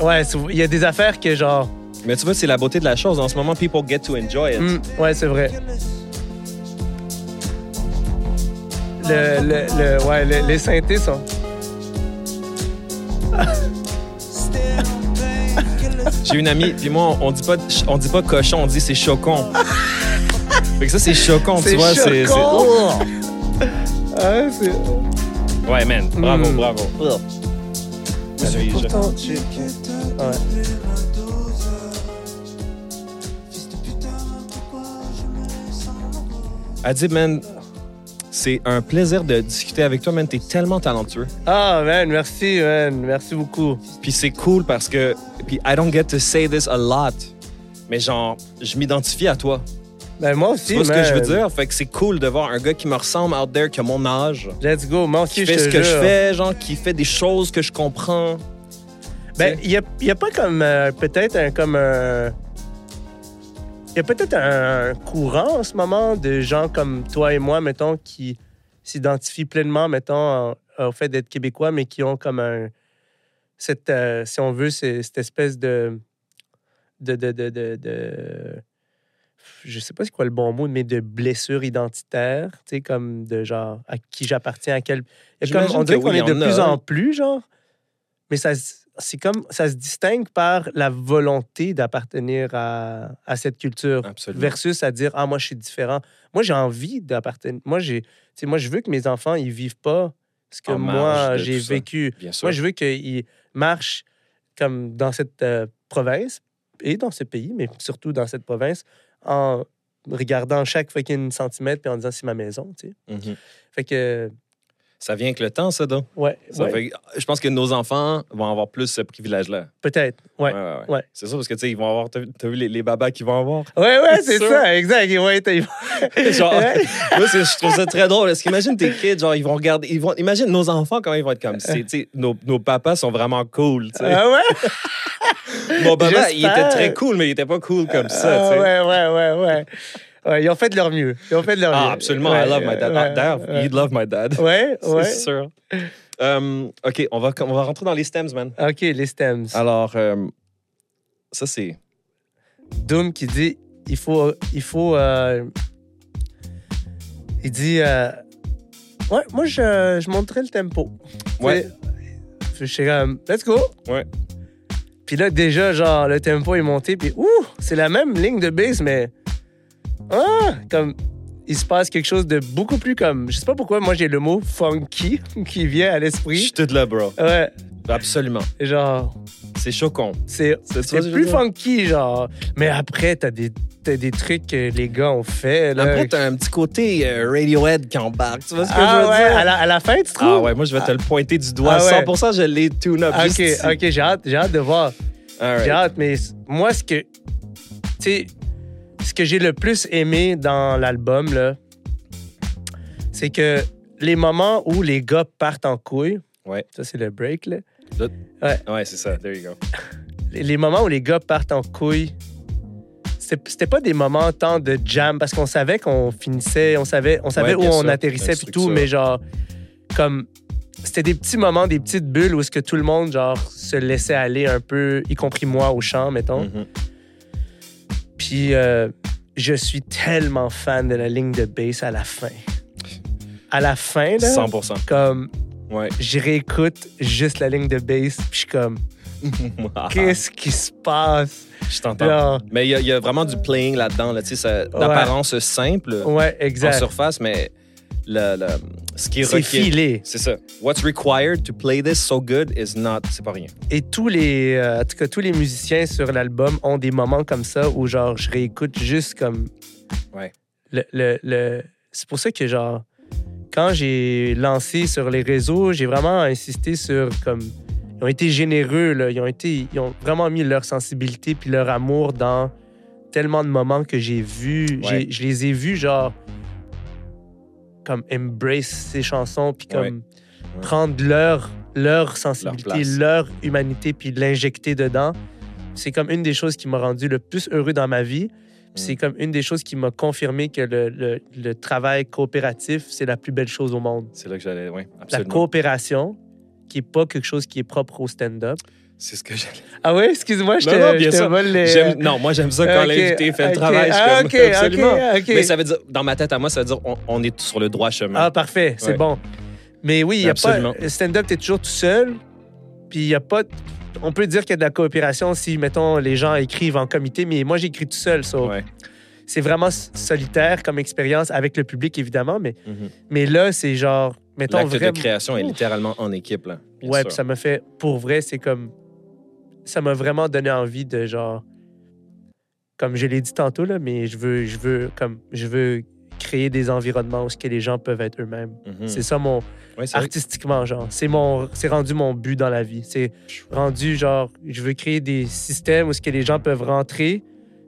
Ouais, il y a des affaires que genre. Mais tu vois, c'est la beauté de la chose. En ce moment, people get to enjoy it. hmm, ouais, c'est vrai. Le, le, le- ouais, le- les synthés sont. [LAUGHS] J'ai une amie, puis moi, on dit pas, on dit pas cochon, on dit c'est chocon. [LAUGHS] fait que ça, c'est chocon, tu vois. c'est- Ah, c'est. Ouais, man. Bravo, Mm. bravo. Je- Pourtant, j'ai- ouais. Adib, man, c'est un plaisir de discuter avec toi, man. T'es tellement talentueux. Ah, man, merci, man. Merci beaucoup. Puis c'est cool parce que, puis I don't get to say this a lot, mais genre, je m'identifie à toi. Ben, moi aussi, Tu vois ce que man. je veux dire? Fait que c'est cool de voir un gars qui me ressemble out there, qui a mon âge, Let's go. Moi aussi, qui fait ce que je fais, genre, qui fait des choses que je comprends. Ben, il n'y a, y a pas comme euh, peut-être un comme un. Il y a peut-être un courant en ce moment de gens comme toi et moi, mettons, qui s'identifient pleinement, mettons, au fait d'être québécois, mais qui ont comme un. Cette, euh, si on veut, cette espèce de. de, de, de, de, je sais pas c'est quoi le bon mot, mais de blessure identitaire, tu sais, comme de genre à qui j'appartiens, à quel. comme- on dirait qu'on oui, est de plus en plus, genre. Mais ça, c'est comme ça se distingue par la volonté d'appartenir à, à cette culture Absolument. versus à dire ah moi je suis différent. Moi j'ai envie d'appartenir. Moi j'ai, moi je veux que mes enfants ils vivent pas ce que En moi j'ai vécu. Bien sûr. Moi je veux qu'ils marchent comme dans cette euh, province et dans ce pays, mais surtout dans cette province en regardant chaque fucking centimètre puis en disant c'est ma maison, tu sais. Mhm. Fait que Ça vient avec le temps, ça, donc. Ça ouais, fait je pense que nos enfants vont avoir plus ce privilège-là. peut-être. Ouais. ouais, ouais. ouais. C'est ça, parce que, tu sais, ils vont avoir. T'as vu les, les babas qu'ils vont avoir? Ouais, ouais, c'est ça, exact. Ils vont être- [LAUGHS] Genre, [LAUGHS] moi, je trouve ça très drôle. Parce qu'imagine tes kids, genre, ils vont regarder. Ils vont, imagine nos enfants, comment ils vont être comme. c'est- tu sais, Nos, nos papas sont vraiment cool. tu sais. Ah ouais? [LAUGHS] Mon papa, il était très cool, mais il était pas cool comme ça. Ah tu sais. ouais, ouais, ouais, ouais. Ouais, ils ont fait de leur mieux. Ils ont fait de leur Ah, mieux. absolument. Ouais, I love my dad. ouais, Ah, D'ailleurs, ouais. you'd love my dad. Ouais, [LAUGHS] ouais. C'est sûr. Euh, OK, on va, on va rentrer dans les stems, man. OK, les stems. Alors, euh, ça, c'est. Doom qui dit il faut. Il faut euh, il dit euh, Ouais, moi, je, je monterai le tempo. Ouais. Je suis comme Let's go. Ouais. Puis là, déjà, genre, le tempo est monté. Puis, ouh, c'est la même ligne de bass, mais. Ah, comme. Il se passe quelque chose de beaucoup plus comme. Je sais pas pourquoi, moi, j'ai le mot funky [LAUGHS] qui vient à Je l'esprit. suis tout là, bro. Ouais, Absolument. genre, C'est choquant. c'est je plus funky, genre. Mais après, t'as des, des trucs que les gars ont fait. Là. Après, t'as un petit côté euh, Radiohead qui embarque. Tu vois ce que ah je veux ouais, dire? à la, à la fin, tu trouves? Ah ouais, moi, je vais te le pointer du doigt. Ah ouais. 100 je l'ai tune-up. Ok, juste ici. ok, j'ai hâte, hâte de voir. J'ai hâte, mais moi, ce que. Tu sais, ce que j'ai le plus aimé dans l'album, là, c'est que les moments où les gars partent en couille, Ouais. ça, c'est le break, là. Ouais, c'est ça. There you go. [LAUGHS] Les, moments où les gars partent en couille, c'était pas des moments tant de jam, parce qu'on savait qu'on finissait, on savait, on savait Ouais, où on sûr, atterrissait, puis tout, mais genre, comme. C'était des petits moments, des petites bulles où est-ce que tout le monde, genre, se laissait aller un peu, y compris moi au chant, mettons. Mhm. Puis euh, je suis tellement fan de la ligne de bass à la fin. À la fin, là, 100 comme Ouais. je réécoute juste la ligne de bass, puis je suis comme, [LAUGHS] qu'est-ce qui se passe? Je t'entends. Mais il y, a- il y a vraiment du playing là-dedans. Là, tu sais, D'apparence simple ouais, en exact. surface, mais le, le- ce qui est C'est filé. C'est ça. What's required to play this so good is not. C'est pas rien. Et tous les, euh, en tout cas, tous les musiciens sur l'album ont des moments comme ça où, genre, je réécoute juste comme. Ouais. Le, le, le- C'est pour ça que, genre, quand j'ai lancé sur les réseaux, j'ai vraiment insisté sur comme. Ils ont été généreux, là. Ils ont, été, ils ont vraiment mis leur sensibilité puis leur amour dans tellement de moments que j'ai vus. Ouais. Je les ai vus, genre, comme embrace ces chansons puis comme Ouais. prendre leur, leur sensibilité, leur, humanité puis l'injecter dedans. C'est comme une des choses qui m'a rendu le plus heureux dans ma vie. Puis Mm. C'est comme une des choses qui m'a confirmé que le, le- le travail coopératif, c'est la plus belle chose au monde. C'est là que j'allais. Oui, La absolument. coopération, qui n'est pas quelque chose qui est propre au stand-up. C'est ce que j'allais. Ah oui, excuse-moi, je Non, te, non, je bien te sûr. vole les... J'aime- Non, moi, j'aime ça quand Ok, l'invité fait ok. le travail. Je Ah, comme, ok, [LAUGHS] absolument. ok, ok. Mais ça veut dire, dans ma tête à moi, ça veut dire on, on est sur le droit chemin. Ah, parfait, c'est Ouais. bon. Mais oui, il y a Absolument. pas. Stand-up, t'es toujours tout seul. Puis il y a pas. On peut dire qu'il y a de la coopération si, mettons, les gens écrivent en comité, mais moi, j'écris tout seul. so Ouais. C'est vraiment solitaire comme expérience avec le public, évidemment. Mais, Mhm. mais là, c'est genre. L'acte vraiment. de création est littéralement en équipe. Là, Ouais, puis ça m'a fait. Pour vrai, c'est comme. Ça m'a vraiment donné envie de genre. Comme je l'ai dit tantôt, là, mais je veux, je veux, comme, je veux créer des environnements où ce que les gens peuvent être eux-mêmes. Mhm. C'est ça mon, Ouais, artistiquement, genre. C'est mon, c'est rendu mon but dans la vie. C'est rendu, genre, je veux créer des systèmes où ce que les gens peuvent rentrer,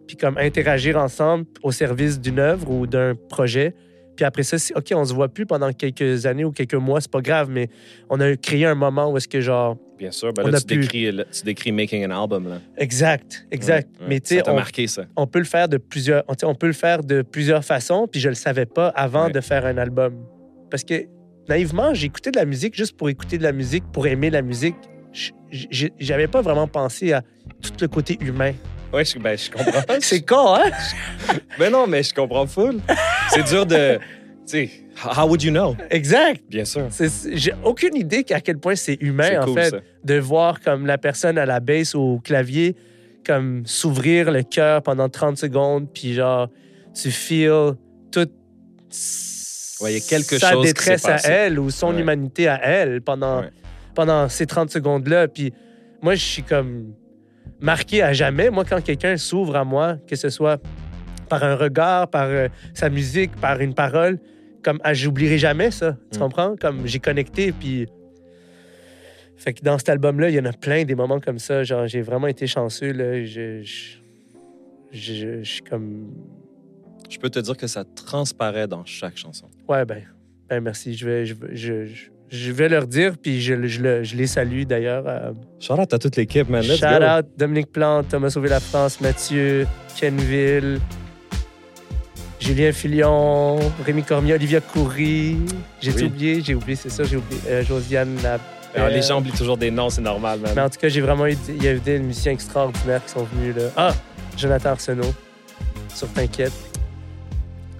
puis comme interagir ensemble au service d'une œuvre ou d'un projet. Puis après ça, si- OK, on se voit plus pendant quelques années ou quelques mois, c'est pas grave, mais on a créé un moment où est-ce que, genre, Bien sûr. Ben On là, a tu, pu- décris, là, tu décris making an album. Là. exact, exact. Ouais, ouais. Mais tu sais, on, marqué, ça. on peut le faire de plusieurs, on, peut le faire de plusieurs façons, puis je le savais pas avant Ouais. de faire un album. Parce que naïvement, j'écoutais de la musique juste pour écouter de la musique, pour aimer la musique. J'avais pas vraiment pensé à tout le côté humain. Ouais, je, ben, je comprends. [LAUGHS] C'est con, hein? [LAUGHS] ben non, mais je comprends full. C'est dur de. Tu sais, how would you know? Exact. Bien sûr. J'ai aucune idée à quel point c'est humain, en cool, fait, ça. de voir comme la personne à la basse ou au clavier, comme s'ouvrir le cœur pendant 30 secondes, puis genre, tu feels toute Ouais, y a quelque sa chose qui détresse à elle ou son Ouais. humanité à elle pendant, Ouais. pendant ces 30 secondes-là. Puis moi, je suis comme marqué à jamais. Moi, quand quelqu'un s'ouvre à moi, que ce soit par un regard, par euh, sa musique, par une parole, comme, ah, j'oublierai jamais ça. Tu Mm. comprends? Comme, j'ai connecté, puis. Fait que dans cet album-là, il y en a plein des moments comme ça. Genre, j'ai vraiment été chanceux, là. Je. Je, je- je suis comme. Je peux te dire que ça transparaît dans chaque chanson. Ouais, ben, ben merci. Je vais, je, je- vais leur dire, puis je, je, le- je les salue d'ailleurs. Euh, Shout out à toute l'équipe, man. Let's Shout go. out Dominique Plante, Thomas Sauvé la France, Mathieu, Kenville, Julien Filion, Rémi Cormier, Olivia Coury. J'ai Oui. oublié, j'ai oublié, c'est ça, j'ai oublié. euh, Josiane Lapelle. Alors, les gens oublient toujours des noms, c'est normal, man. Mais en tout cas, j'ai vraiment eu, il y a eu des musiciens extraordinaires qui sont venus là. Ah, Jonathan Arsenault, sur T'inquiète.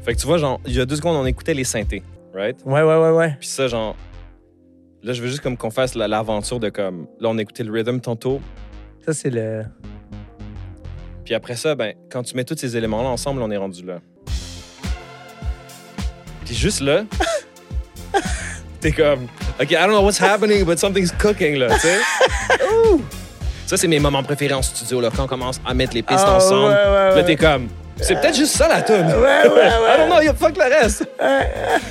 Fait que tu vois, genre, il y a deux secondes, on écoutait les synthés, right? Ouais, ouais, ouais, ouais. Puis ça, genre, là, je veux juste comme qu'on fasse la- l'aventure de comme, là, on a écouté le rhythm tantôt. Ça, c'est le. Puis après ça, ben, quand tu mets tous ces éléments-là ensemble, on est rendu là. Puis juste là, [LAUGHS] t'es comme, OK, I don't know what's happening, but something's cooking, là, tu sais? [LAUGHS] Ça, c'est mes moments préférés en studio, là, quand on commence à mettre les pistes Ah, ensemble. ouais, Là, t'es comme, c'est peut-être juste ça, la tune. Ouais, ouais, ouais. [LAUGHS] I don't know, fuck le reste.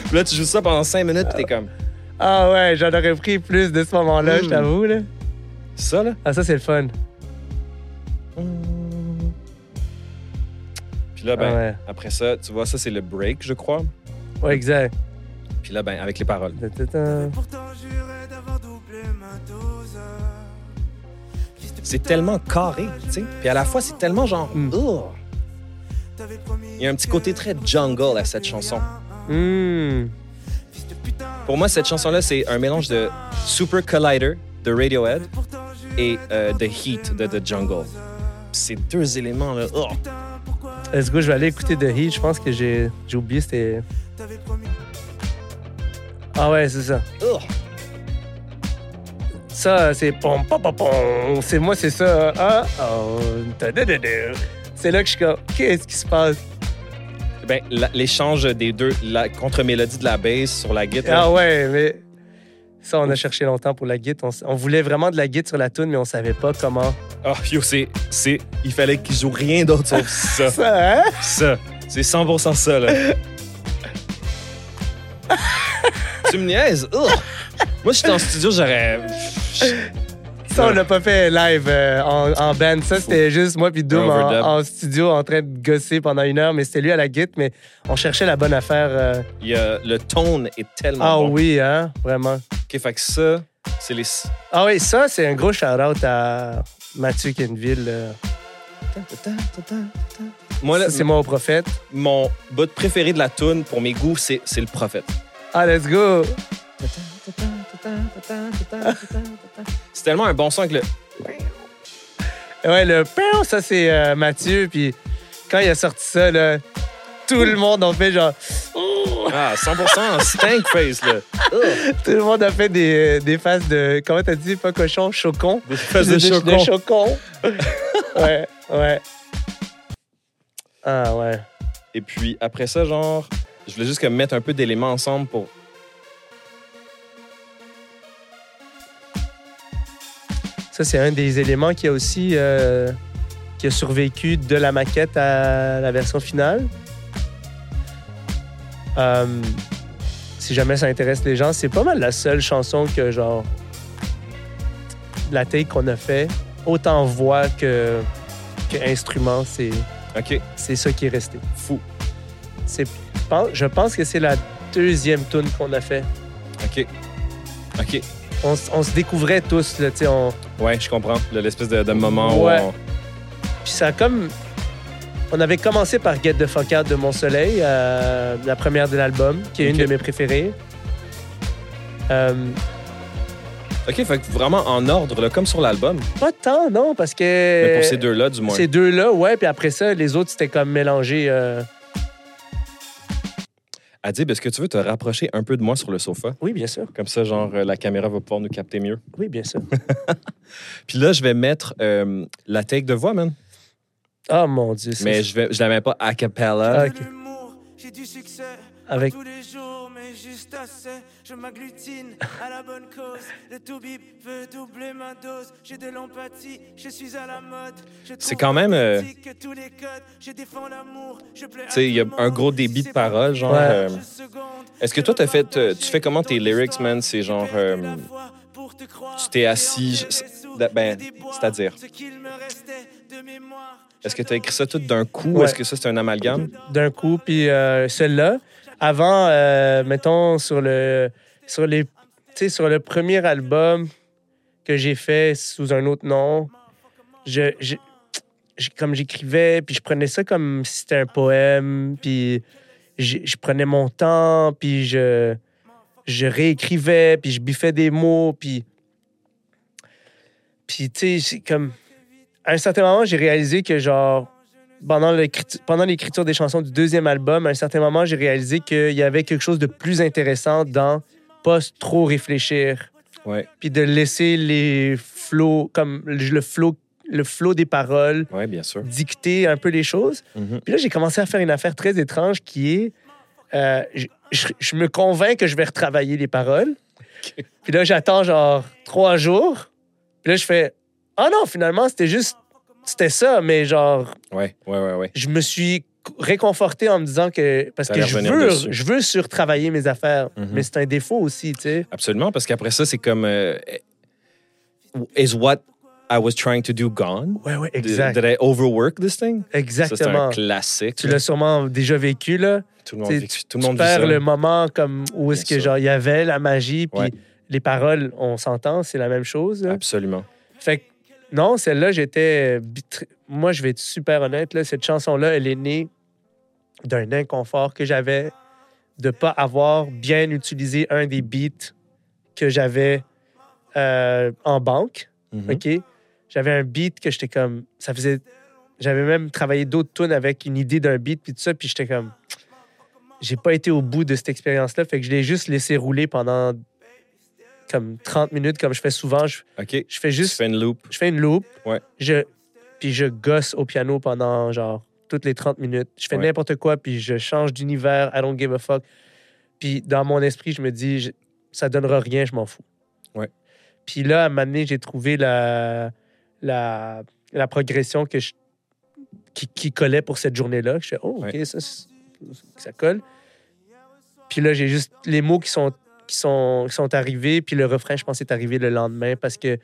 Puis là, tu joues ça pendant cinq minutes, puis t'es comme, Ah ouais, j'en aurais pris plus de ce moment-là, je Mm. t'avoue, là. ça, là? Ah, ça, c'est le fun. Puis là, ben, Ah ouais. après ça, tu vois, ça, c'est le break, je crois. Ouais, exact. Puis là, ben, avec les paroles. Ta-ta-ta. Pourtant juré d'avoir doublé ma dose. Fils de C'est putain, tellement carré, tu sais. Puis à la fois, c'est tellement genre. Mm. Ugh. t'avais promis Il y a un petit côté très jungle à cette chanson. Hmm. Pour moi, cette chanson-là, c'est un mélange de Super Collider de Radiohead et euh, The Heat de The Jungle. Ces deux éléments-là. pourquoi Let's go, je vais aller écouter The Heat. Je pense que j'ai j'ai oublié, c'était. Ah ouais, c'est ça. Ugh. Ça, c'est pom pom pom pom. C'est moi, c'est ça. Ah, oh. C'est là que je suis comme, qu'est-ce qui se passe? Ben, l'échange des deux, la contre-mélodie de la bass sur la guitare. Ah ouais, mais ça, on a cherché longtemps pour la guitare. On, voulait vraiment de la guitare sur la tune, mais on savait pas comment. Ah, yo, c'est. c'est- Il fallait qu'ils jouent rien d'autre sauf ça. [LAUGHS] Ça, hein? Ça. C'est 100% ça, là. [LAUGHS] tu me niaises? Ugh. Moi, si j'étais en studio, j'aurais. Ça, on l'a pas fait live euh, en, en band. Ça, c'était juste moi puis Doom en, studio en train de gosser pendant une heure, mais c'était lui à la guitare, mais on cherchait la bonne affaire. euh. Il y a- le tone est tellement Ah bon. oui, hein? Vraiment. OK, fait que ça, c'est les... Ah oui, ça, c'est un gros shout-out à Mathieu Kenville. euh. Moi, là, c'est moi au prophète. mon bout préféré de la tune pour mes goûts, c'est c'est le prophète. Ah, let's go! C'est tellement un bon son avec le... Ouais, le ça, c'est euh, Mathieu. Puis quand il a sorti ça, là, tout le monde a fait genre. Ah, 100% stank face, là. [LAUGHS] Tout le monde a fait des, des faces de. Comment t'as dit? Pas cochon, chocon? Des faces de chocon. chocon. [LAUGHS] ouais, ouais. Ah, ouais. Et puis, après ça, genre, je voulais juste comme mettre un peu d'éléments ensemble pour... Ça, c'est un des éléments qui a aussi euh, qui a survécu de la maquette à la version finale. Euh, si jamais ça intéresse les gens, c'est pas mal la seule chanson que, genre, la take qu'on a fait, autant voix que, que instrument, c'est, c'est ça qui est resté. fou. C'est, je pense- je pense que c'est la deuxième tune qu'on a fait. OK. OK. On, se découvrait tous, là, tu sais, on, Ouais, je comprends. L'espèce de, de moment Ouais. où on... Puis ça a comme. On avait commencé par Get the Fuck Out de Mon Soleil, euh, la première de l'album, qui est une de mes préférées. Euh, OK, fait que vraiment en ordre, là, comme sur l'album. pas tant, non, parce que. Mais pour ces deux-là, du moins. Ces deux-là, ouais, puis après ça, les autres, c'était comme mélangé. euh, Adib, est-ce que tu veux te rapprocher un peu de moi sur le sofa? Oui, bien sûr. Comme ça, genre, euh, la caméra va pouvoir nous capter mieux. Oui, bien sûr. [LAUGHS] Puis là, je vais mettre euh, la take de voix, man. Oh mon Dieu. Mais je, vais, je la mets pas a cappella. Ah, Avec Tous les jours, mais juste assez. Je m'agglutine à la bonne cause. Le tout-bip veut doubler ma dose. J'ai de l'empathie, je suis à la mode. C'est quand même, euh, Tu sais, il y a un gros débit de paroles, genre. Ouais. euh. Est-ce que toi, t'as fait. euh, tu fais comment tes lyrics, man? C'est genre. euh, tu t'es assis, ben, c'est-à-dire? Est-ce que tu as écrit ça tout d'un coup ou Ouais. est-ce que ça, c'est un amalgame? d'un coup, puis euh, celle-là. Avant, euh, mettons, sur le, sur, les, sur le premier album que j'ai fait sous un autre nom, je, comme j'écrivais, puis je prenais ça comme si c'était un poème, puis je, prenais mon temps, puis je, je réécrivais, puis je biffais des mots, puis... Puis, tu sais, comme... À un certain moment, j'ai réalisé que, genre, pendant l'écriture, des chansons du deuxième album, à un certain moment, j'ai réalisé qu'il y avait quelque chose de plus intéressant dans pas trop réfléchir, Ouais, puis de laisser les flots, comme le flow, le flow des paroles, ouais, bien sûr. dicter un peu les choses. Mhm. Puis là, j'ai commencé à faire une affaire très étrange qui est, euh, je, je- je me convainc que je vais retravailler les paroles. Puis là, j'attends genre trois jours. Puis là, je fais, ah non, finalement, c'était juste, c'était ça, mais genre, Ouais, ouais, ouais, ouais. je me suis réconforté en me disant que parce que je veux dessus. je veux surtravailler mes affaires Mhm. mais c'est un défaut aussi tu sais Absolument, parce qu'après ça, c'est comme. euh, is what I was trying to do gone? ouais ouais Did- exact Did, I overwork this thing? C'est exactement un classique. tu l'as sûrement déjà vécu là Tout le monde, tu, tout le tu monde vit perds ça. le moment comme où est-ce que genre il y avait la magie puis Ouais. les paroles on s'entend c'est la même chose là. Absolument. fait que non celle-là j'étais moi je vais être super honnête là cette chanson là elle est née d'un inconfort que j'avais de pas avoir bien utilisé un des beats que j'avais euh, en banque Mhm. OK? J'avais un beat que j'étais comme. Ça faisait. J'avais même travaillé d'autres tunes avec une idée d'un beat, puis tout ça, puis j'étais comme. J'ai pas été au bout de cette expérience-là, fait que je l'ai juste laissé rouler pendant comme 30 minutes, comme je fais souvent. Je, je fais juste. fais une loop. Je fais une loop. Ouais. Je, puis je gosse au piano pendant genre toutes les 30 minutes. Je fais Ouais. n'importe quoi, puis je change d'univers. I don't give a fuck. Puis dans mon esprit, je me dis, je- ça donnera rien, je m'en fous. Ouais. Puis là, à un moment donné, j'ai trouvé la, la, la progression que je- qui, qui collait pour cette journée-là. Je fais, oh, OK, Ouais. ça, ça colle. Puis là, j'ai juste les mots qui sont, qui, sont, qui sont arrivés, puis le refrain, je pense, est arrivé le lendemain parce que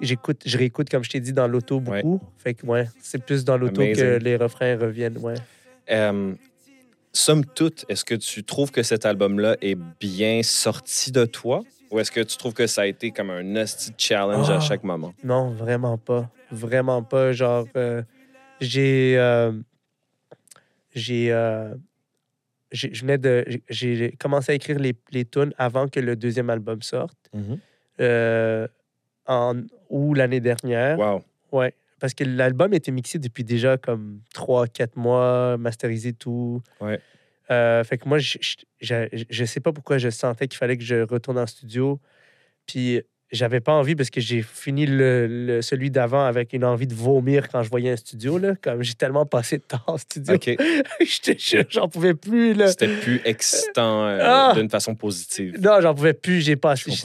j'écoute, je réécoute, comme je t'ai dit, dans l'auto Ouais. beaucoup. Fait que, ouais, c'est plus dans l'auto que les refrains reviennent, ouais. Euh, somme toute, est-ce que tu trouves que cet album-là est bien sorti de toi? Ou est-ce que tu trouves que ça a été comme un hostie challenge à Ah. chaque moment? Non, vraiment pas. Vraiment pas. Genre, euh, j'ai. euh, j'ai. euh, j'ai- je venais de. j'ai- commencé à écrire les, les tunes avant que le deuxième album sorte. Mhm. euh, en ou l'année dernière. Wow. Ouais. Parce que l'album était mixé depuis déjà comme 3-4 mois, masterisé tout. Ouais. Euh, fait que moi, je, je, je- je sais pas pourquoi je sentais qu'il fallait que je retourne en studio. Puis j'avais pas envie parce que j'ai fini le, le- celui d'avant avec une envie de vomir quand je voyais un studio. Là, comme j'ai tellement passé de temps en studio. [LAUGHS] J'en pouvais plus. Là. C'était plus excitant euh, Ah! d'une façon positive. Non, j'en pouvais plus. J'ai.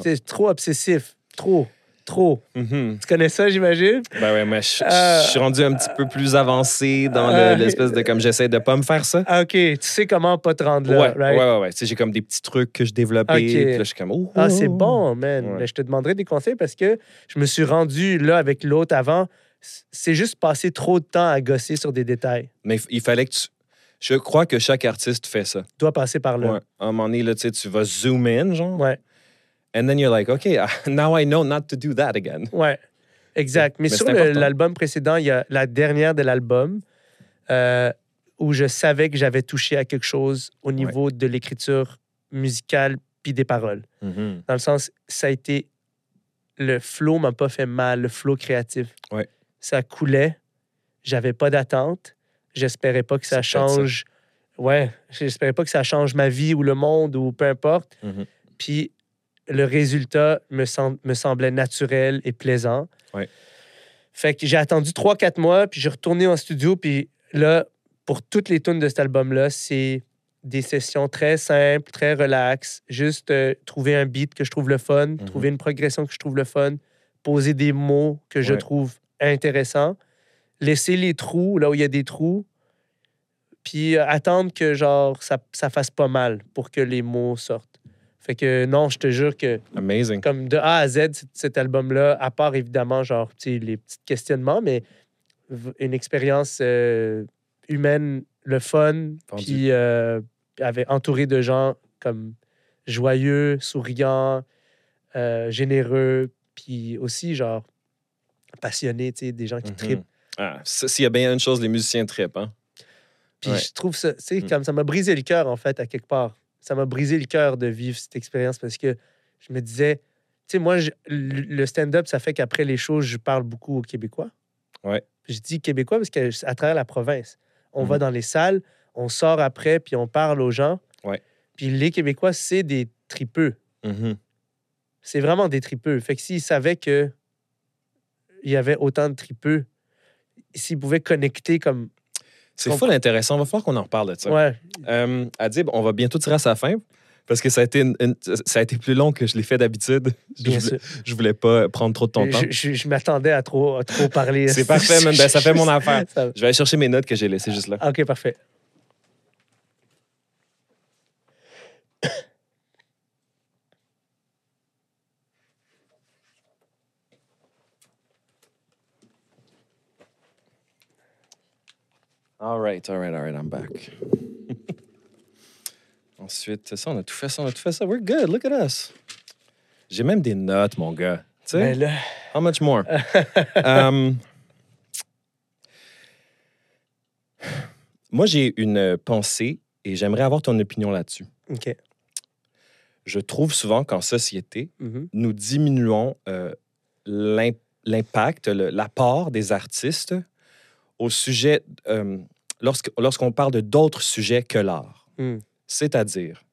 J'étais trop obsessif. Trop. Trop. Mhm. Tu connais ça, j'imagine? Ben ouais, mais je, Euh, je suis rendu un petit peu plus avancé dans euh, l'espèce de comme j'essaie de pas me faire ça. Ah, OK. Tu sais comment pas te rendre là, ouais, right? ouais, ouais, ouais. Tu sais, j'ai comme des petits trucs que je développais. Ok. Puis là, je suis comme, oh, Ah, c'est oh. bon, man. Ouais. Mais je te demanderai des conseils parce que je me suis rendu là avec l'autre avant. C'est juste passer trop de temps à gosser sur des détails. Mais il fallait que tu. Je crois que chaque artiste fait ça. Tu dois passer par là. Ouais. À un moment donné, là, tu sais, tu vas zoom in, genre. Ouais. And then you're like, OK, [LAUGHS] now I know not to do that again. Ouais, exact. Mais, Mais sur l'album précédent, il y a la dernière de l'album euh, où je savais que j'avais touché à quelque chose au niveau de l'écriture musicale puis des paroles. Mhm. Dans le sens, ça a été. Le flow m'a pas fait mal, le flow créatif. Ouais. Ça coulait. J'avais pas d'attente. J'espérais pas que ça peut-être ça. change. Ouais, j'espérais pas que ça change ma vie ou le monde ou peu importe. Mhm. Puis le résultat me, sem- me semblait naturel et plaisant. Ouais. Fait que j'ai attendu 3-4 mois, puis j'ai retourné en studio, puis là, pour toutes les tunes de cet album-là, c'est des sessions très simples, très relax, juste euh, trouver un beat que je trouve le fun, Mhm. trouver une progression que je trouve le fun, poser des mots que je trouve intéressants, laisser les trous là où il y a des trous, puis euh, attendre que genre ça, ça fasse pas mal pour que les mots sortent. Fait que non, je te jure que Amazing. comme de A à Z, cet album-là, à part évidemment, genre, les petits questionnements, mais une expérience euh, humaine, le fun, puis euh, avec, entouré de gens comme joyeux, souriants, euh, généreux, puis aussi, genre, passionnés, tu sais, des gens qui Mhm. trippent. Ah, S'il y a bien une chose, les musiciens trippent. Hein? Puis Ouais. je trouve ça, tu sais, Mm. comme ça m'a brisé le cœur, en fait, à quelque part. Ça m'a brisé le cœur de vivre cette expérience parce que je me disais, tu sais, moi, je- le stand-up, ça fait qu'après les shows, je parle beaucoup aux Québécois. Ouais. Je dis Québécois parce qu'à travers la province, on Mhm. va dans les salles, on sort après, puis on parle aux gens. Ouais. Puis les Québécois, c'est des tripeux. Mhm. C'est vraiment des tripeux. Fait que s'ils savaient que il y avait autant de tripeux, s'ils pouvaient connecter comme... C'est Comprends- full intéressant. Il va falloir qu'on en reparle de ça. Ouais, Euh, Adib, on va bientôt tirer à sa fin parce que ça a été, une- une- ça a été plus long que je l'ai fait d'habitude. [LAUGHS] Je, voulais- je voulais pas prendre trop de ton temps. Je, m'attendais à trop, à trop parler. C'est parfait, man. Ben, ça fait mon [LAUGHS] affaire. Je vais aller chercher mes notes que j'ai laissées juste là. OK, parfait. All right, all right, all right, I'm back. [LAUGHS] Ensuite, ça, on a tout fait ça, on a tout fait ça. We're good, look at us. J'ai même des notes, mon gars. Tu sais, là, how much more? [LAUGHS] Um, moi, j'ai une pensée et j'aimerais avoir ton opinion là-dessus. OK. Je trouve souvent qu'en société, Mhm. nous diminuons euh, l'im- l'impact, l'apport des artistes au sujet, euh, lorsque- lorsqu'on parle de d'autres sujets que l'art. Mm. C'est-à-dire,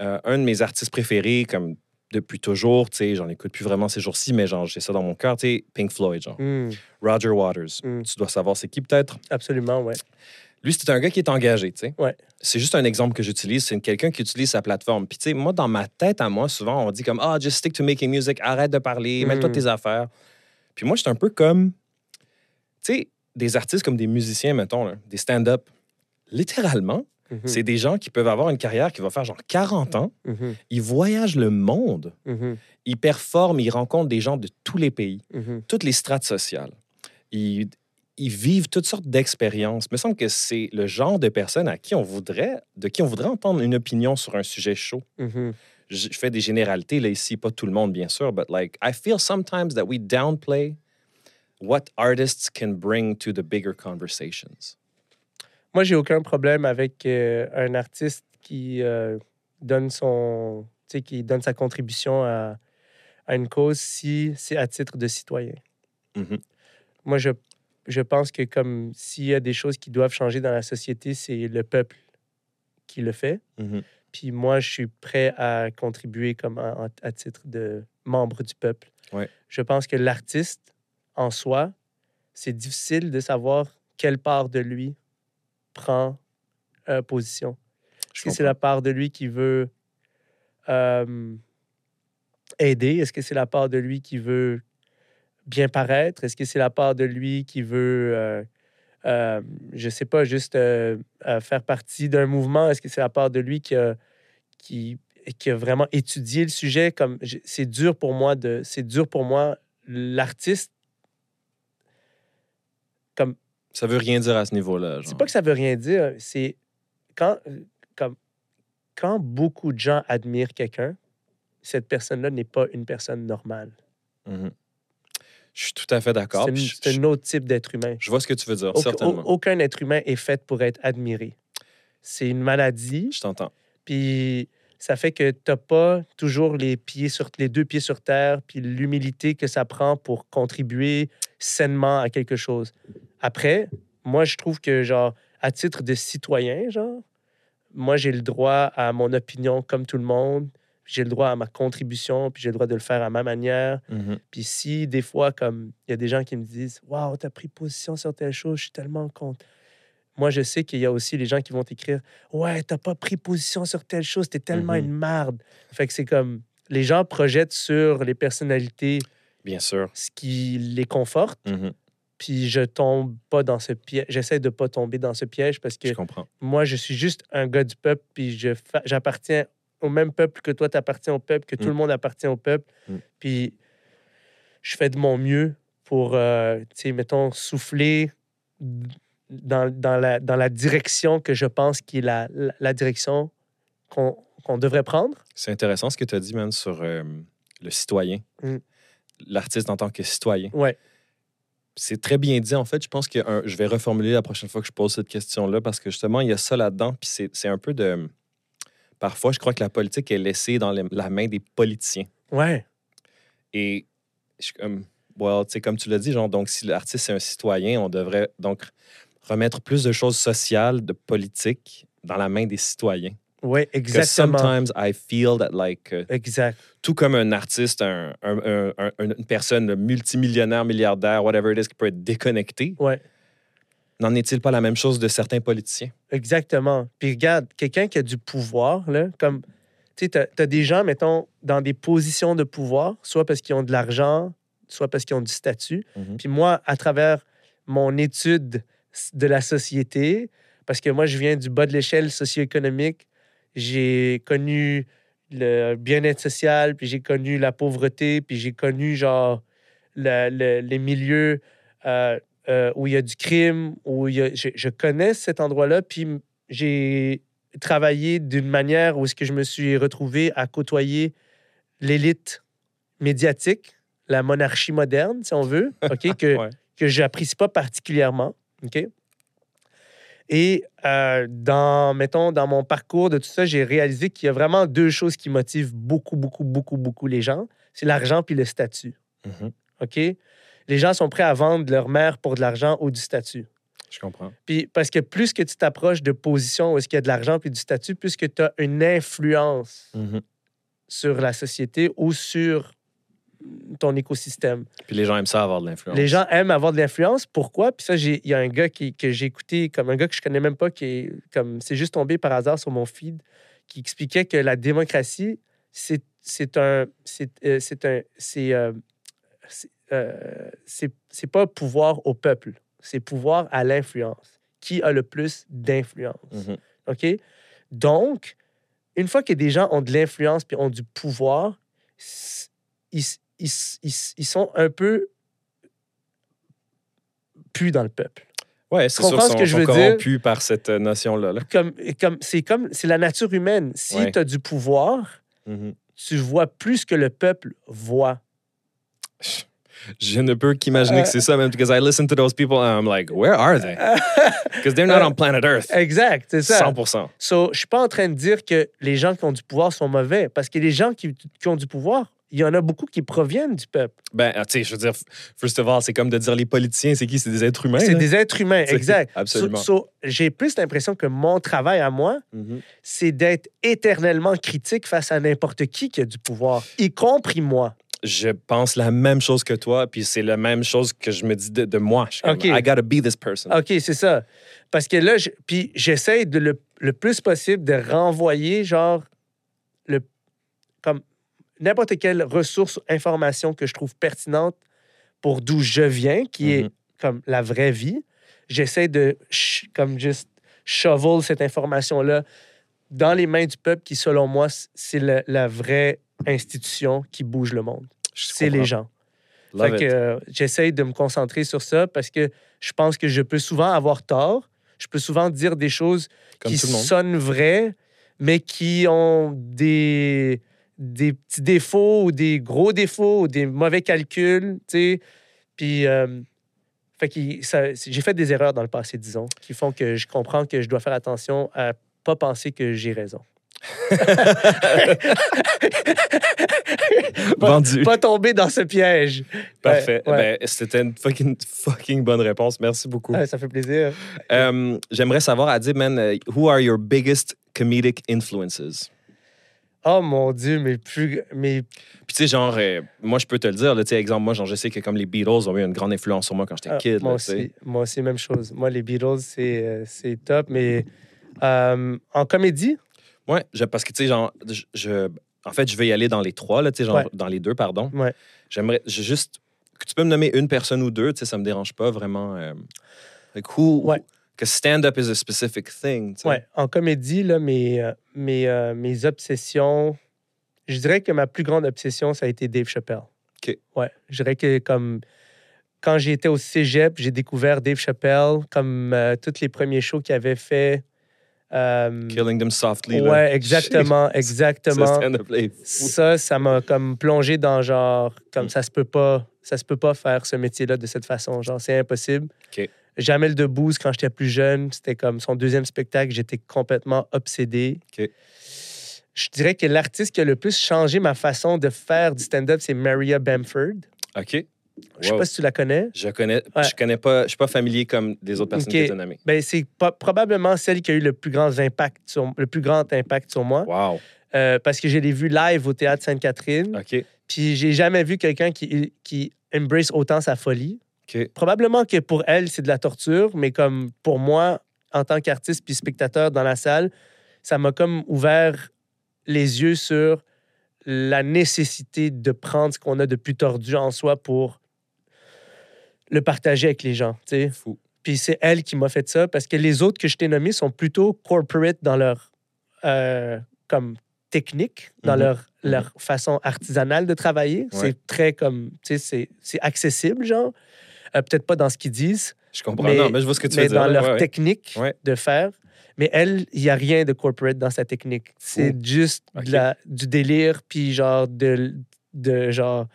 euh, un de mes artistes préférés, comme depuis toujours, tu sais, j'en écoute plus vraiment ces jours-ci, mais genre, j'ai ça dans mon cœur, tu sais, Pink Floyd, genre. Mm, Roger Waters. Mm. Tu dois savoir c'est qui peut-être? absolument, ouais. Lui, c'est un gars qui est engagé, tu sais. Ouais. C'est juste un exemple que j'utilise. C'est quelqu'un qui utilise sa plateforme. Puis, tu sais, moi, dans ma tête, à moi, souvent, on dit comme Ah, just stick to making music, arrête de parler, mets-toi tes affaires. Puis, moi, je suis un peu comme, tu sais, des artistes comme des musiciens, mettons, là, des stand-up. Littéralement, Mhm, c'est des gens qui peuvent avoir une carrière qui va faire genre 40 ans. mhm, Ils voyagent le monde. mhm, Ils performent, ils rencontrent des gens de tous les pays toutes les strates sociales. Ils, ils vivent toutes sortes d'expériences. Il me semble que c'est le genre de personnes à qui on voudrait, de qui on voudrait entendre une opinion sur un sujet chaud. Je, je fais des généralités là ici, pas tout le monde bien sûr, but like I feel sometimes that we downplay what artists can bring to the bigger conversations. Moi, j'ai aucun problème avec euh, un artiste qui euh, donne son, qui donne sa contribution à, à une cause si c'est à titre de citoyen. Mhm. Moi, je, je pense que comme s'il y a des choses qui doivent changer dans la société, c'est le peuple qui le fait. Mhm. Puis moi, je suis prêt à contribuer comme à, à titre de membre du peuple. Ouais. Je pense que l'artiste, en soi, c'est difficile de savoir quelle part de lui prend euh, position. Est-ce que c'est la part de lui qui veut euh, aider? Est-ce que c'est la part de lui qui veut bien paraître? Est-ce que c'est la part de lui qui veut, euh, euh, je sais pas, juste euh, faire partie d'un mouvement? Est-ce que c'est la part de lui qui a, qui, qui a vraiment étudié le sujet? Comme c'est dur pour moi de, c'est dur pour moi l'artiste. Comme Ça veut rien dire à ce niveau-là. c'est pas que ça veut rien dire, c'est quand, comme, quand beaucoup de gens admirent quelqu'un, cette personne-là n'est pas une personne normale. Mhm. Je suis tout à fait d'accord. C'est un autre type d'être humain. je vois ce que tu veux dire, certainement. au- aucun être humain est fait pour être admiré. C'est une maladie, Je t'entends. puis ça fait que tu n'as pas toujours les, pieds sur, les deux pieds sur terre, puis l'humilité que ça prend pour contribuer sainement à quelque chose. Après, moi, je trouve que, genre, à titre de citoyen, genre, moi, j'ai le droit à mon opinion comme tout le monde, j'ai le droit à ma contribution, puis j'ai le droit de le faire à ma manière. Mhm. Puis si des fois, comme il y a des gens qui me disent Waouh, t'as pris position sur telle chose, je suis tellement content. moi, je sais qu'il y a aussi les gens qui vont t'écrire Ouais, t'as pas pris position sur telle chose, t'es tellement Mhm. une marde. Fait que c'est comme les gens projettent sur les personnalités Bien sûr. ce qui les conforte, Mhm. Puis je tombe pas dans ce piège. J'essaie de pas tomber dans ce piège parce que Je moi, je suis juste un gars du peuple, puis j'appartiens au même peuple que toi, t'appartiens au peuple, que tout Mm. le monde appartient au peuple. Mm. Puis je fais de mon mieux pour, euh, tu sais, mettons, souffler dans, dans, la, dans la direction que je pense qui est la, la, la direction qu'on qu'on devrait prendre. C'est intéressant ce que tu as dit, man, sur euh, le citoyen. Mm. L'artiste en tant que citoyen. Ouais. C'est très bien dit. En fait, je pense que un- je vais reformuler la prochaine fois que je pose cette question-là parce que justement, il y a ça là-dedans. Puis c'est c'est un peu de. Parfois, je crois que la politique est laissée dans les- la main des politiciens. Ouais, Et je suis comme. Well, tu sais, comme tu l'as dit, genre, donc si l'artiste est un citoyen, on devrait donc remettre plus de choses sociales, de politique dans la main des citoyens. Because exactement. sometimes I feel that like uh, Exact. tout comme un artiste, un- un- un- un- une personne multimillionnaire, milliardaire, whatever it is, qui peut être déconnecté, Ouais. n'en est-il pas la même chose de certains politiciens? Exactement. Puis regarde, quelqu'un qui a du pouvoir, là, comme, tu sais, t'as as des gens, mettons, dans des positions de pouvoir, soit parce qu'ils ont de l'argent, soit parce qu'ils ont du statut. Mhm. Puis moi, à travers mon étude de la société, parce que moi, je viens du bas de l'échelle socio-économique, j'ai connu le bien-être social, puis j'ai connu la pauvreté, puis j'ai connu, genre, le- le- les milieux euh, euh, où il y a du crime, où il y a, je, je connais cet endroit-là, puis j'ai travaillé d'une manière où est-ce que je me suis retrouvé à côtoyer l'élite médiatique, la monarchie moderne, si on veut, [LAUGHS] OK, que, Ouais. que j'apprécie pas particulièrement, OK? Et euh, dans, mettons, dans mon parcours de tout ça, j'ai réalisé qu'il y a vraiment deux choses qui motivent beaucoup, beaucoup, beaucoup, beaucoup les gens. C'est l'argent puis le statut, Mhm. OK? Les gens sont prêts à vendre leur mère pour de l'argent ou du statut. Je comprends. Puis parce que plus que tu t'approches de positions où est-ce qu'il y a de l'argent puis du statut, plus que tu as une influence Mhm. sur la société ou sur ton écosystème. Puis les gens aiment ça avoir de l'influence. Les gens aiment avoir de l'influence. Pourquoi? Puis ça, il y a un gars qui, que j'ai écouté, comme un gars que je connais même pas, qui est comme c'est juste tombé par hasard sur mon feed, qui expliquait que la démocratie, c'est c'est un c'est euh, c'est un c'est euh, c'est euh, c'est- c'est pas pouvoir au peuple, c'est pouvoir à l'influence. Qui a le plus d'influence? Mhm. OK? Donc, une fois que des gens ont de l'influence puis ont du pouvoir, ils, ils, ils- ils sont un peu plus dans le peuple. Ouais, c'est sûr, sont, ce que je veux dire? corrompus par cette euh, notion-là. là. Comme, comme, c'est comme c'est la nature humaine. Si Ouais. tu as du pouvoir, Mhm. tu vois plus que le peuple voit. Je ne peux qu'imaginer Euh. que c'est ça, même, because I listen to those people and I'm like, where are they? [LAUGHS] Because they're not on planet Earth. exact, c'est ça. 100%. So, je suis pas en train de dire que les gens qui ont du pouvoir sont mauvais, parce que les gens qui, qui ont du pouvoir, il y en a beaucoup qui proviennent du peuple. Ben, tu sais, je veux dire, first of all, c'est comme de dire les politiciens, c'est qui? C'est des êtres humains. C'est des êtres humains, exact. absolument. So- so, J'ai plus l'impression que mon travail à moi, Mhm. c'est d'être éternellement critique face à n'importe qui qui a du pouvoir, y compris moi. Je pense la même chose que toi, puis c'est la même chose que je me dis de, de moi. Je suis comme, OK. I gotta be this person. OK, c'est ça. Parce que là, je- puis j'essaie le, le plus possible de renvoyer, genre, le, comme n'importe quelle ressource, information que je trouve pertinente pour d'où je viens, qui est Mhm. comme la vraie vie. J'essaie de, comme juste, shovel cette information-là dans les mains du peuple qui, selon moi, c'est la, vraie institution qui bouge le monde. C'est les gens. Love Fait que it. euh, j'essaye de me concentrer sur ça parce que je pense que je peux souvent avoir tort. Je peux souvent dire des choses Comme qui sonnent vraies, mais qui ont des, des petits défauts ou des gros défauts ou des mauvais calculs, tu sais. Puis, euh, fait j'ai fait des erreurs dans le passé, disons, qui font que je comprends que je dois faire attention à pas penser que j'ai raison. [LAUGHS] Vendu. Pas tomber dans ce piège. Parfait. Ouais, ouais. Ben, C'était une fucking, fucking bonne réponse. Merci beaucoup. Ouais, ça fait plaisir. Euh, J'aimerais savoir, Adib, man, euh, who are your biggest comedic influences? Oh mon Dieu, mais plus. Mais Puis tu sais, genre, euh, moi, je peux te le dire, là, tu sais, exemple, moi, genre, je sais que comme les Beatles ont eu une grande influence sur moi quand j'étais Ah, kid. moi là, aussi, moi aussi, même chose. Moi, les Beatles, c'est euh, c'est top, mais euh, en comédie, Ouais, je- parce que tu sais, genre, je, je- en fait, je vais y aller dans les trois, là, tu sais, genre, Ouais. dans les deux, pardon. Ouais. J'aimerais, j'ai juste, que tu peux me nommer une personne ou deux, tu sais, ça me dérange pas vraiment. Like, who, Ouais. Que stand-up is a specific thing, ouais, en comédie, là, mes, euh, mes, euh, mes obsessions, je dirais que ma plus grande obsession, ça a été Dave Chappelle. OK. Ouais, je dirais que comme quand j'étais au cégep, j'ai découvert Dave Chappelle, comme euh, tous les premiers shows qu'il avait fait. euh, Killing them softly. là. ouais, exactement, [LAUGHS] exactement. Ça, ça m'a comme plongé dans genre comme Mm. ça se peut pas, ça se peut pas faire ce métier-là de cette façon. Genre, c'est impossible. OK. Jamel Debbouze, quand j'étais plus jeune, c'était comme son deuxième spectacle, j'étais complètement obsédé. Je dirais que l'artiste qui a le plus changé ma façon de faire du stand-up, c'est Maria Bamford. OK. Je sais Wow. pas si tu la connais. Je connais, Ouais. je connais pas, je suis pas familier comme des autres personnes OK. qui t'ont nommé. Ben, c'est probablement celle qui a eu le plus grand impact sur, le plus grand impact sur moi. Wow. Euh, parce que je l'ai vu live au théâtre Sainte-Catherine. OK. Puis j'ai jamais vu quelqu'un qui, qui embrace autant sa folie. Probablement que pour elle, c'est de la torture, mais comme pour moi, en tant qu'artiste puis spectateur dans la salle, ça m'a comme ouvert les yeux sur la nécessité de prendre ce qu'on a de plus tordu en soi pour le partager avec les gens. tu sais. Fou. Puis c'est elle qui m'a fait ça parce que les autres que je t'ai nommés sont plutôt corporate dans leur euh, comme technique, dans Mhm. leur, Mhm. leur façon artisanale de travailler. Ouais. C'est très comme, tu sais, c'est accessible, genre. Euh, Peut-être pas dans ce qu'ils disent, Je comprends. Mais- non, mais je vois ce que tu mais veux dire. dans leur Ouais, ouais. technique Ouais. de faire. Mais elle, il n'y a rien de corporate dans sa technique. C'est juste de Ok. la- du délire, puis genre de, de genre.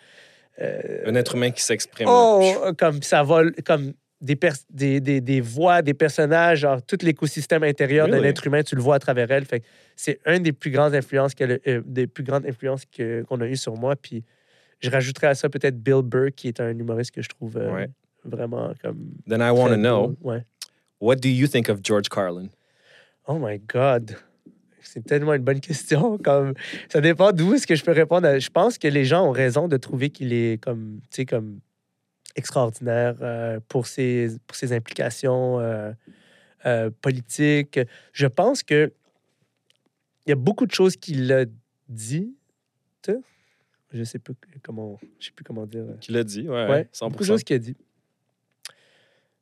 euh, Un être humain qui s'exprime. Oh, comme ça vole, comme des, pers- des, des, des voix, des personnages, genre tout l'écosystème intérieur d'un être humain, tu le vois à travers elle. Fait c'est une des plus grandes influences qu'elle euh, des plus grandes influences que- qu'on a eues sur moi. Puis je rajouterais à ça peut-être Bill Burr, qui est un humoriste que je trouve euh, Ouais. Vraiment comme. Then I want to know. Ouais. what do you think of George Carlin? Oh my God. C'est tellement une bonne question. Comme, ça dépend d'où est-ce que je peux répondre. à- Je pense que les gens ont raison de trouver qu'il est comme, tu sais, comme extraordinaire euh, pour, ses, pour ses implications euh, euh, politiques. Je pense que il y a beaucoup de choses qu'il a dit. Je sais pas comment, je sais plus comment dire. Qui l'a dit, ouais, Ouais, 100%. beaucoup de choses qu'il a dit.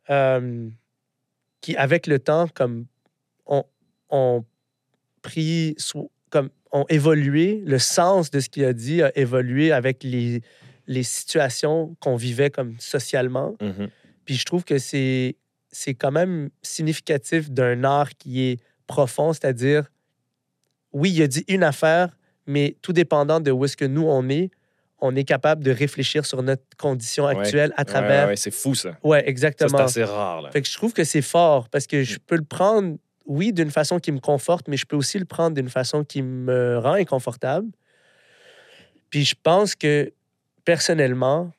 Euh, qui, avec le temps, comme, ont, ont pris, comme, ont évolué, le sens de ce qu'il a dit a évolué avec les, les situations qu'on vivait comme socialement. Mhm. Puis je trouve que c'est, c'est quand même significatif d'un art qui est profond, c'est-à-dire, oui, il a dit une affaire, mais tout dépendant de où est-ce que nous, on est, on est capable de réfléchir sur notre condition Ouais. actuelle à travers... ouais, ouais, c'est fou, ça. Ouais, exactement. c'est assez rare, là. Fait que je trouve que c'est fort parce que je peux le prendre, oui, d'une façon qui me conforte, mais je peux aussi le prendre d'une façon qui me rend inconfortable. Puis je pense que, personnellement,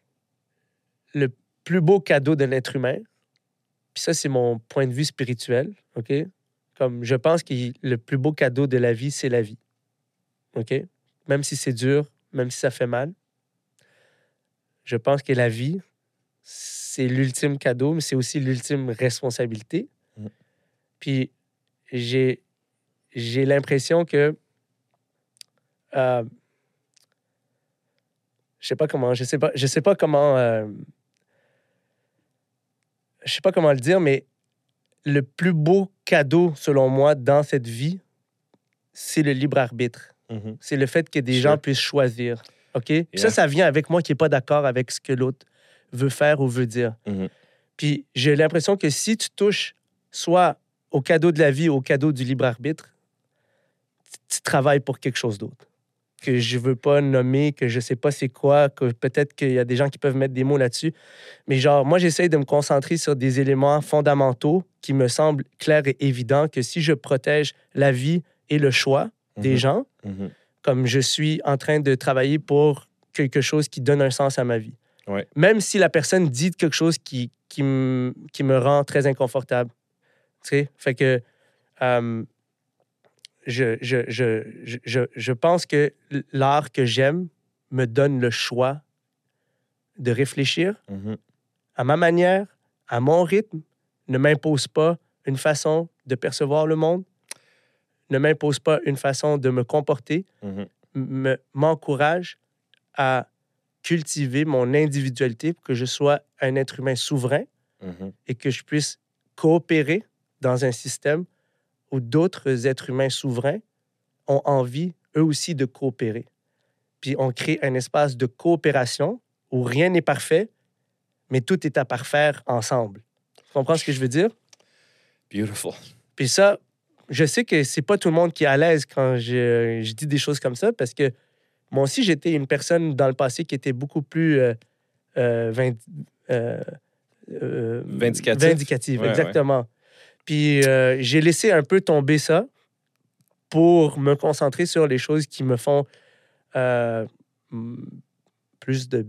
le plus beau cadeau d'un être humain, puis ça, c'est mon point de vue spirituel, OK? Comme je pense que le plus beau cadeau de la vie, c'est la vie. OK? Même si c'est dur, même si ça fait mal. Je pense que la vie, c'est l'ultime cadeau, mais c'est aussi l'ultime responsabilité. Mm. Puis j'ai, j'ai l'impression que. euh, je sais pas comment. Je sais pas, je sais pas comment. euh, je sais pas comment le dire, mais le plus beau cadeau, selon moi, dans cette vie, c'est le libre arbitre. Mhm. C'est le fait que des Sure. gens puissent choisir. OK? Puis Ça, Yeah. ça vient avec moi qui n'est pas d'accord avec ce que l'autre veut faire ou veut dire. Mhm. Puis j'ai l'impression que si tu touches soit au cadeau de la vie ou au cadeau du libre arbitre, tu- travailles pour quelque chose d'autre. Que je veux pas nommer, que je sais pas c'est quoi, que peut-être qu'il y a des gens qui peuvent mettre des mots là-dessus. Mais genre, moi, j'essaye de me concentrer sur des éléments fondamentaux qui me semblent clairs et évidents que si je protège la vie et le choix des Mhm. gens, Mhm. Comme je suis en train de travailler pour quelque chose qui donne un sens à ma vie. Ouais. Même si la personne dit quelque chose qui, qui, me, qui me rend très inconfortable. Tu sais? Fait que euh, je, je, je, je, pense que l'art que j'aime me donne le choix de réfléchir Mhm. à ma manière, à mon rythme, ne m'impose pas une façon de percevoir le monde, ne m'impose pas une façon de me comporter, Mhm. me- m'encourage à cultiver mon individualité pour que je sois un être humain souverain Mhm. et que je puisse coopérer dans un système où d'autres êtres humains souverains ont envie, eux aussi, de coopérer. Puis on crée un espace de coopération où rien n'est parfait, mais tout est à parfaire ensemble. Tu comprends ce que je veux dire? Beautiful. Puis ça, je sais que c'est pas tout le monde qui est à l'aise quand je, je dis des choses comme ça parce que moi aussi, j'étais une personne dans le passé qui était beaucoup plus euh, euh, euh, vindicative, Ouais, exactement. Puis j'ai laissé un peu tomber ça pour me concentrer sur les choses qui me font plus de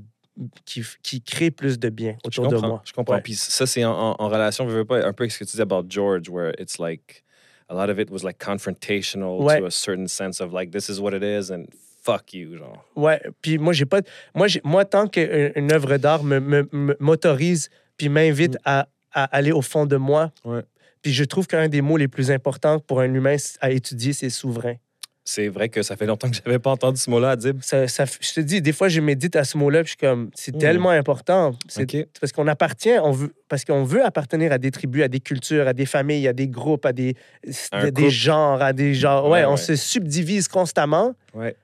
qui, qui créent plus de bien autour de moi. Je comprends. Ouais. Puis ça, c'est en, relation, je veux pas, un peu avec ce que tu disais about George, where it's like, a lot of it was like confrontational Ouais. to a certain sense of like, this is what it is and fuck you, genre. Ouais, puis moi, j'ai pas. Moi, j'ai- moi tant qu'une une œuvre d'art me- me- me- m'autorise puis m'invite à, à aller au fond de moi, Mm. Ouais. puis je trouve qu'un des mots les plus importants pour un humain à étudier, c'est souverain. C'est vrai que ça fait longtemps que j'avais pas entendu ce mot-là, Adib. Ça, ça- je te dis, des fois, je médite à ce mot-là, puis je suis comme, c'est Mm. tellement important. C'est parce qu'on appartient, on veut, parce qu'on veut appartenir à des tribus, à des cultures, à des familles, à des groupes, à des, des genres, à des genres. Ouais, Ouais, on ouais. se subdivise constamment. Ouais.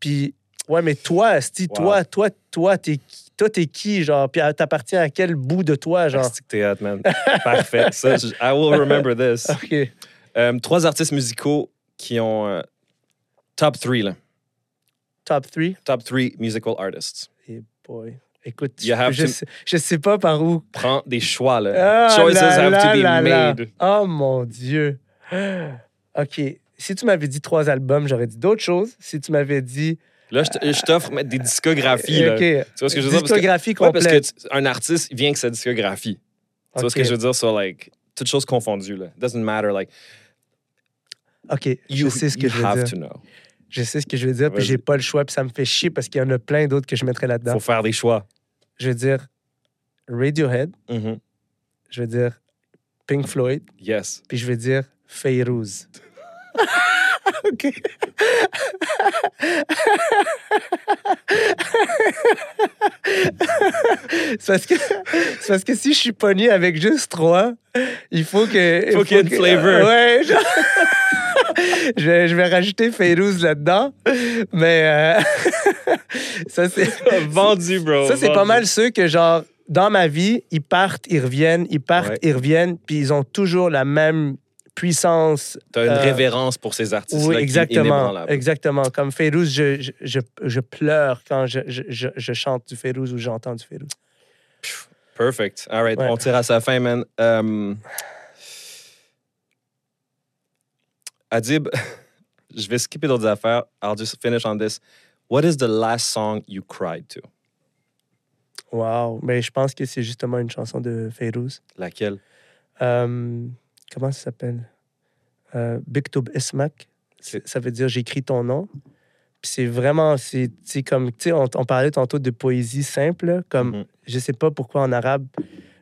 Puis, ouais, mais toi, Asti, Wow. toi, toi, toi, t'es qui- toi, t'es qui, genre? Puis, t'appartiens à quel bout de toi, genre? Hot, man. Parfait. Ça, je- I will remember this. [LAUGHS] OK. Euh, trois artistes musicaux qui ont euh, top three, là. Top 3. Top three musical artists. Et boy. Écoute, You je, to- sais, je sais pas par où. Prends des choix, là. Ah, Choices là, have to be made. Oh mon Dieu. OK. Si tu m'avais dit trois albums, j'aurais dit d'autres choses. Si tu m'avais dit. Là, je t'offre mettre des discographies, là. Tu vois ce que je veux dire? Parce que- Discographie Ouais, parce complète. que tu- un artiste vient que sa discographie. Tu vois ce que je veux dire sur, like, toutes choses confondues, là. Doesn't matter, like, OK. you, je sais ce que you je veux have dire. to know. Je sais ce que je veux dire, puis j'ai pas le choix, puis ça me fait chier parce qu'il y en a plein d'autres que je mettrais là-dedans. Faut faire des choix. Je veux dire Radiohead, Mhm. je veux dire Pink Floyd, Yes. puis je vais dire Feyrouz. [LAUGHS] OK. c'est parce, que, c'est parce que si je suis pogné avec juste trois, il faut que. Faut qu'il y ait une flavor. Ouais. genre- [LAUGHS] [LAUGHS] je, vais, je vais rajouter Feyrouz là-dedans. Mais euh, [LAUGHS] ça, c'est. [LAUGHS] Vendu, bro. Ça, c'est pas mal ceux que, genre, dans ma vie, ils partent, ils reviennent, ils partent, Ouais. ils reviennent, puis ils ont toujours la même puissance. T'as une euh, révérence pour ces artistes-là. Oui, qui est exactement. Exactement. Comme Férouz, je, je, je, je pleure quand je, je, je, je chante du Férouz ou j'entends du Férouz. Perfect. All right. Ouais. On tire à sa fin, man. Um, Adib, [LAUGHS] je vais skipper d'autres affaires. I'll just finish on this. What is the last song you cried to? Wow. Mais je pense que c'est justement une chanson de Férouz. Laquelle? Euh, comment ça s'appelle? Euh, Biktub. C'est- Ça veut dire j'écris ton nom. Puis c'est vraiment, c'est comme, tu sais, on, on parlait tantôt de poésie simple, comme, Mhm. je sais pas pourquoi en arabe,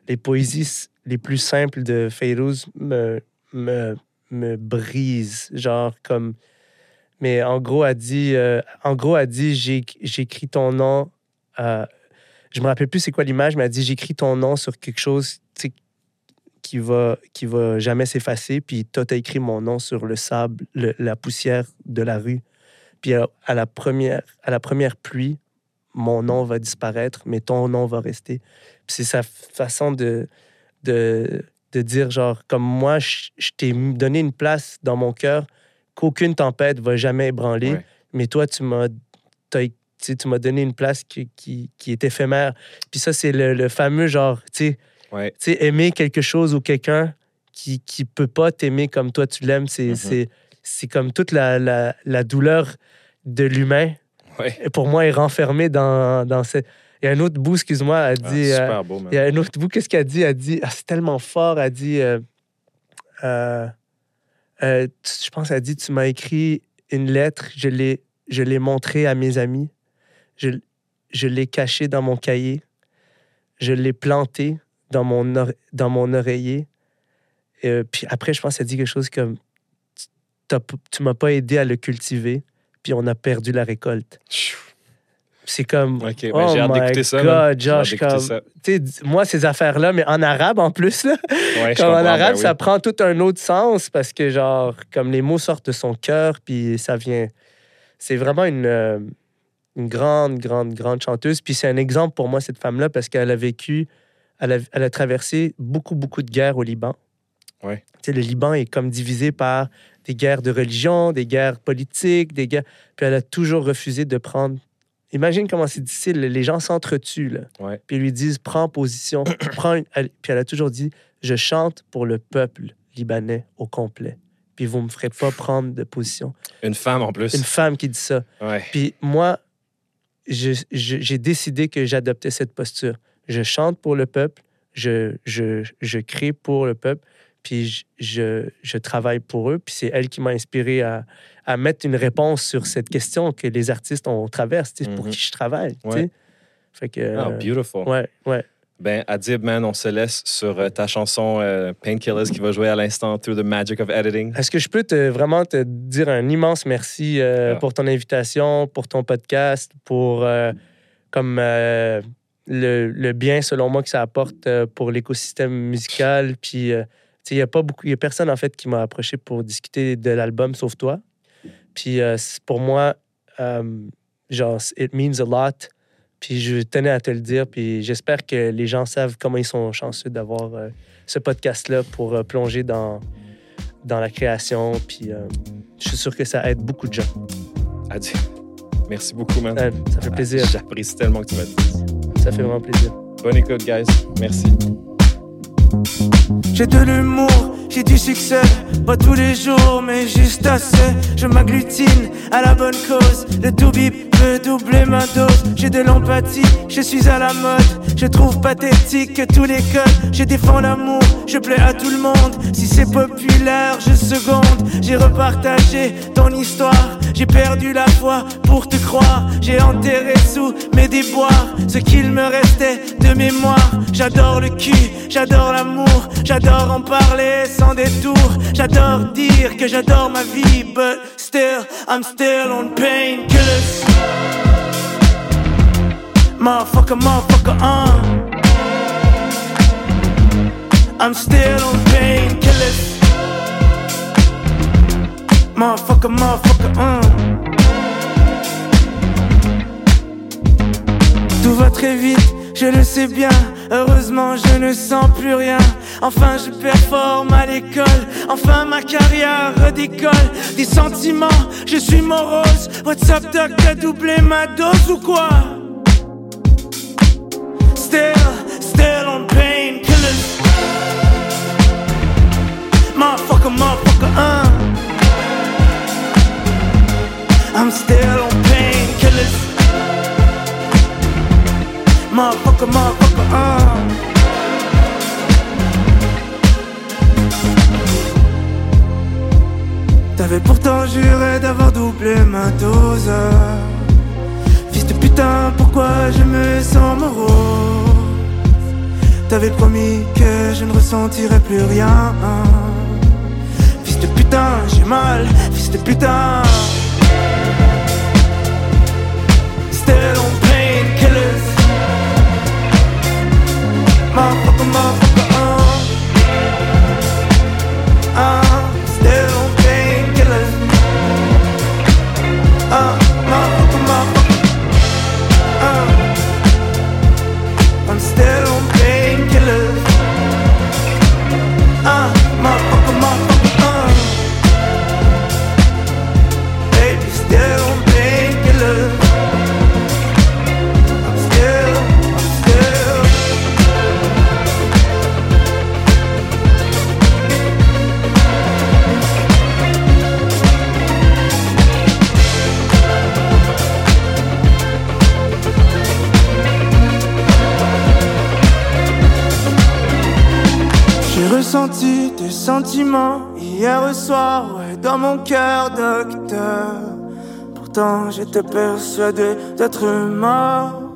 les poésies les plus simples de Feyrouz me, me, me brisent. Genre, comme, mais en gros, elle dit, euh, en gros, dit, j'écris ton nom. euh, je me rappelle plus c'est quoi l'image, mais elle dit, j'écris ton nom sur quelque chose, qui va, qui va jamais s'effacer. Puis toi, t'as écrit mon nom sur le sable, le- la poussière de la rue. Puis à, à la première, à la première pluie, mon nom va disparaître, mais ton nom va rester. C'est sa façon de, de, de dire, genre, comme moi, je, je t'ai donné une place dans mon cœur qu'aucune tempête va jamais ébranler, Ouais. mais toi, tu m'as tu m'as donné une place qui, qui, qui est éphémère. Puis ça, c'est le, le fameux genre, tu sais, Ouais. aimer quelque chose ou quelqu'un qui qui peut pas t'aimer comme toi tu l'aimes, c'est Mhm. c'est c'est comme toute la, la, la douleur de l'humain. Ouais. Et pour moi, est renfermée dans, dans cette... Il y a un autre bout, excuse-moi, elle Ah, dit... euh, super beau, man. il y a un autre bout, qu'est-ce qu'elle dit? Elle dit... ah, c'est tellement fort, elle dit... euh, euh, tu- je pense qu'elle a dit Tu m'as écrit une lettre, je l'ai, je l'ai montrée à mes amis, je, je l'ai cachée dans mon cahier, je l'ai plantée dans mon, ore- dans mon oreiller. Euh, puis après, je pense qu'elle a dit quelque chose comme Tu m'as pas aidé à le cultiver, puis on a perdu la récolte. C'est comme. OK, ben, oh j'ai hâte d'écouter ça. God, Josh, comme. ça. Moi, ces affaires-là, mais en arabe en plus, là. Ouais, Comme en arabe, ben oui. ça prend tout un autre sens parce que, genre, comme les mots sortent de son cœur, puis ça vient. C'est vraiment une, euh, une grande, grande, grande chanteuse. Puis c'est un exemple pour moi, cette femme-là, parce qu'elle a vécu, elle a, elle a traversé beaucoup, beaucoup de guerres au Liban. Ouais. Tu sais, le Liban est comme divisé par des guerres de religion, des guerres politiques, des guerres. Puis elle a toujours refusé de prendre. Imagine comment c'est difficile. Les gens s'entretuent, là. Ouais. Puis ils lui disent prends position. [CLEARS THROAT] prends une- Puis elle a toujours dit je chante pour le peuple libanais au complet. Puis vous me ferez pas prendre de position. Une femme en plus. Une femme qui dit ça. Ouais. Puis moi, j'ai décidé que j'adoptais cette posture. Je chante pour le peuple, je, je, je crée pour le peuple, puis je, je, je travaille pour eux. Puis c'est elle qui m'a inspiré à, à mettre une réponse sur cette question que les artistes ont traversé, tu sais, pour Mhm. qui je travaille. Ouais. Fait que. Ah, euh, beautiful. ouais, ouais. Ben, Adib, man, on se laisse sur euh, ta chanson euh, Painkillers qui va jouer à l'instant Through the Magic of Editing. Est-ce que je peux te, vraiment te dire un immense merci euh, Ah. pour ton invitation, pour ton podcast, pour euh, comme le, le bien, selon moi, que ça apporte pour l'écosystème musical. Puis, il n'y a pas beaucoup, y a personne, en fait, qui m'a approché pour discuter de l'album, sauf toi. Puis, euh, pour moi, euh, genre, it means a lot. Puis, je tenais à te le dire. Puis, j'espère que les gens savent comment ils sont chanceux d'avoir euh, ce podcast-là pour euh, plonger dans, dans la création. Puis, je suis sûr que ça aide beaucoup de gens. Adib, merci beaucoup, man. Euh, ça fait plaisir. J'apprécie tellement que tu m'as dit. Ça fait vraiment plaisir. Bonne écoute, guys. Merci. J'ai de l'humour, j'ai du succès, pas tous les jours, mais juste assez. Je m'agglutine à la bonne cause. Le tout bip peut doubler ma dose. J'ai de l'empathie, je suis à la mode. Je trouve pathétique que tous les codes. Je défends l'amour, je plais à tout le monde. Si c'est populaire, je seconde. J'ai repartagé ton histoire. J'ai perdu la foi pour te croire. J'ai enterré sous mes déboires ce qu'il me restait de mémoire. J'adore le cul, j'adore l'amour, j'adore en parler sans détour. J'adore dire que j'adore ma vie, but still, I'm still on painkillers. Motherfucker, motherfucker, uh. I'm still on. Motherfucker, motherfucker, uh. Tout va très vite, je le sais bien. Heureusement, je ne sens plus rien. Enfin, je performe à l'école. Enfin, ma carrière redécolle. Des sentiments, je suis morose. What's up, doc, t'as doublé ma dose ou quoi? Still, still on painkillers. I'm still on painkillers. Motherfucker, motherfucker, uh. T'avais pourtant juré d'avoir doublé ma dose. Fils de putain, pourquoi je me sens morose? T'avais promis que je ne ressentirais plus rien. Fils de putain, j'ai mal, fils de putain. Still on painkillers. Motherfucker, motherfucker, uh. Uh, ressenti des sentiments hier soir, dans mon cœur, docteur. Pourtant, j'étais persuadé d'être mort.